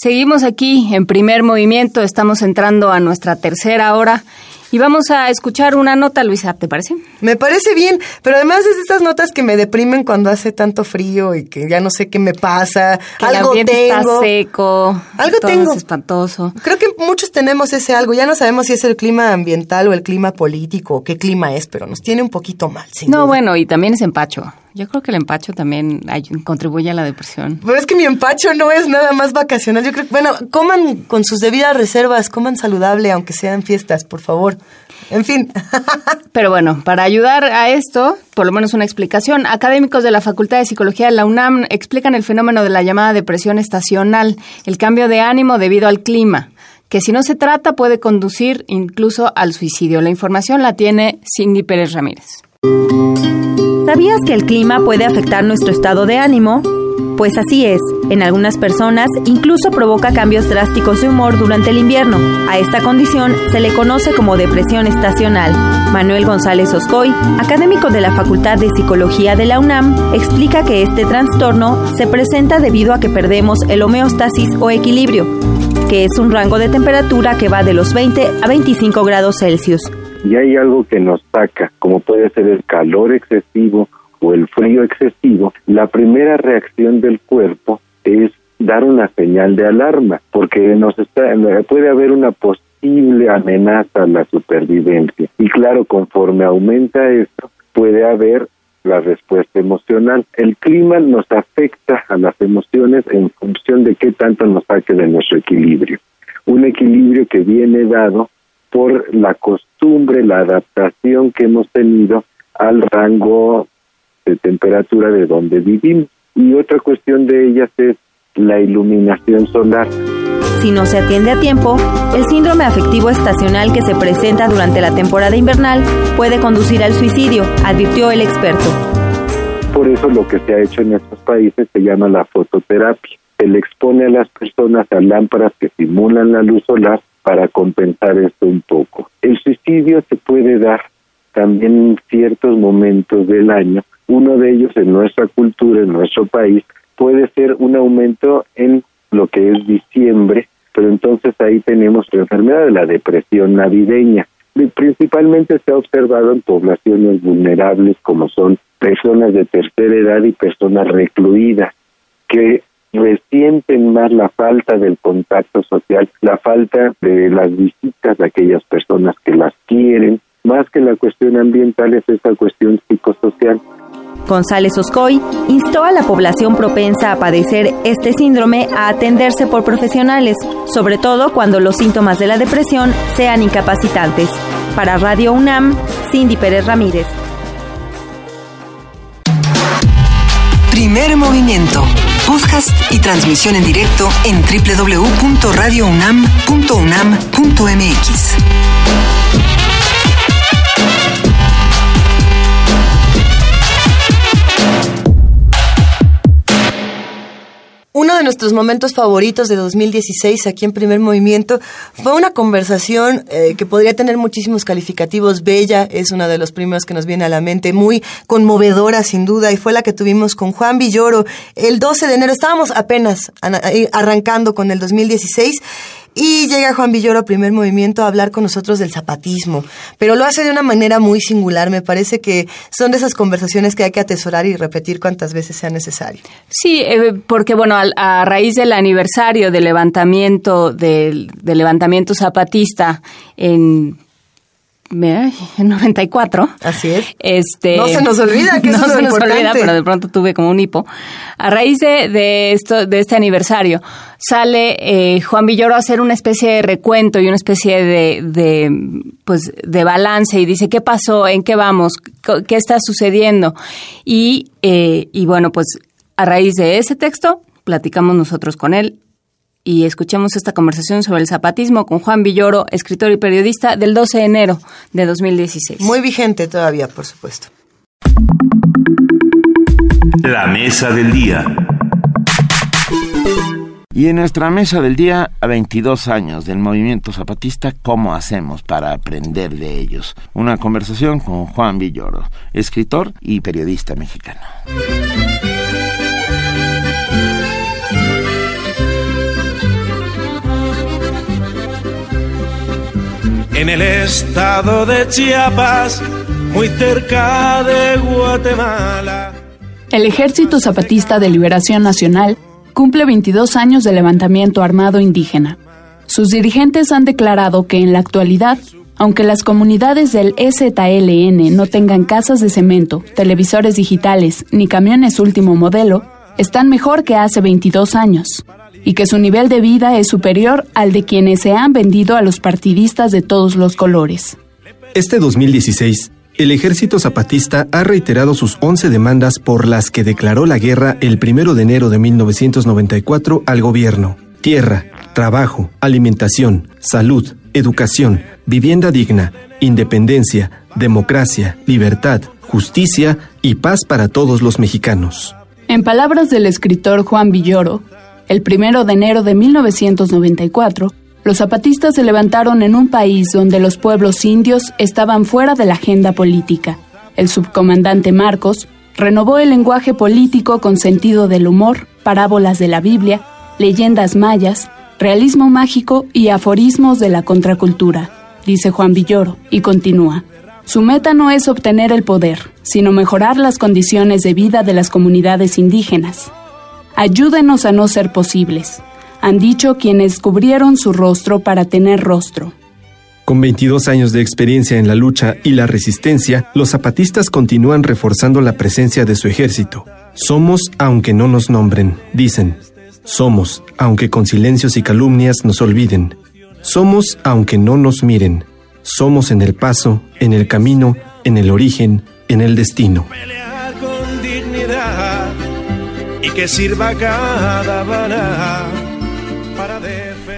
Seguimos aquí en primer movimiento, estamos entrando a nuestra tercera hora y vamos a escuchar una nota, Luisa, ¿te parece? Me parece bien, pero además es de estas notas que me deprimen cuando hace tanto frío y que ya no sé qué me pasa. Que el algo ambiente tengo. está seco, Algo todo tengo. es espantoso. Creo muchos tenemos ese algo. Ya no sabemos si es el clima ambiental o el clima político o qué clima es, pero nos tiene un poquito mal. sin No, duda. bueno, y también es empacho. Yo creo que el empacho también ay- contribuye a la depresión. Pero es que mi empacho no es nada más vacacional. Yo creo que, bueno, coman con sus debidas reservas, coman saludable, aunque sean fiestas, por favor. En fin. Pero bueno, para ayudar a esto, por lo menos una explicación, académicos de la Facultad de Psicología de la UNAM explican el fenómeno de la llamada depresión estacional, el cambio de ánimo debido al clima, que si no se trata puede conducir incluso al suicidio. La información la tiene Cindy Pérez Ramírez. ¿Sabías que el clima puede afectar nuestro estado de ánimo? Pues así es, en algunas personas incluso provoca cambios drásticos de humor durante el invierno. A esta condición se le conoce como depresión estacional. Manuel González Oscoy, académico de la Facultad de Psicología de la UNAM, explica que este trastorno se presenta debido a que perdemos el homeostasis o equilibrio, que es un rango de temperatura que va de los 20 a 25 grados Celsius. y hay algo que nos saca, como puede ser el calor excesivo o el frío excesivo, la primera reacción del cuerpo es dar una señal de alarma, porque nos está, puede haber una posible amenaza a la supervivencia. Y claro, conforme aumenta esto, puede haber la respuesta emocional. El clima nos afecta a las emociones en función de qué tanto nos saque de nuestro equilibrio. Un equilibrio que viene dado por la costumbre, la adaptación que hemos tenido al rango de temperatura de donde vivimos. Y otra cuestión de ellas es la iluminación solar. Si no se atiende a tiempo, el síndrome afectivo estacional que se presenta durante la temporada invernal puede conducir al suicidio, advirtió el experto. Por eso lo que se ha hecho en estos países se llama la fototerapia. Se le expone a las personas a lámparas que simulan la luz solar para compensar esto un poco. El suicidio se puede dar también en ciertos momentos del año. Uno de ellos en nuestra cultura, en nuestro país, puede ser un aumento en lo que es diciembre, pero entonces ahí tenemos la enfermedad de la depresión navideña. Principalmente se ha observado en poblaciones vulnerables como son personas de tercera edad y personas recluidas, que resienten más la falta del contacto social, la falta de las visitas de aquellas personas que las quieren, más que la cuestión ambiental es esa cuestión psicosocial. González Oscoy instó a la población propensa a padecer este síndrome a atenderse por profesionales, sobre todo cuando los síntomas de la depresión sean incapacitantes. Para Radio UNAM, Cindy Pérez Ramírez. Primer movimiento. Podcast y transmisión en directo en www.radiounam.unam.mx. Uno de nuestros momentos favoritos de 2016 aquí en Primer Movimiento fue una conversación eh, que podría tener muchísimos calificativos. Bella es uno de los primeros que nos viene a la mente, muy conmovedora sin duda, y fue la que tuvimos con Juan Villoro el 12 de enero. Estábamos apenas eh, arrancando con el 2016 y llega Juan Villoro a Primer Movimiento a hablar con nosotros del zapatismo, pero lo hace de una manera muy singular. Me parece que son de esas conversaciones que hay que atesorar y repetir cuantas veces sea necesario. Sí, eh, porque bueno, al- a, raíz del aniversario del levantamiento del, levantamiento zapatista en en 94. Así es. Este, No se nos olvida que no eso se nos importante. olvida, pero de pronto tuve como un hipo. A raíz de, de esto, de este aniversario, sale eh, Juan Villoro a hacer una especie de recuento y una especie de, de, pues, de balance y dice qué pasó, en qué vamos, qué está sucediendo. Y, eh, y bueno, pues a raíz de ese texto, platicamos nosotros con él y escuchemos esta conversación sobre el zapatismo con Juan Villoro, escritor y periodista del 12 de enero de 2016. Muy vigente todavía, por supuesto. La mesa del día. Y en nuestra mesa del día, a 22 años del movimiento zapatista, ¿cómo hacemos para aprender de ellos? Una conversación con Juan Villoro, escritor y periodista mexicano. En el estado de Chiapas, muy cerca de Guatemala. El Ejército Zapatista de Liberación Nacional cumple 22 años de levantamiento armado indígena. Sus dirigentes han declarado que en la actualidad, aunque las comunidades del EZLN no tengan casas de cemento, televisores digitales ni camiones último modelo, están mejor que hace 22 años y que su nivel de vida es superior al de quienes se han vendido a los partidistas de todos los colores. Este 2016, el ejército zapatista ha reiterado sus 11 demandas por las que declaró la guerra el 1 de enero de 1994 al gobierno. Tierra, trabajo, alimentación, salud, educación, vivienda digna, independencia, democracia, libertad, justicia y paz para todos los mexicanos. En palabras del escritor Juan Villoro, el 1 de enero de 1994, los zapatistas se levantaron en un país donde los pueblos indios estaban fuera de la agenda política. El subcomandante Marcos renovó el lenguaje político con sentido del humor, parábolas de la Biblia, leyendas mayas, realismo mágico y aforismos de la contracultura, dice Juan Villoro, y continúa. Su meta no es obtener el poder, sino mejorar las condiciones de vida de las comunidades indígenas. Ayúdenos a no ser posibles, han dicho quienes cubrieron su rostro para tener rostro. Con 22 años de experiencia en la lucha y la resistencia, los zapatistas continúan reforzando la presencia de su ejército. Somos aunque no nos nombren, dicen. Somos, aunque con silencios y calumnias nos olviden. Somos aunque no nos miren. Somos en el paso, en el camino, en el origen, en el destino. Que sirva cada bala.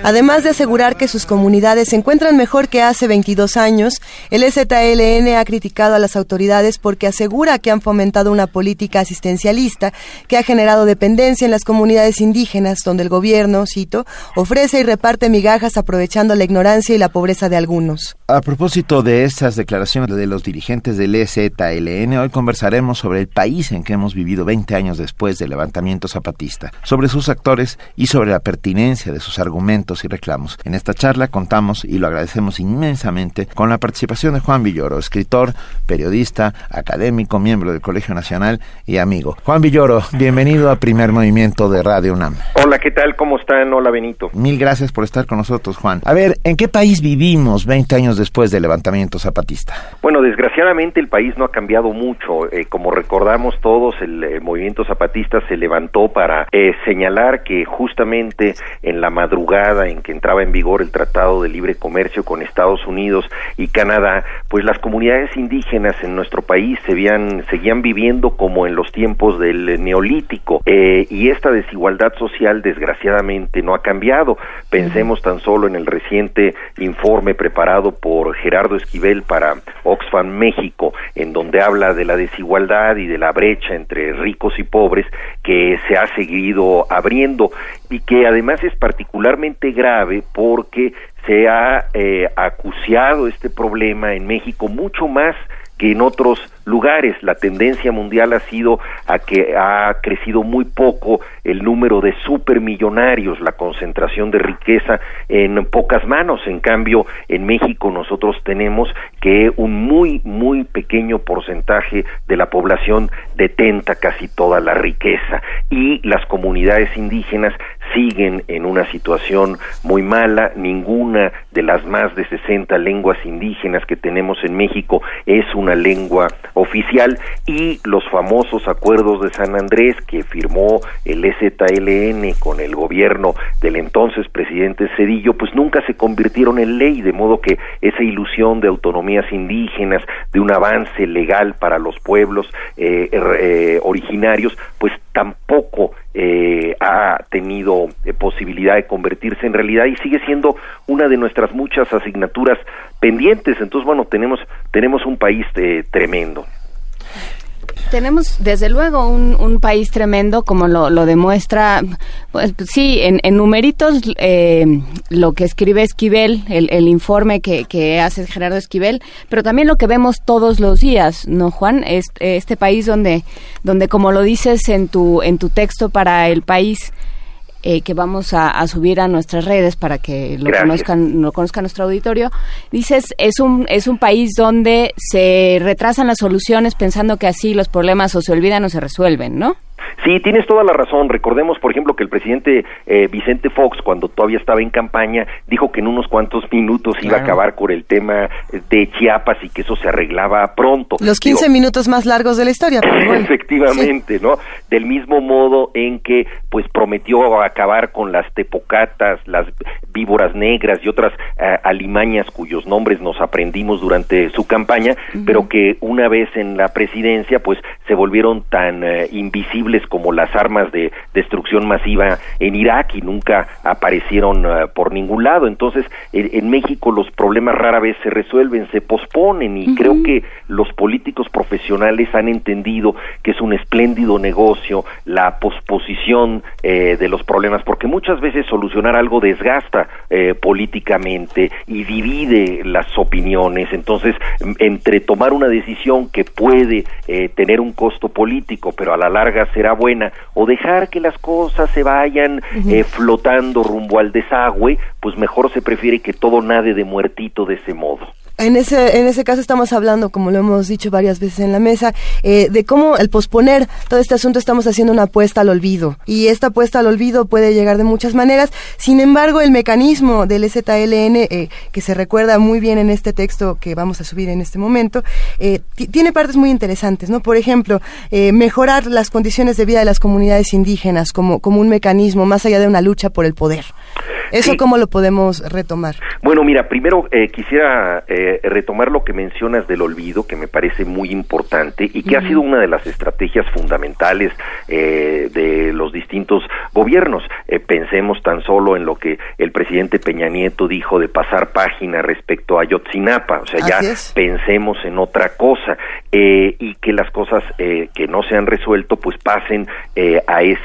Además de asegurar que sus comunidades se encuentran mejor que hace 22 años, el EZLN ha criticado a las autoridades porque asegura que han fomentado una política asistencialista que ha generado dependencia en las comunidades indígenas, donde el gobierno, cito, ofrece y reparte migajas aprovechando la ignorancia y la pobreza de algunos. A propósito de estas declaraciones de los dirigentes del EZLN, hoy conversaremos sobre el país en que hemos vivido 20 años después del levantamiento zapatista, sobre sus actores y sobre la pertinencia de sus argumentos y reclamos. En esta charla contamos, y lo agradecemos inmensamente, con la participación de Juan Villoro, escritor, periodista, académico, miembro del Colegio Nacional y amigo. Juan Villoro, bienvenido a Primer Movimiento de Radio UNAM. Hola, ¿qué tal? ¿Cómo están? Hola, Benito. Mil gracias por estar con nosotros, Juan. A ver, ¿en qué país vivimos 20 años después del levantamiento zapatista? Bueno, desgraciadamente el país no ha cambiado mucho. Eh, como recordamos todos, el, eh, movimiento zapatista se levantó para eh, señalar que justamente en la madrugada en que entraba en vigor el Tratado de Libre Comercio con Estados Unidos y Canadá, pues las comunidades indígenas en nuestro país se veían, seguían viviendo como en los tiempos del Neolítico eh, y esta desigualdad social desgraciadamente no ha cambiado. Pensemos tan solo en el reciente informe preparado por Gerardo Esquivel para Oxfam México, en donde habla de la desigualdad y de la brecha entre ricos y pobres que se ha seguido abriendo y que además es particularmente grave porque se ha eh, acuciado este problema en México mucho más que en otros lugares. La tendencia mundial ha sido a que ha crecido muy poco el número de supermillonarios, la concentración de riqueza en pocas manos. En cambio, en México nosotros tenemos que un muy, muy pequeño porcentaje de la población detenta casi toda la riqueza y las comunidades indígenas siguen en una situación muy mala. Ninguna de las más de 60 lenguas indígenas que tenemos en México es una lengua oficial y los famosos acuerdos de San Andrés que firmó el EZLN con el gobierno del entonces presidente Cedillo, pues nunca se convirtieron en ley, de modo que esa ilusión de autonomías indígenas, de un avance legal para los pueblos eh, eh, originarios, pues tampoco eh, ha tenido eh, posibilidad de convertirse en realidad y sigue siendo una de nuestras muchas asignaturas pendientes. Entonces, bueno, tenemos, tenemos un país eh, tremendo. Tenemos, desde luego, un, un país tremendo, como lo, lo demuestra, pues sí, en, en numeritos, eh, lo que escribe Esquivel, el, el informe que, que hace Gerardo Esquivel, pero también lo que vemos todos los días, ¿no, Juan? Este, este país donde, donde, como lo dices en tu, en tu texto para el país, eh, que vamos a, a subir a nuestras redes para que lo Gracias. conozcan, lo conozca nuestro auditorio. Dices, es un, es un país donde se retrasan las soluciones pensando que así los problemas o se olvidan o se resuelven, ¿no? Sí, tienes toda la razón. Recordemos, por ejemplo, que el presidente eh, Vicente Fox, cuando todavía estaba en campaña, dijo que en unos cuantos minutos iba a acabar con el tema de Chiapas y que eso se arreglaba pronto. Los 15 Digo, minutos más largos de la historia. pero bueno. Efectivamente, ¿no? Del mismo modo en que pues prometió acabar con las tepocatas, las víboras negras y otras eh, alimañas cuyos nombres nos aprendimos durante su campaña, pero que una vez en la presidencia pues se volvieron tan eh, invisibles como las armas de destrucción masiva en Irak y nunca aparecieron eh, por ningún lado. Entonces, en, en México los problemas rara vez se resuelven, se posponen y creo que los políticos profesionales han entendido que es un espléndido negocio la posposición eh, de los problemas, porque muchas veces solucionar algo desgasta eh, políticamente y divide las opiniones. Entonces, entre tomar una decisión que puede eh, tener un costo político, pero a la larga será buena, o dejar que las cosas se vayan eh, flotando rumbo al desagüe, pues mejor se prefiere que todo nade de muertito de ese modo. En ese, en ese caso estamos hablando, como lo hemos dicho varias veces en la mesa, eh, de cómo el posponer todo este asunto estamos haciendo una apuesta al olvido. Y esta apuesta al olvido puede llegar de muchas maneras. Sin embargo, el mecanismo del ZLN, eh, que se recuerda muy bien en este texto que vamos a subir en este momento, eh, ti- tiene partes muy interesantes, ¿no? Por ejemplo, eh, mejorar las condiciones de vida de las comunidades indígenas como, como un mecanismo más allá de una lucha por el poder. ¿Eso Sí. cómo lo podemos retomar? Bueno, mira, primero eh, quisiera eh, retomar lo que mencionas del olvido, que me parece muy importante y que ha sido una de las estrategias fundamentales eh, de los distintos gobiernos. Eh, pensemos tan solo en lo que el presidente Peña Nieto dijo de pasar página respecto a Yotzinapa, o sea, ya es. pensemos en otra cosa eh, y que las cosas eh, que no se han resuelto pues pasen eh, a ese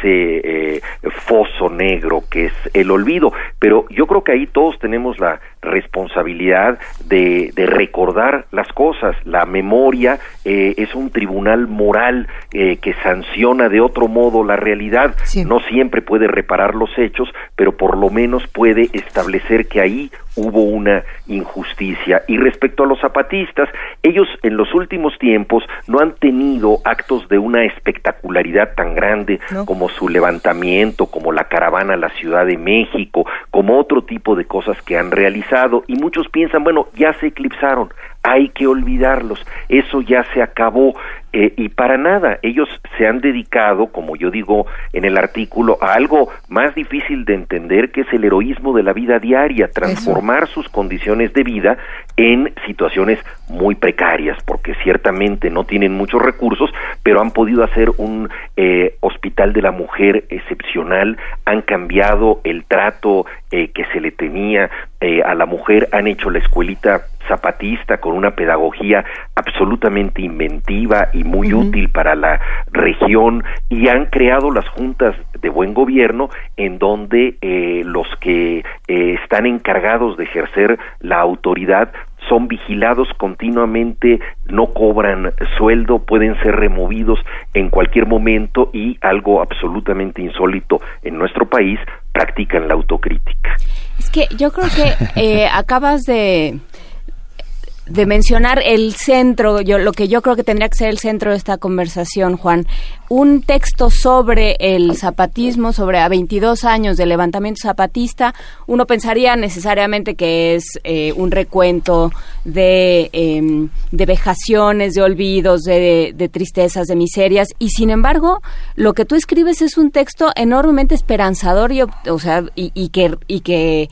eh, foso negro que es el olvido. Pero yo creo que ahí todos tenemos la responsabilidad de, de recordar las cosas. La memoria eh, es un tribunal moral eh, que sanciona de otro modo la realidad. No siempre puede reparar los hechos, pero por lo menos puede establecer que ahí hubo una injusticia. Y respecto a los zapatistas, ellos en los últimos tiempos no han tenido actos de una espectacularidad tan grande como su levantamiento, como la caravana a la Ciudad de México, como otro tipo de cosas que han realizado. Y muchos piensan, bueno, ya se eclipsaron, hay que olvidarlos, eso ya se acabó. Eh, y para nada, ellos se han dedicado, como yo digo en el artículo, a algo más difícil de entender que es el heroísmo de la vida diaria, transformar sus condiciones de vida en situaciones muy precarias, porque ciertamente no tienen muchos recursos, pero han podido hacer un eh, hospital de la mujer excepcional, han cambiado el trato eh, que se le tenía eh, a la mujer, han hecho la escuelita zapatista con una pedagogía absolutamente inventiva y muy útil para la región y han creado las juntas de buen gobierno en donde eh, los que eh, están encargados de ejercer la autoridad son vigilados continuamente, no cobran sueldo, pueden ser removidos en cualquier momento y algo absolutamente insólito en nuestro país, practican la autocrítica. Es que yo creo que eh, acabas de de mencionar el centro, yo lo que yo creo que tendría que ser el centro de esta conversación, Juan, un texto sobre el zapatismo, sobre a 22 años del levantamiento zapatista, uno pensaría necesariamente que es eh, un recuento de, eh, de vejaciones, de olvidos, de, tristezas, de miserias, y sin embargo, lo que tú escribes es un texto enormemente esperanzador y, o sea, y, y que y que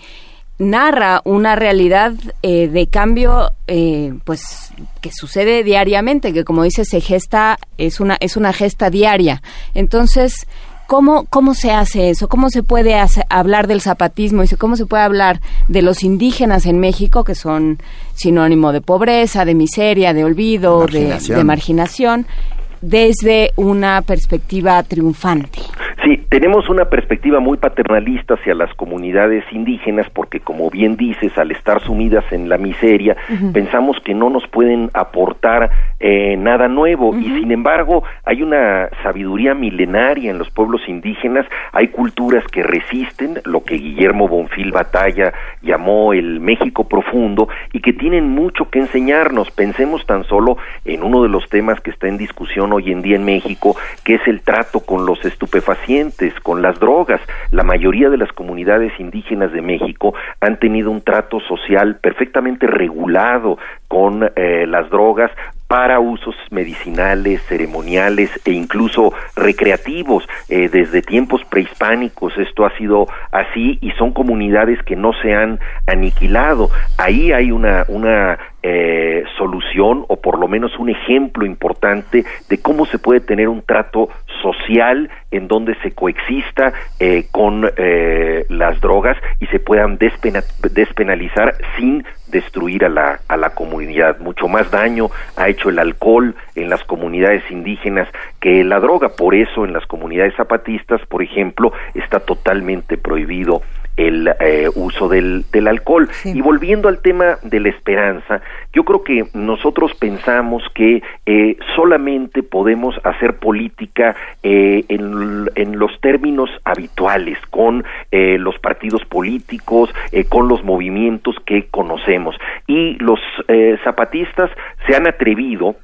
narra una realidad eh, de cambio eh, pues que sucede diariamente que como dice se gesta es una es una gesta diaria. Entonces ¿Cómo, ¿Cómo se hace eso? ¿Cómo se puede hacer- hablar del zapatismo cómo se puede hablar de los indígenas en México, que son sinónimo de pobreza, de miseria, de olvido, de marginación, desde una perspectiva triunfante? Sí, tenemos una perspectiva muy paternalista hacia las comunidades indígenas porque, como bien dices, al estar sumidas en la miseria, pensamos que no nos pueden aportar eh, nada nuevo y, sin embargo, hay una sabiduría milenaria en los pueblos indígenas, hay culturas que resisten lo que Guillermo Bonfil Batalla llamó el México profundo y que tienen mucho que enseñarnos. Pensemos tan solo en uno de los temas que está en discusión hoy en día en México, que es el trato con los estupefacientes, con las drogas. La mayoría de las comunidades indígenas de México han tenido un trato social perfectamente regulado con eh, las drogas para usos medicinales, ceremoniales e incluso recreativos. Eh, desde tiempos prehispánicos esto ha sido así y son comunidades que no se han aniquilado. Ahí hay una, una eh, solución o por lo menos un ejemplo importante de cómo se puede tener un trato social en donde se coexista eh, con eh, las drogas y se puedan despena- despenalizar sin destruir a la, a la comunidad. Mucho más daño ha hecho el alcohol en las comunidades indígenas que la droga. Por eso en las comunidades zapatistas, por ejemplo, está totalmente prohibido el eh, uso del, del alcohol. Y volviendo al tema de la esperanza, yo creo que nosotros pensamos que eh, solamente podemos hacer política eh, en, en los términos habituales, con eh, los partidos políticos, eh, con los movimientos que conocemos. Y los eh, zapatistas se han atrevido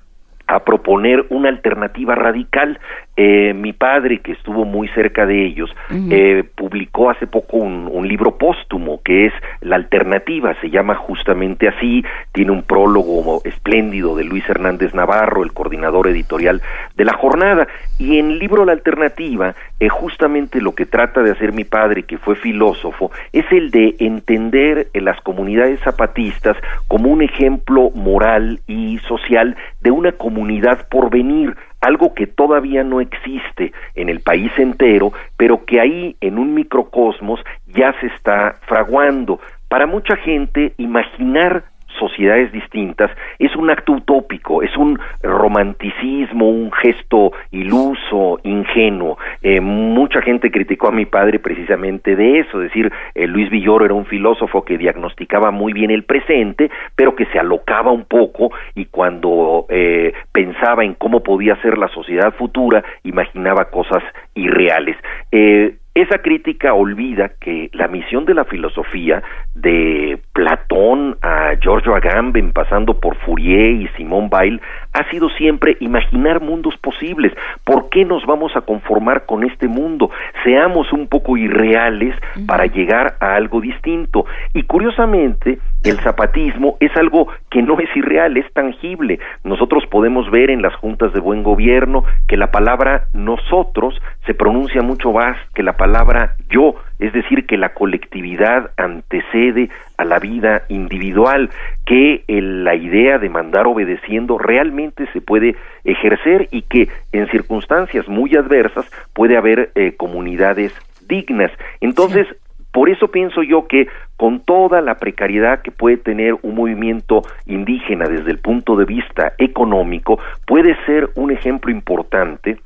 a proponer una alternativa radical. Eh, mi padre, que estuvo muy cerca de ellos, eh, publicó hace poco un, un libro póstumo que es La Alternativa, se llama justamente así, tiene un prólogo espléndido de Luis Hernández Navarro, el coordinador editorial de la jornada, y en el libro La Alternativa, eh, justamente lo que trata de hacer mi padre, que fue filósofo, es el de entender eh, las comunidades zapatistas como un ejemplo moral y social de una comunidad por venir, algo que todavía no existe en el país entero, pero que ahí en un microcosmos ya se está fraguando. Para mucha gente, imaginar sociedades distintas es un acto utópico, es un romanticismo, un gesto iluso, ingenuo. Eh, mucha gente criticó a mi padre precisamente de eso, es decir, eh, Luis Villoro era un filósofo que diagnosticaba muy bien el presente, pero que se alocaba un poco y cuando eh, pensaba en cómo podía ser la sociedad futura, imaginaba cosas irreales. Eh, esa crítica olvida que la misión de la filosofía, de Platón a Giorgio Agamben, pasando por Fourier y Simone Weil, ha sido siempre imaginar mundos posibles. ¿Por qué nos vamos a conformar con este mundo? Seamos un poco irreales para llegar a algo distinto. Y curiosamente, el zapatismo es algo que no es irreal, es tangible. Nosotros podemos ver en las juntas de buen gobierno que la palabra nosotros se pronuncia mucho más que la palabra yo, es decir, que la colectividad antecede a la vida individual, que el- la idea de mandar obedeciendo realmente se puede ejercer y que en circunstancias muy adversas puede haber eh, comunidades dignas. Entonces, por eso pienso yo que con toda la precariedad que puede tener un movimiento indígena desde el punto de vista económico, puede ser un ejemplo importante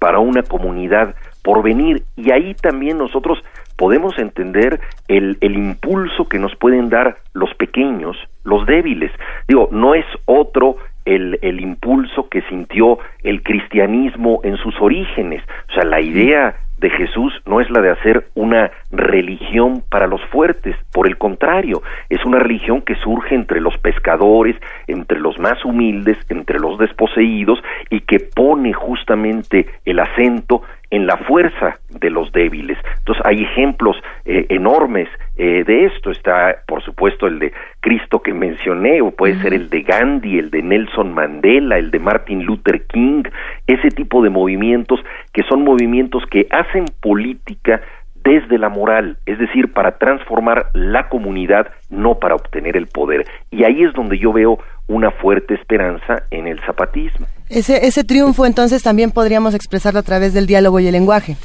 para una comunidad por venir y ahí también nosotros podemos entender el, el impulso que nos pueden dar los pequeños, los débiles. Digo, no es otro el, el impulso que sintió el cristianismo en sus orígenes. O sea, la idea de Jesús no es la de hacer una religión para los fuertes, por el contrario, es una religión que surge entre los pescadores, entre los más humildes, entre los desposeídos y que pone justamente el acento en la fuerza de los débiles. Entonces hay ejemplos eh, enormes eh, de esto. Está, por supuesto, el de Cristo que mencioné, o puede ser el de Gandhi, el de Nelson Mandela, el de Martin Luther King, ese tipo de movimientos que son movimientos que hacen política desde la moral, es decir, para transformar la comunidad, no para obtener el poder. Y ahí es donde yo veo una fuerte esperanza en el zapatismo. Ese, ese triunfo entonces también podríamos expresarlo a través del diálogo y el lenguaje.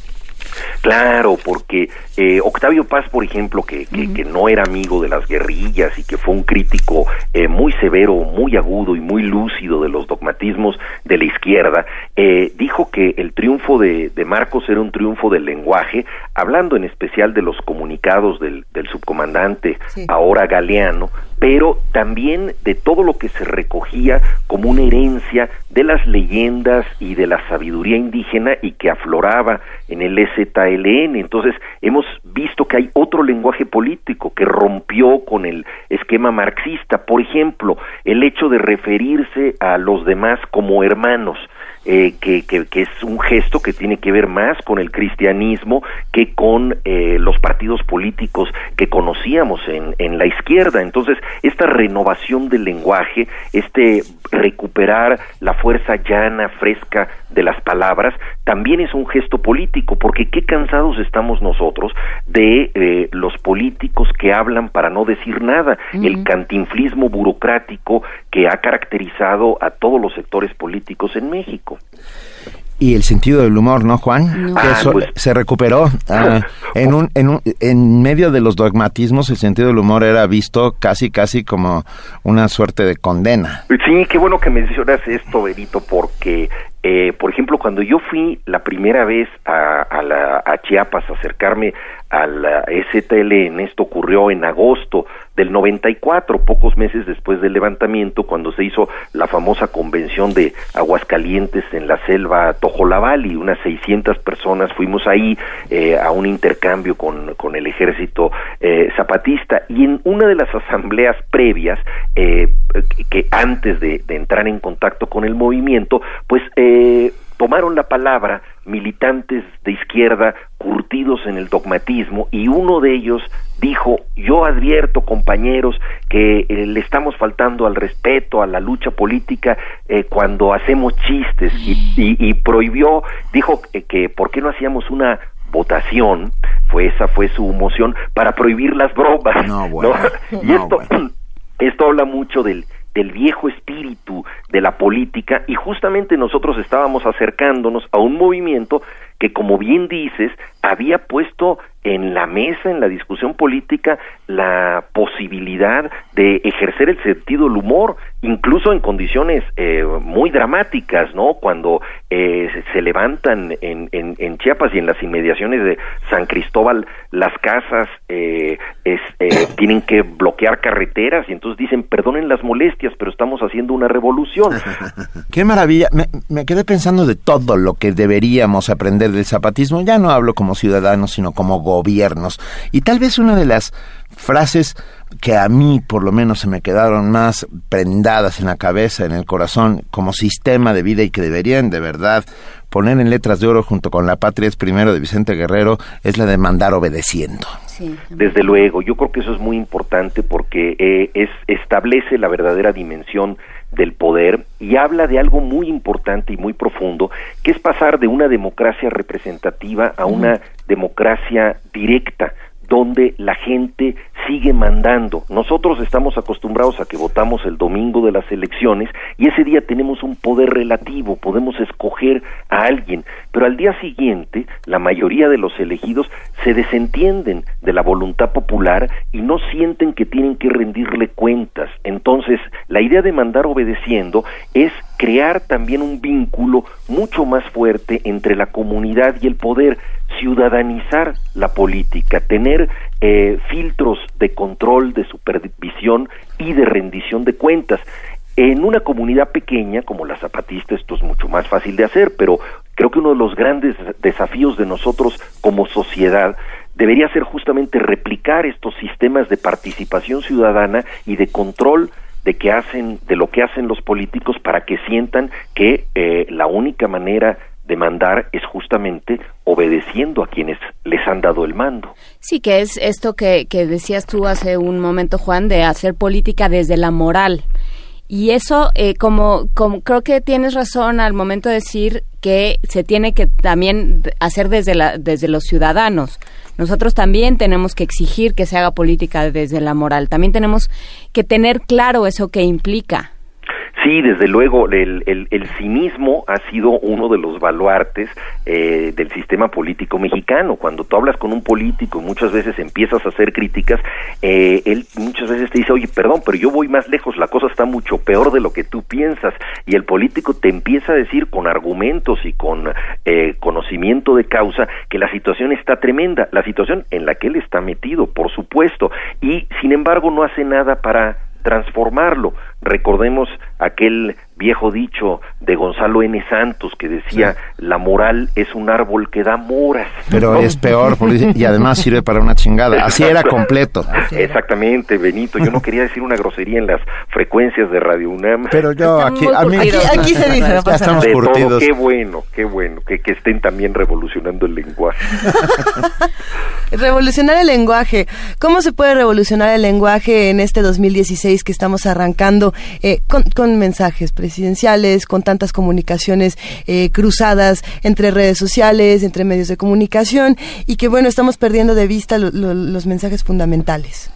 Claro, porque eh, Octavio Paz, por ejemplo, que, que, que, no era amigo de las guerrillas y que fue un crítico eh, muy severo, muy agudo y muy lúcido de los dogmatismos de la izquierda, eh, dijo que el triunfo de, de, Marcos era un triunfo del lenguaje, hablando en especial de los comunicados del, del subcomandante, sí. ahora Galeano, pero también de todo lo que se recogía como una herencia de las leyendas y de la sabiduría indígena y que afloraba en el ZLN. Entonces, hemos visto que hay otro lenguaje político que rompió con el esquema marxista. Por ejemplo, el hecho de referirse a los demás como hermanos. Eh, que, que, que, es un gesto que tiene que ver más con el cristianismo que con eh, los partidos políticos que conocíamos en, en la izquierda. Entonces, esta renovación del lenguaje, este recuperar la fuerza llana, fresca de las palabras, también es un gesto político, porque qué cansados estamos nosotros de eh, los políticos que hablan para no decir nada, uh -huh. el cantinflismo burocrático que ha caracterizado a todos los sectores políticos en México y el sentido del humor, ¿no, Juan? No. Que Ah, eso pues. se recuperó. Ah, en, un, en, un, en medio de los dogmatismos, el sentido del humor era visto casi, casi como una suerte de condena. Sí, qué bueno que mencionas esto, Benito, porque, eh, por ejemplo, cuando yo fui la primera vez a, a, la, a Chiapas a acercarme a la STLN, esto ocurrió en agosto del 94, pocos meses después del levantamiento, cuando se hizo la famosa convención de Aguascalientes en la selva Tojolabali, unas 600 personas fuimos ahí eh, a un intercambio con, el ejército eh, zapatista. Y en una de las asambleas previas, eh, que antes de, de, entrar en contacto con el movimiento, pues eh, tomaron la palabra militantes de izquierda curtidos en el dogmatismo y uno de ellos dijo yo advierto compañeros que eh, le estamos faltando al respeto a la lucha política eh, cuando hacemos chistes y, y, y prohibió dijo que, que por qué no hacíamos una votación fue esa fue su moción para prohibir las bromas no, bueno, ¿no? y no, esto bueno. esto habla mucho del del viejo espíritu de la política y justamente nosotros estábamos acercándonos a un movimiento que como bien dices había puesto en la mesa en la discusión política la posibilidad de ejercer el sentido del humor incluso en condiciones eh, muy dramáticas no cuando eh, se levantan en, en, en, Chiapas y en las inmediaciones de San Cristóbal las casas eh, es, tienen que bloquear carreteras y entonces dicen perdonen las molestias pero estamos haciendo una revolución qué maravilla. Me, me quedé pensando de todo lo que deberíamos aprender del zapatismo. Ya no hablo como ciudadano sino como gobiernos y tal vez una de las frases que a mí por lo menos se me quedaron más prendadas en la cabeza, en el corazón, como sistema de vida y que deberían de verdad poner en letras de oro junto con La Patria es primero de Vicente Guerrero, es la de mandar obedeciendo. Sí. Desde luego, yo creo que eso es muy importante porque eh, es, establece la verdadera dimensión del poder y habla de algo muy importante y muy profundo, que es pasar de una democracia representativa a una democracia directa, donde la gente sigue mandando. Nosotros estamos acostumbrados a que votamos el domingo de las elecciones y ese día tenemos un poder relativo, podemos escoger a alguien, pero al día siguiente la mayoría de los elegidos se desentienden de la voluntad popular y no sienten que tienen que rendirle cuentas. Entonces, la idea de mandar obedeciendo es crear también un vínculo mucho más fuerte entre la comunidad y el poder, ciudadanizar la política, tener eh, filtros de control, de supervisión y de rendición de cuentas. En una comunidad pequeña como la zapatista esto es mucho más fácil de hacer, pero creo que uno de los grandes desafíos de nosotros como sociedad debería ser justamente replicar estos sistemas de participación ciudadana y de control de que hacen de lo que hacen los políticos para que sientan que eh, la única manera de mandar es justamente obedeciendo a quienes les han dado el mando. Sí, que es esto que, que decías tú hace un momento, Juan, de hacer política desde la moral. Y eso, eh, como, como creo que tienes razón al momento de decir que se tiene que también hacer desde, la, desde los ciudadanos. nosotros también tenemos que exigir que se haga política desde la moral. También tenemos que tener claro eso que implica. Sí, desde luego, el, cinismo ha sido uno de los baluartes eh, del sistema político mexicano. Cuando tú hablas con un político y muchas veces empiezas a hacer críticas, eh, él muchas veces te dice, oye, perdón, pero yo voy más lejos, la cosa está mucho peor de lo que tú piensas. Y el político te empieza a decir con argumentos y con eh, conocimiento de causa que la situación está tremenda, la situación en la que él está metido, por supuesto, y sin embargo no hace nada para transformarlo. Recordemos aquel viejo dicho de Gonzalo N. Santos que decía la moral es un árbol que da moras. Pero es peor y además sirve para una chingada. Así era completo. Exactamente, Benito. Yo no quería decir una grosería en las frecuencias de Radio UNAM. Pero yo aquí, a mí, aquí, se dice, ya estamos de todo, qué bueno, qué bueno que, que estén también revolucionando el lenguaje. revolucionar el lenguaje. ¿Cómo se puede revolucionar el lenguaje en este 2016 que estamos arrancando eh, con, con mensajes presidenciales, con tantas comunicaciones eh, cruzadas entre redes sociales, entre medios de comunicación y que bueno, estamos perdiendo de vista los mensajes fundamentales.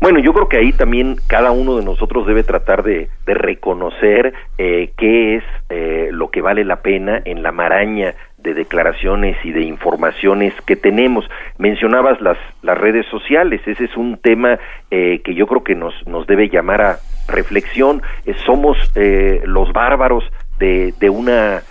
Bueno, yo creo que ahí también cada uno de nosotros debe tratar de, reconocer eh, qué es eh, lo que vale la pena en la maraña de declaraciones y de informaciones que tenemos. Mencionabas las, las redes sociales, ese es un tema eh, que yo creo que nos, nos debe llamar a reflexión. Eh, somos eh, los bárbaros de, de una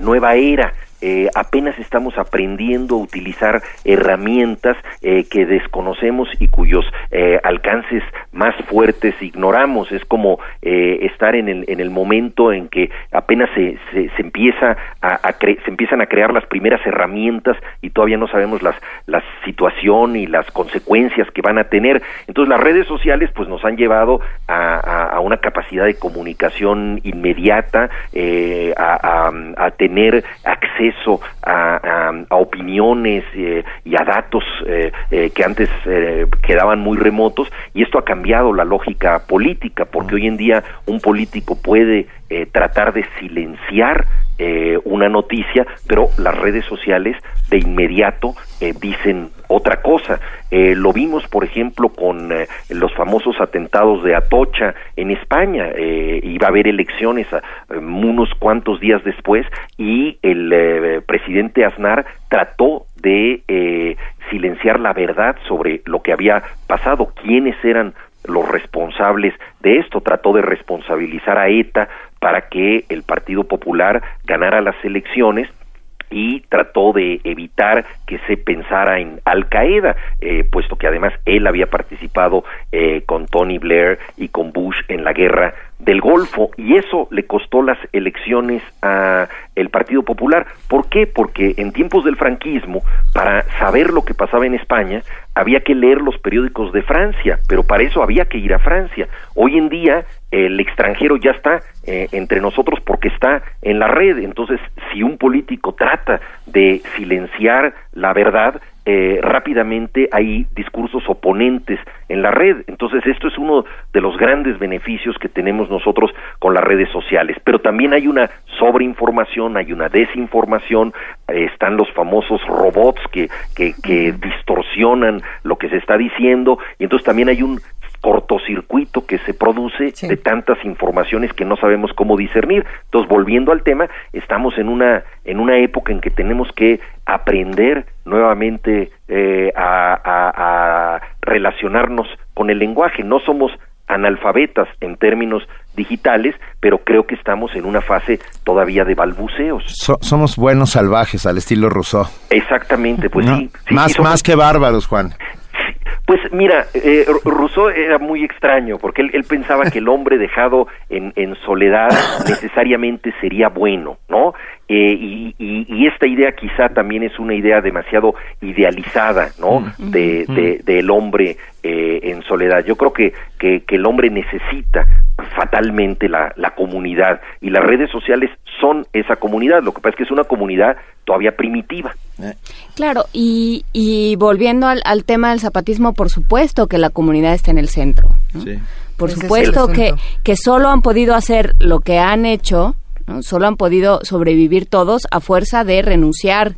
nueva era eh, apenas estamos aprendiendo a utilizar herramientas eh, que desconocemos y cuyos eh, alcances más fuertes ignoramos. Es como estar en el, en el momento en que apenas se, se, empieza a, se empiezan a crear las primeras herramientas y todavía no sabemos las, la situación y las consecuencias que van a tener. Entonces las redes sociales pues nos han llevado a, a, una capacidad de comunicación inmediata, a, a tener acceso eso a, opiniones eh, y a datos eh, eh, que antes quedaban muy remotos y esto ha cambiado la lógica política porque hoy en día un político puede tratar de silenciar una noticia, pero las redes sociales de inmediato dicen otra cosa. lo vimos, por ejemplo, con los famosos atentados de Atocha en España. iba a haber elecciones unos cuantos días después y el presidente Aznar trató de eh, silenciar la verdad sobre lo que había pasado, quiénes eran los responsables de esto, trató de responsabilizar a ETA para que el Partido Popular ganara las elecciones y trató de evitar que se pensara en Al Qaeda, eh, puesto que además él había participado eh, con Tony Blair y con Bush en la guerra del Golfo y eso le costó las elecciones a el Partido Popular. ¿Por qué? Porque en tiempos del franquismo, para saber lo que pasaba en España, había que leer los periódicos de Francia, pero para eso había que ir a Francia. Hoy en día el extranjero ya está eh, entre nosotros porque está en la red. Entonces, si un político trata de silenciar la verdad, eh, rápidamente hay discursos oponentes en la red. Entonces, esto es uno de los grandes beneficios que tenemos nosotros con las redes sociales. Pero también hay una sobreinformación, hay una desinformación, eh, están los famosos robots que, que, que distorsionan lo que se está diciendo, y entonces también hay un cortocircuito que se produce de tantas informaciones que no sabemos cómo discernir. Entonces, volviendo al tema, estamos en una en una época en que tenemos que aprender nuevamente eh, a, relacionarnos con el lenguaje. No somos analfabetas en términos digitales, pero creo que estamos en una fase todavía de balbuceos. somos buenos salvajes al estilo Rousseau. Exactamente, pues sí, Más, más que bárbaros, Juan. Pues mira, eh, Rousseau era muy extraño porque él, pensaba que el hombre dejado en, en soledad necesariamente sería bueno, ¿no? Eh, y, y, esta idea quizá también es una idea demasiado idealizada, ¿no? Mm. De, mm. de, del hombre eh, en soledad. Yo creo que, que, que, el hombre necesita fatalmente la, la comunidad y las redes sociales son esa comunidad. Lo que pasa es que es una comunidad todavía primitiva. Claro, y, y volviendo al, al, tema del zapatismo, por supuesto que la comunidad está en el centro. Por supuesto que, que solo han podido hacer lo que han hecho Solo han podido sobrevivir todos a fuerza de renunciar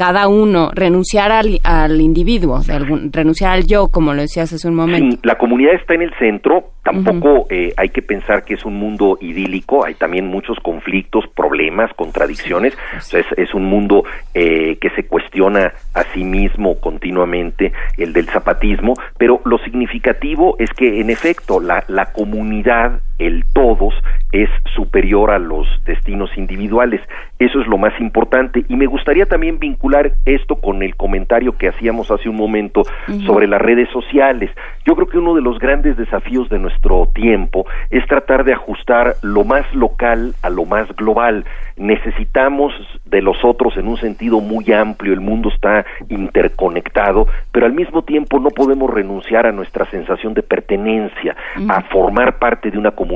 cada uno, renunciar al, al individuo, de algún- renunciar al yo, como lo decías hace un momento. Sí, la comunidad está en el centro, tampoco eh, hay que pensar que es un mundo idílico, hay también muchos conflictos, problemas, contradicciones, O sea, es, es un mundo eh, que se cuestiona a sí mismo continuamente, el del zapatismo, pero lo significativo es que en efecto la, la comunidad, el todos, es superior a los destinos individuales. Eso es lo más importante. Y me gustaría también vincular esto con el comentario que hacíamos hace un momento sobre las redes sociales. Yo creo que uno de los grandes desafíos de nuestro tiempo es tratar de ajustar lo más local a lo más global. Necesitamos de los otros en un sentido muy amplio, el mundo está interconectado, pero al mismo tiempo no podemos renunciar a nuestra sensación de pertenencia, a formar parte de una comunidad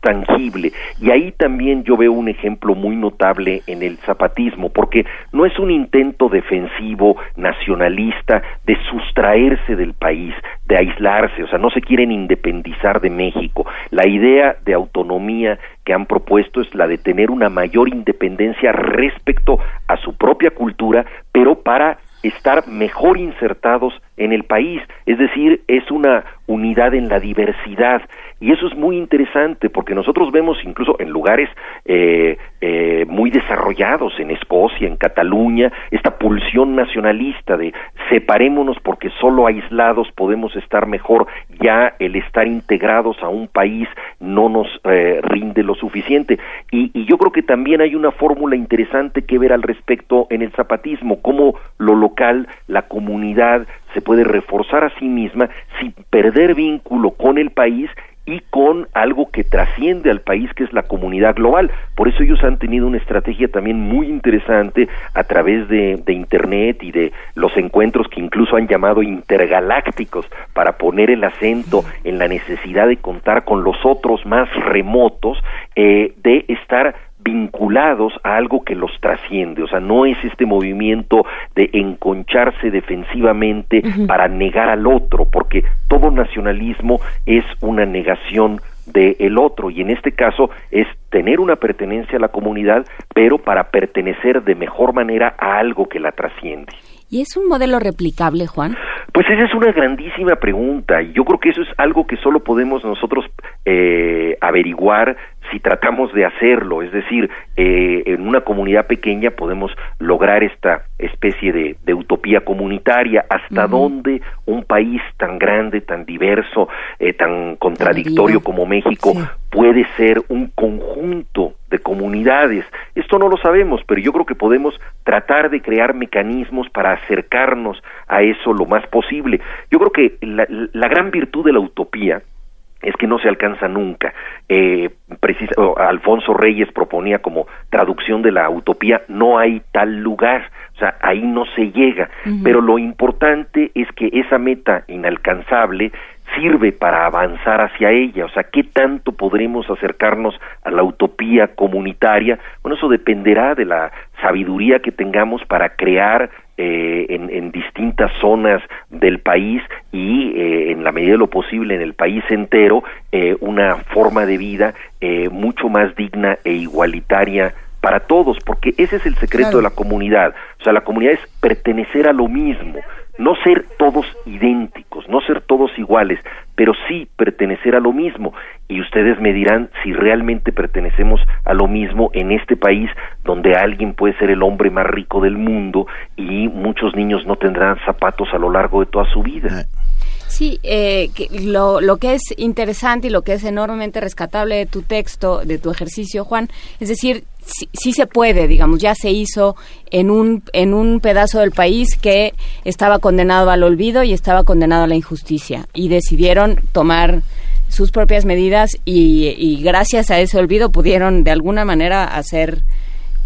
tangible. Y ahí también yo veo un ejemplo muy notable en el zapatismo, porque no es un intento defensivo, nacionalista, de sustraerse del país, de aislarse, o sea, no se quieren independizar de México. La idea de autonomía que han propuesto es la de tener una mayor independencia respecto a su propia cultura, pero para estar mejor insertados en el país, es decir, es una unidad en la diversidad. Y eso es muy interesante porque nosotros vemos incluso en lugares eh, eh, muy desarrollados, en Escocia, en Cataluña, esta pulsión nacionalista de separémonos porque solo aislados podemos estar mejor, ya el estar integrados a un país no nos eh, rinde lo suficiente. Y, y yo creo que también hay una fórmula interesante que ver al respecto en el zapatismo, cómo lo local, la comunidad se puede reforzar a sí misma sin perder vínculo con el país y con algo que trasciende al país, que es la comunidad global. Por eso ellos han tenido una estrategia también muy interesante a través de, Internet y de los encuentros que incluso han llamado intergalácticos para poner el acento en la necesidad de contar con los otros más remotos, eh, de estar vinculados a algo que los trasciende, o sea, no es este movimiento de enconcharse defensivamente para negar al otro, porque todo nacionalismo es una negación del otro y en este caso es tener una pertenencia a la comunidad, pero para pertenecer de mejor manera a algo que la trasciende. ¿Y es un modelo replicable, Juan? Pues esa es una grandísima pregunta y yo creo que eso es algo que solo podemos nosotros eh, averiguar si tratamos de hacerlo, es decir, eh, en una comunidad pequeña podemos lograr esta especie de, de utopía comunitaria, hasta dónde un país tan grande, tan diverso, eh, tan contradictorio como México puede ser un conjunto de comunidades. Esto no lo sabemos, pero yo creo que podemos tratar de crear mecanismos para acercarnos a eso lo más posible. Yo creo que la, la gran virtud de la utopía es que no se alcanza nunca. Eh, precisa- Alfonso Reyes proponía como traducción de la utopía, no hay tal lugar, o sea, ahí no se llega, pero lo importante es que esa meta inalcanzable sirve para avanzar hacia ella, o sea, ¿qué tanto podremos acercarnos a la utopía comunitaria? Bueno, eso dependerá de la sabiduría que tengamos para crear eh, en, en distintas zonas del país y eh, en la medida de lo posible en el país entero eh, una forma de vida eh, mucho más digna e igualitaria para todos, porque ese es el secreto Claro. de la comunidad. O sea, la comunidad es pertenecer a lo mismo, no ser todos idénticos, no ser todos iguales, pero sí pertenecer a lo mismo. Y ustedes me dirán si realmente pertenecemos a lo mismo en este país donde alguien puede ser el hombre más rico del mundo y muchos niños no tendrán zapatos a lo largo de toda su vida. Sí, eh, que lo, lo que es interesante y lo que es enormemente rescatable de tu texto, de tu ejercicio, Juan, es decir, sí, sí se puede, digamos, ya se hizo en un, en un pedazo del país que estaba condenado al olvido y estaba condenado a la injusticia. Y decidieron tomar sus propias medidas y, gracias a ese olvido pudieron de alguna manera hacer,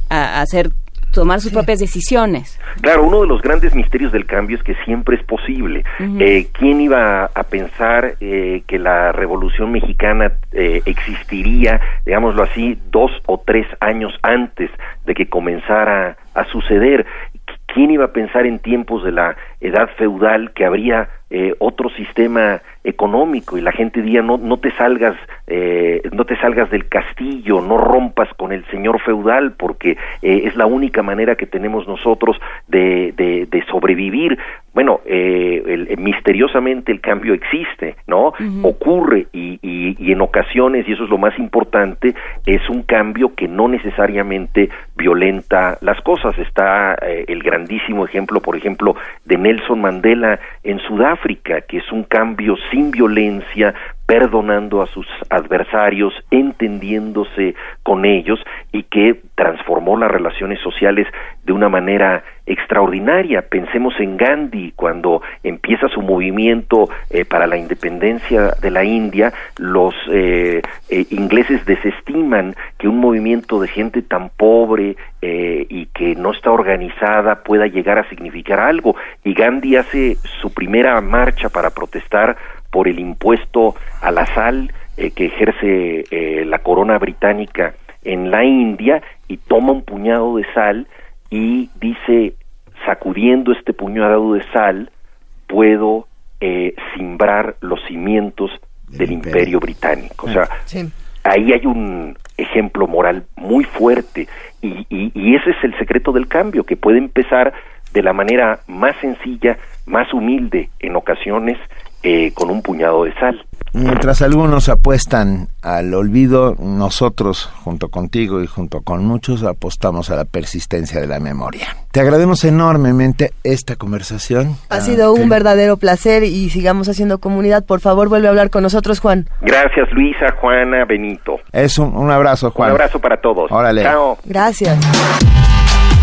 hacer tomar sus propias decisiones. Claro, uno de los grandes misterios del cambio es que siempre es posible. Eh, ¿Quién iba a pensar eh, que la Revolución Mexicana eh, existiría, digámoslo así, dos o tres años antes de que comenzara a suceder? ¿Quién iba a pensar en tiempos de la edad feudal que habría eh, otro sistema económico y la gente diría no no te salgas eh, no te salgas del castillo no rompas con el señor feudal porque eh, es la única manera que tenemos nosotros de, de, de sobrevivir bueno eh, el- misteriosamente el cambio existe no ocurre y, y, y en ocasiones y eso es lo más importante es un cambio que no necesariamente violenta las cosas. Está el grandísimo ejemplo por ejemplo de Nelson Mandela en Sudáfrica que es un cambio sin violencia perdonando a sus adversarios, entendiéndose con ellos y que transformó las relaciones sociales de una manera extraordinaria. Pensemos en Gandhi cuando empieza su movimiento eh, para la independencia de la India, los eh, eh, ingleses desestiman que un movimiento de gente tan pobre eh, y que no está organizada pueda llegar a significar algo. Y Gandhi hace su primera marcha para protestar por el impuesto a la sal eh, que ejerce eh, la corona británica en la India y toma un puñado de sal y dice, sacudiendo este puñado de sal, puedo eh, simbrar los cimientos del imperio británico. O sea, ahí hay un ejemplo moral muy fuerte y, y- y ese es el secreto del cambio, que puede empezar de la manera más sencilla, más humilde en ocasiones, eh, con un puñado de sal. Mientras algunos apuestan al olvido, nosotros, junto contigo y junto con muchos, apostamos a la persistencia de la memoria. Te agradecemos enormemente esta conversación. Ha sido un verdadero placer y sigamos haciendo comunidad. Por favor, vuelve a hablar con nosotros, Juan. Gracias Luisa, Juana, Benito. Es un, un abrazo, Juan. Un abrazo para todos. Órale. Chao. Gracias.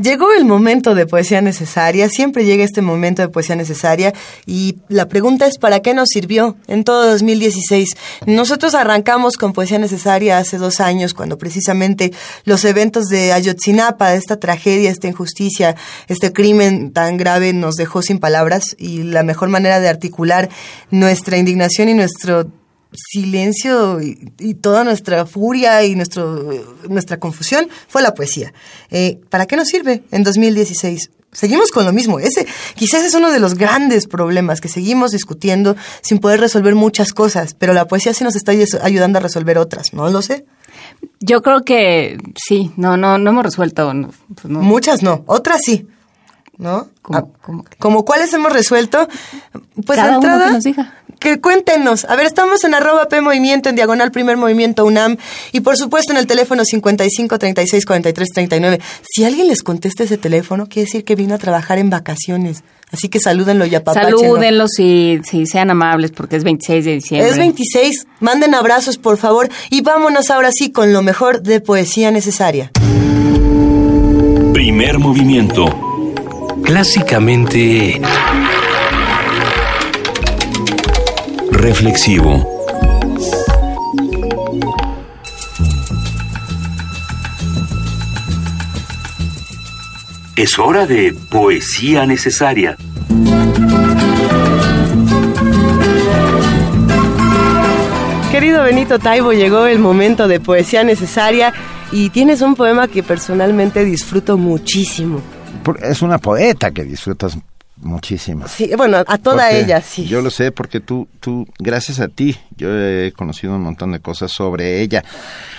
Llegó el momento de poesía necesaria, siempre llega este momento de poesía necesaria y la pregunta es ¿para qué nos sirvió en todo 2016? Nosotros arrancamos con poesía necesaria hace dos años cuando precisamente los eventos de Ayotzinapa, esta tragedia, esta injusticia, este crimen tan grave nos dejó sin palabras y la mejor manera de articular nuestra indignación y nuestro silencio y, y toda nuestra furia y nuestro, nuestra confusión fue la poesía. Eh, ¿Para qué nos sirve en 2016? Seguimos con lo mismo. Ese quizás es uno de los grandes problemas que seguimos discutiendo sin poder resolver muchas cosas, pero la poesía sí nos está ayudando a resolver otras. No lo sé. Yo creo que sí, no, no, no hemos resuelto. no, pues no. Muchas no, otras sí. ¿No? Ah, ¿Como cuáles hemos resuelto? Pues Cada de uno entrada, que nos diga. que cuéntenos. A ver, estamos en arroba P Movimiento, en diagonal Primer Movimiento UNAM, y por supuesto en el teléfono 55 36 43 39. Si alguien les contesta ese teléfono, quiere decir que vino a trabajar en vacaciones. Así que salúdenlo y apapáchenlo. Salúdenlos y sí, sean amables porque es 26 de diciembre. Es 26. Manden abrazos, por favor. Y vámonos ahora sí con lo mejor de poesía necesaria. Primer movimiento. Clásicamente Reflexivo. Es hora de poesía necesaria. Querido Benito Taibo, llegó el momento de poesía necesaria y tienes un poema que personalmente disfruto muchísimo. Es una poeta que disfrutas muchísimo. Sí, bueno, a toda Porque ella, sí. Yo lo sé porque tú, tú, gracias a ti, yo he conocido un montón de cosas sobre ella.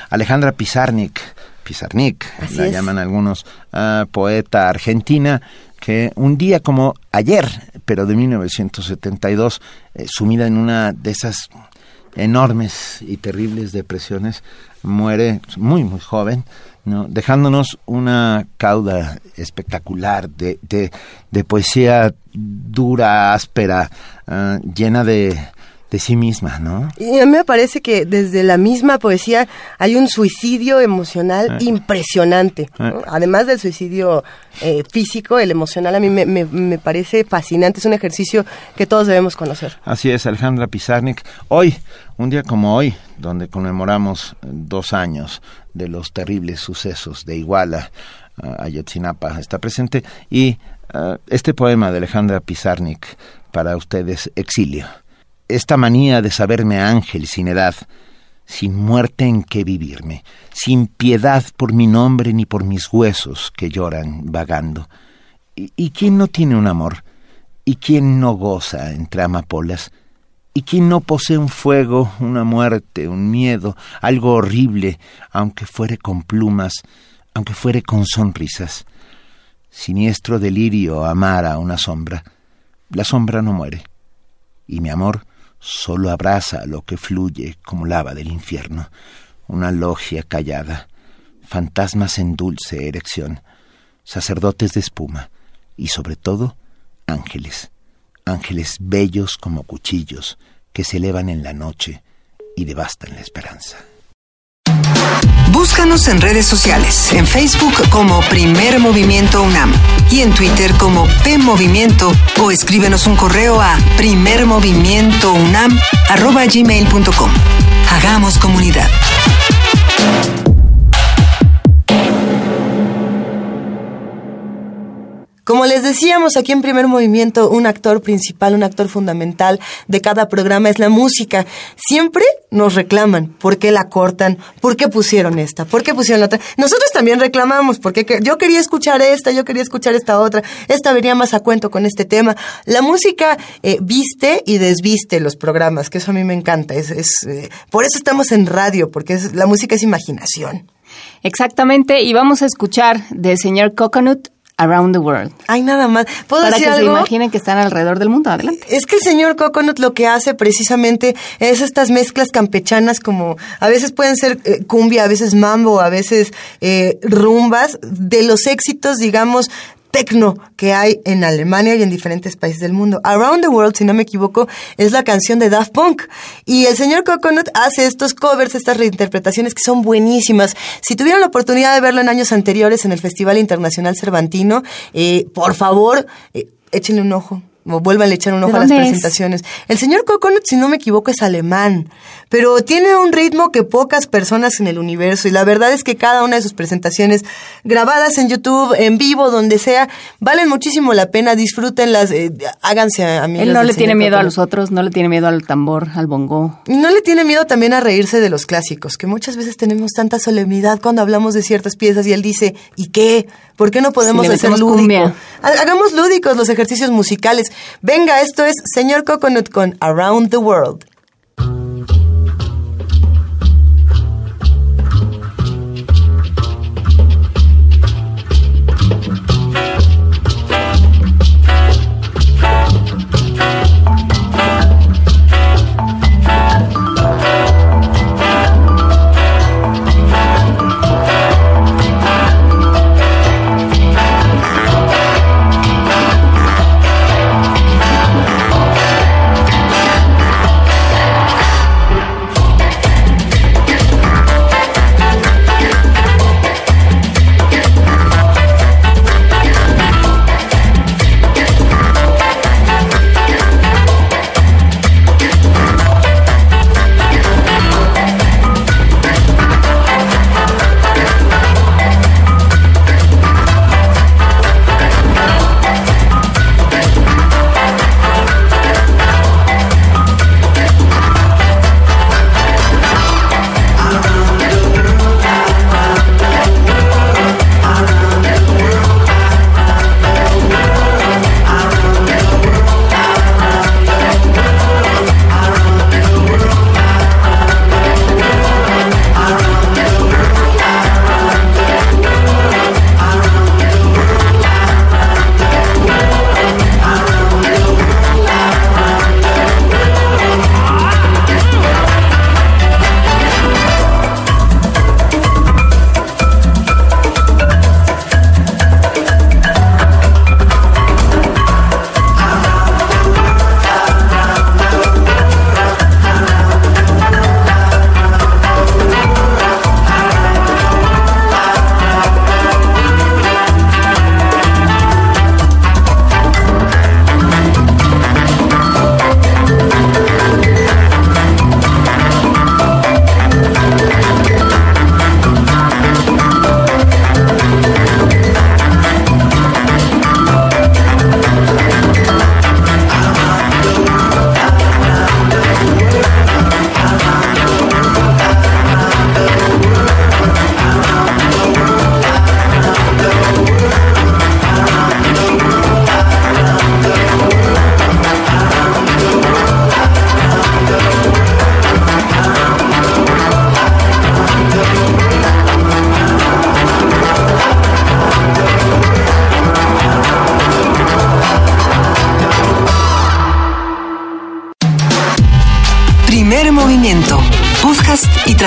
Alejandra Pizarnik, Pizarnik, Así la es. llaman algunos, ah, poeta argentina, que un día como ayer, pero de 1972, eh, sumida en una de esas enormes y terribles depresiones, muere muy, muy joven, ¿no? dejándonos una cauda espectacular de, de, de poesía dura, áspera, ah, llena de, de sí misma, ¿no? Y a mí me parece que desde la misma poesía hay un suicidio emocional Eh. impresionante. ¿no? Eh. Además del suicidio eh, físico, el emocional a mí me, me- me parece fascinante. Es un ejercicio que todos debemos conocer. Así es, Alejandra Pizarnik. Hoy, un día como hoy, donde conmemoramos dos años de los terribles sucesos de Iguala, Ayotzinapa está presente, y este poema de Alejandra Pizarnik para ustedes, Exilio. Esta manía de saberme ángel sin edad, sin muerte en que vivirme, sin piedad por mi nombre ni por mis huesos que lloran vagando. ¿Y, quién no tiene un amor? ¿Y quién no goza entre amapolas? ¿Y quién no posee un fuego, una muerte, un miedo, algo horrible, aunque fuere con plumas, aunque fuere con sonrisas? Siniestro delirio amar a una sombra. La sombra no muere. Y mi amor solo abraza lo que fluye como lava del infierno. Una logia callada. Fantasmas en dulce erección. Sacerdotes de espuma. Y sobre todo, ángeles. Ángeles bellos como cuchillos que se elevan en la noche y devastan la esperanza. Búscanos en redes sociales, en Facebook como Primer Movimiento UNAM y en Twitter como P Movimiento o escríbenos un correo a primermovimientounam@gmail.com. Hagamos comunidad. Como les decíamos aquí en primer movimiento, un actor principal, un actor fundamental de cada programa es la música. Siempre nos reclaman por qué la cortan, por qué pusieron esta, por qué pusieron la otra. Nosotros también reclamamos porque que- yo quería escuchar esta, yo quería escuchar esta otra, esta venía más a cuento con este tema. La música eh, viste y desviste los programas, que eso a mí me encanta. Es, es, eh, por eso estamos en radio, porque es- la música es imaginación. Exactamente, y vamos a escuchar del señor Coconut Around the World. Ay, nada más. ¿Puedo Para que decir se algo? imaginen que están alrededor del mundo. Adelante. Es que el señor Coconut lo que hace precisamente es estas mezclas campechanas como a veces pueden ser eh, cumbia, a veces mambo, a veces eh, rumbas de los éxitos, digamos, tecno que hay en Alemania y en diferentes países del mundo. Around the World, si no me equivoco, es la canción de Daft Punk. Y el señor Coconut hace estos covers, estas reinterpretaciones que son buenísimas. Si tuvieron la oportunidad de verlo en años anteriores en el Festival Internacional Cervantino, eh, por favor, eh, échenle un ojo. Vuelvan a echar un ¿De ojo a las es? presentaciones. El señor Coconut, si no me equivoco, es alemán, pero tiene un ritmo que pocas personas en el universo y la verdad es que cada una de sus presentaciones grabadas en YouTube, en vivo, donde sea, valen muchísimo la pena, disfrútenlas, eh, háganse amigos. Él no le tiene miedo a los otros, no le tiene miedo al tambor, al bongo. Y no le tiene miedo también a reírse de los clásicos, que muchas veces tenemos tanta solemnidad cuando hablamos de ciertas piezas y él dice, ¿y qué? ¿Por qué no podemos le hacer lúdico? cumbia. Hagamos lúdicos los ejercicios musicales. Venga, esto es Señor Coconut con Around the World.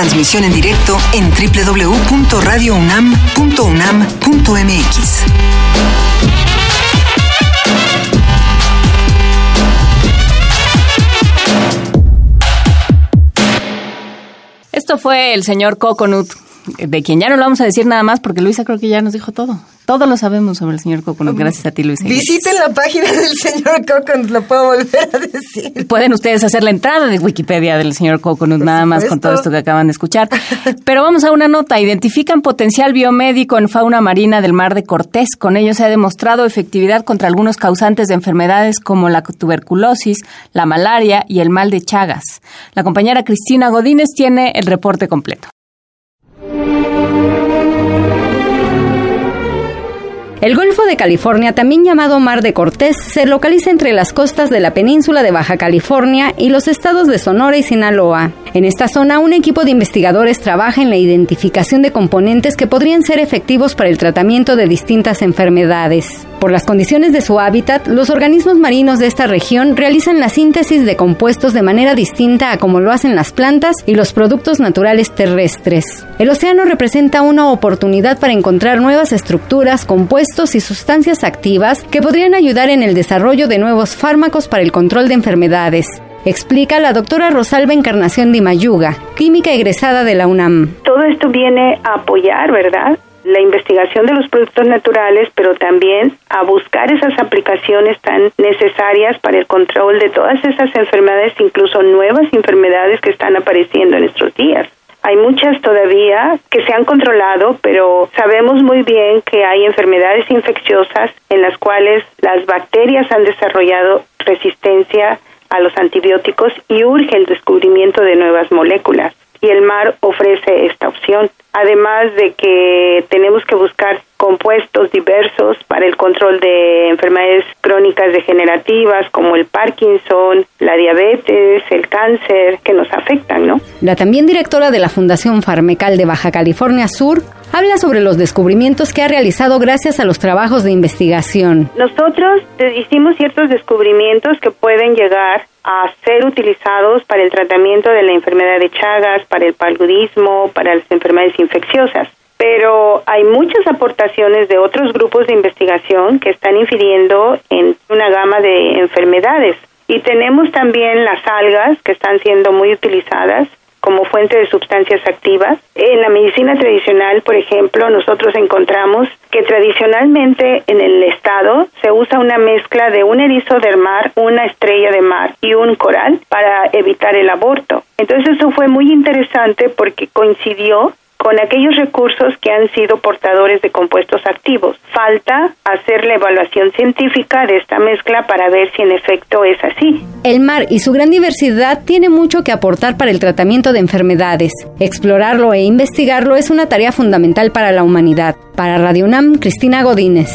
Transmisión en directo en www.radiounam.unam.mx. Esto fue el señor Coconut, de quien ya no lo vamos a decir nada más porque Luisa creo que ya nos dijo todo. Todo lo sabemos sobre el señor Coconut, gracias a ti, Luisa. Visiten la página del señor Coconut, lo puedo volver a decir. Pueden ustedes hacer la entrada de Wikipedia del señor Coconut, nada más con todo esto que acaban de escuchar. Pero vamos a una nota. Identifican potencial biomédico en fauna marina del mar de Cortés. Con ello se ha demostrado efectividad contra algunos causantes de enfermedades como la tuberculosis, la malaria y el mal de Chagas. La compañera Cristina Godínez tiene el reporte completo. El Golfo de California, también llamado Mar de Cortés, se localiza entre las costas de la península de Baja California y los estados de Sonora y Sinaloa. En esta zona, un equipo de investigadores trabaja en la identificación de componentes que podrían ser efectivos para el tratamiento de distintas enfermedades. Por las condiciones de su hábitat, los organismos marinos de esta región realizan la síntesis de compuestos de manera distinta a como lo hacen las plantas y los productos naturales terrestres. El océano representa una oportunidad para encontrar nuevas estructuras, compuestos y sustancias activas que podrían ayudar en el desarrollo de nuevos fármacos para el control de enfermedades. Explica la doctora Rosalba Encarnación de Mayuga, química egresada de la UNAM. Todo esto viene a apoyar, ¿verdad? La investigación de los productos naturales, pero también a buscar esas aplicaciones tan necesarias para el control de todas esas enfermedades, incluso nuevas enfermedades que están apareciendo en estos días. Hay muchas todavía que se han controlado, pero sabemos muy bien que hay enfermedades infecciosas en las cuales las bacterias han desarrollado resistencia a los antibióticos y urge el descubrimiento de nuevas moléculas. Y el mar ofrece esta opción además de que tenemos que buscar compuestos diversos para el control de enfermedades crónicas degenerativas como el Parkinson, la diabetes, el cáncer, que nos afectan, ¿no? La también directora de la Fundación Farmecal de Baja California Sur habla sobre los descubrimientos que ha realizado gracias a los trabajos de investigación. Nosotros hicimos ciertos descubrimientos que pueden llegar a ser utilizados para el tratamiento de la enfermedad de Chagas, para el paludismo, para las enfermedades infecciosas. Pero hay muchas aportaciones de otros grupos de investigación que están infiriendo en una gama de enfermedades. Y tenemos también las algas que están siendo muy utilizadas como fuente de sustancias activas. En la medicina tradicional, por ejemplo, nosotros encontramos que tradicionalmente en el estado se usa una mezcla de un erizo del mar, una estrella de mar y un coral para evitar el aborto. Entonces eso fue muy interesante porque coincidió con aquellos recursos que han sido portadores de compuestos activos. Falta hacer la evaluación científica de esta mezcla para ver si en efecto es así. El mar y su gran diversidad tiene mucho que aportar para el tratamiento de enfermedades. Explorarlo e investigarlo es una tarea fundamental para la humanidad. Para Radio UNAM, Cristina Godínez.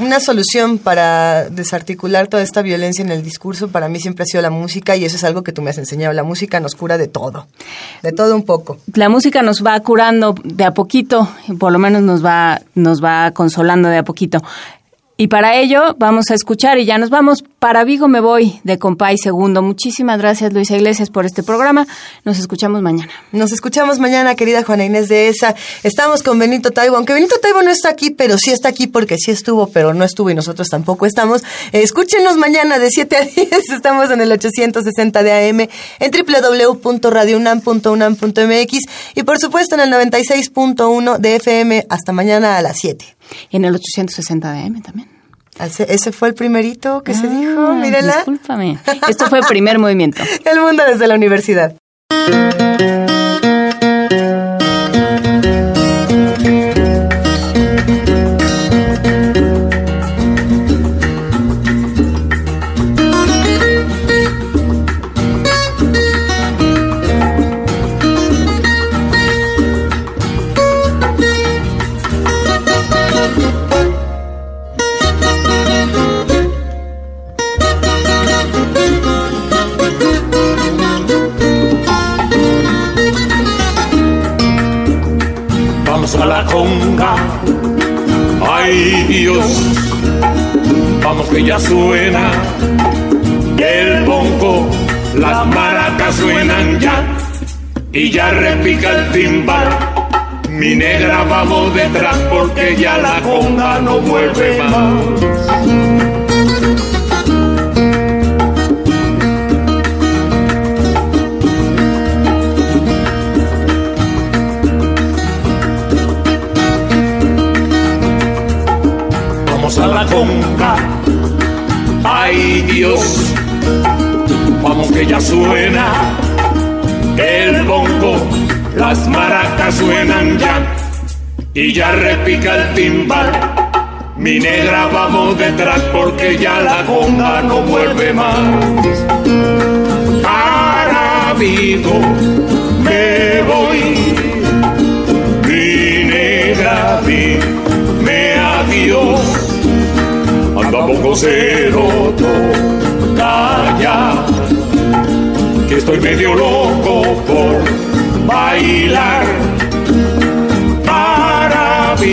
Una solución para desarticular toda esta violencia en el discurso para mí siempre ha sido la música y eso es algo que tú me has enseñado. La música nos cura de todo, de todo un poco. La música nos va curando de a poquito, por lo menos nos va, nos va consolando de a poquito. Y para ello vamos a escuchar y ya nos vamos. Para Vigo me voy de Compay Segundo. Muchísimas gracias Luisa Iglesias por este programa. Nos escuchamos mañana. Nos escuchamos mañana, querida Juana Inés de esa. Estamos con Benito Taibo, aunque Benito Taibo no está aquí, pero sí está aquí porque sí estuvo, pero no estuvo y nosotros tampoco estamos. Eh, escúchenos mañana de 7 a 10. Estamos en el 860 de AM en www.radiounam.unam.mx y por supuesto en el 96.1 de FM hasta mañana a las 7. Y en el 860 de AM también. Ese fue el primerito que se dijo, Ah, mírela. Discúlpame. Esto fue primer movimiento. El mundo desde la universidad. Vamos detrás porque ya la conga no vuelve más. Vamos a la conga, ay Dios, vamos que ya suena. El bongo, las maracas suenan ya y ya repica el timbal. Mi negra vamos detrás porque ya la conga no vuelve más. Para Vigo me voy, mi negra dime adiós. Anda bongo cero, calla que estoy medio loco por bailar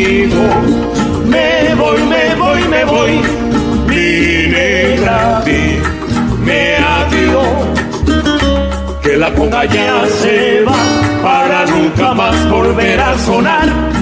Me voy, me voy, me voy, mi negra, me adiós. Que la conga ya se va para nunca más volver a sonar.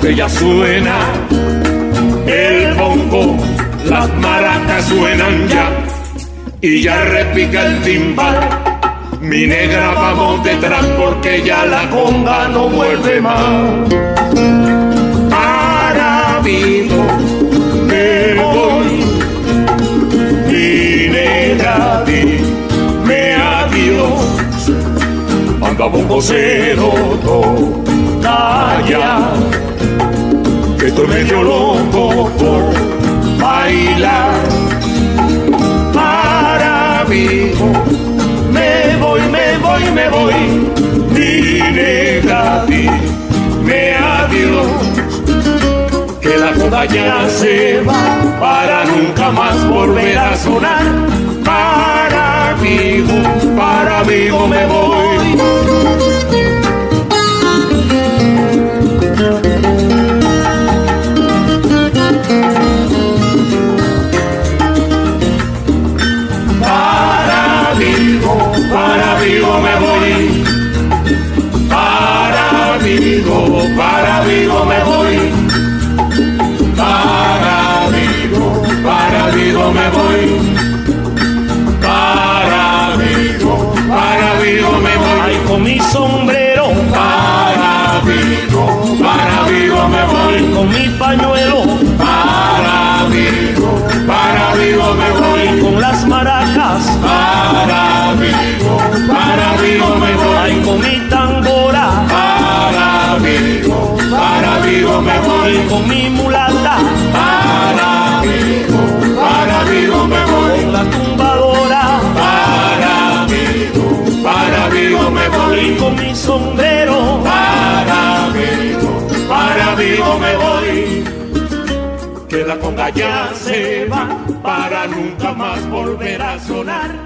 Que ya suena el bongo, las maracas suenan ya y ya repica el timbal. Mi negra vamos detrás porque ya la conga no vuelve más. Para me voy, mi negra dime adiós. Anda bongo cero, calla, que estoy medio loco por bailar. Para Vigo me voy, me voy, me voy, mi negra dime adiós. Que la conga ya se va para nunca más volver a sonar. Para Vigo, para Vigo me voy. Vigo, para Vigo me voy. Para Vigo, para Vigo me voy. Para Vigo, para Vigo me voy. Ay, con mi sombrero. Para Vigo, para Vigo me voy. Con mi pañuelo. Para Vigo, para Vigo me voy. Con las maracas. Para Vigo, para Vigo me voy. Ay, con mi tambora. Para Vigo me voy. Con mi mulata. Para Vigo, para Vigo me voy. Con la tumbadora. Para Vigo, para Vigo me voy. Con mi sombrero. Para Vigo, para Vigo me voy. Que la conga ya se va para nunca más volver a sonar.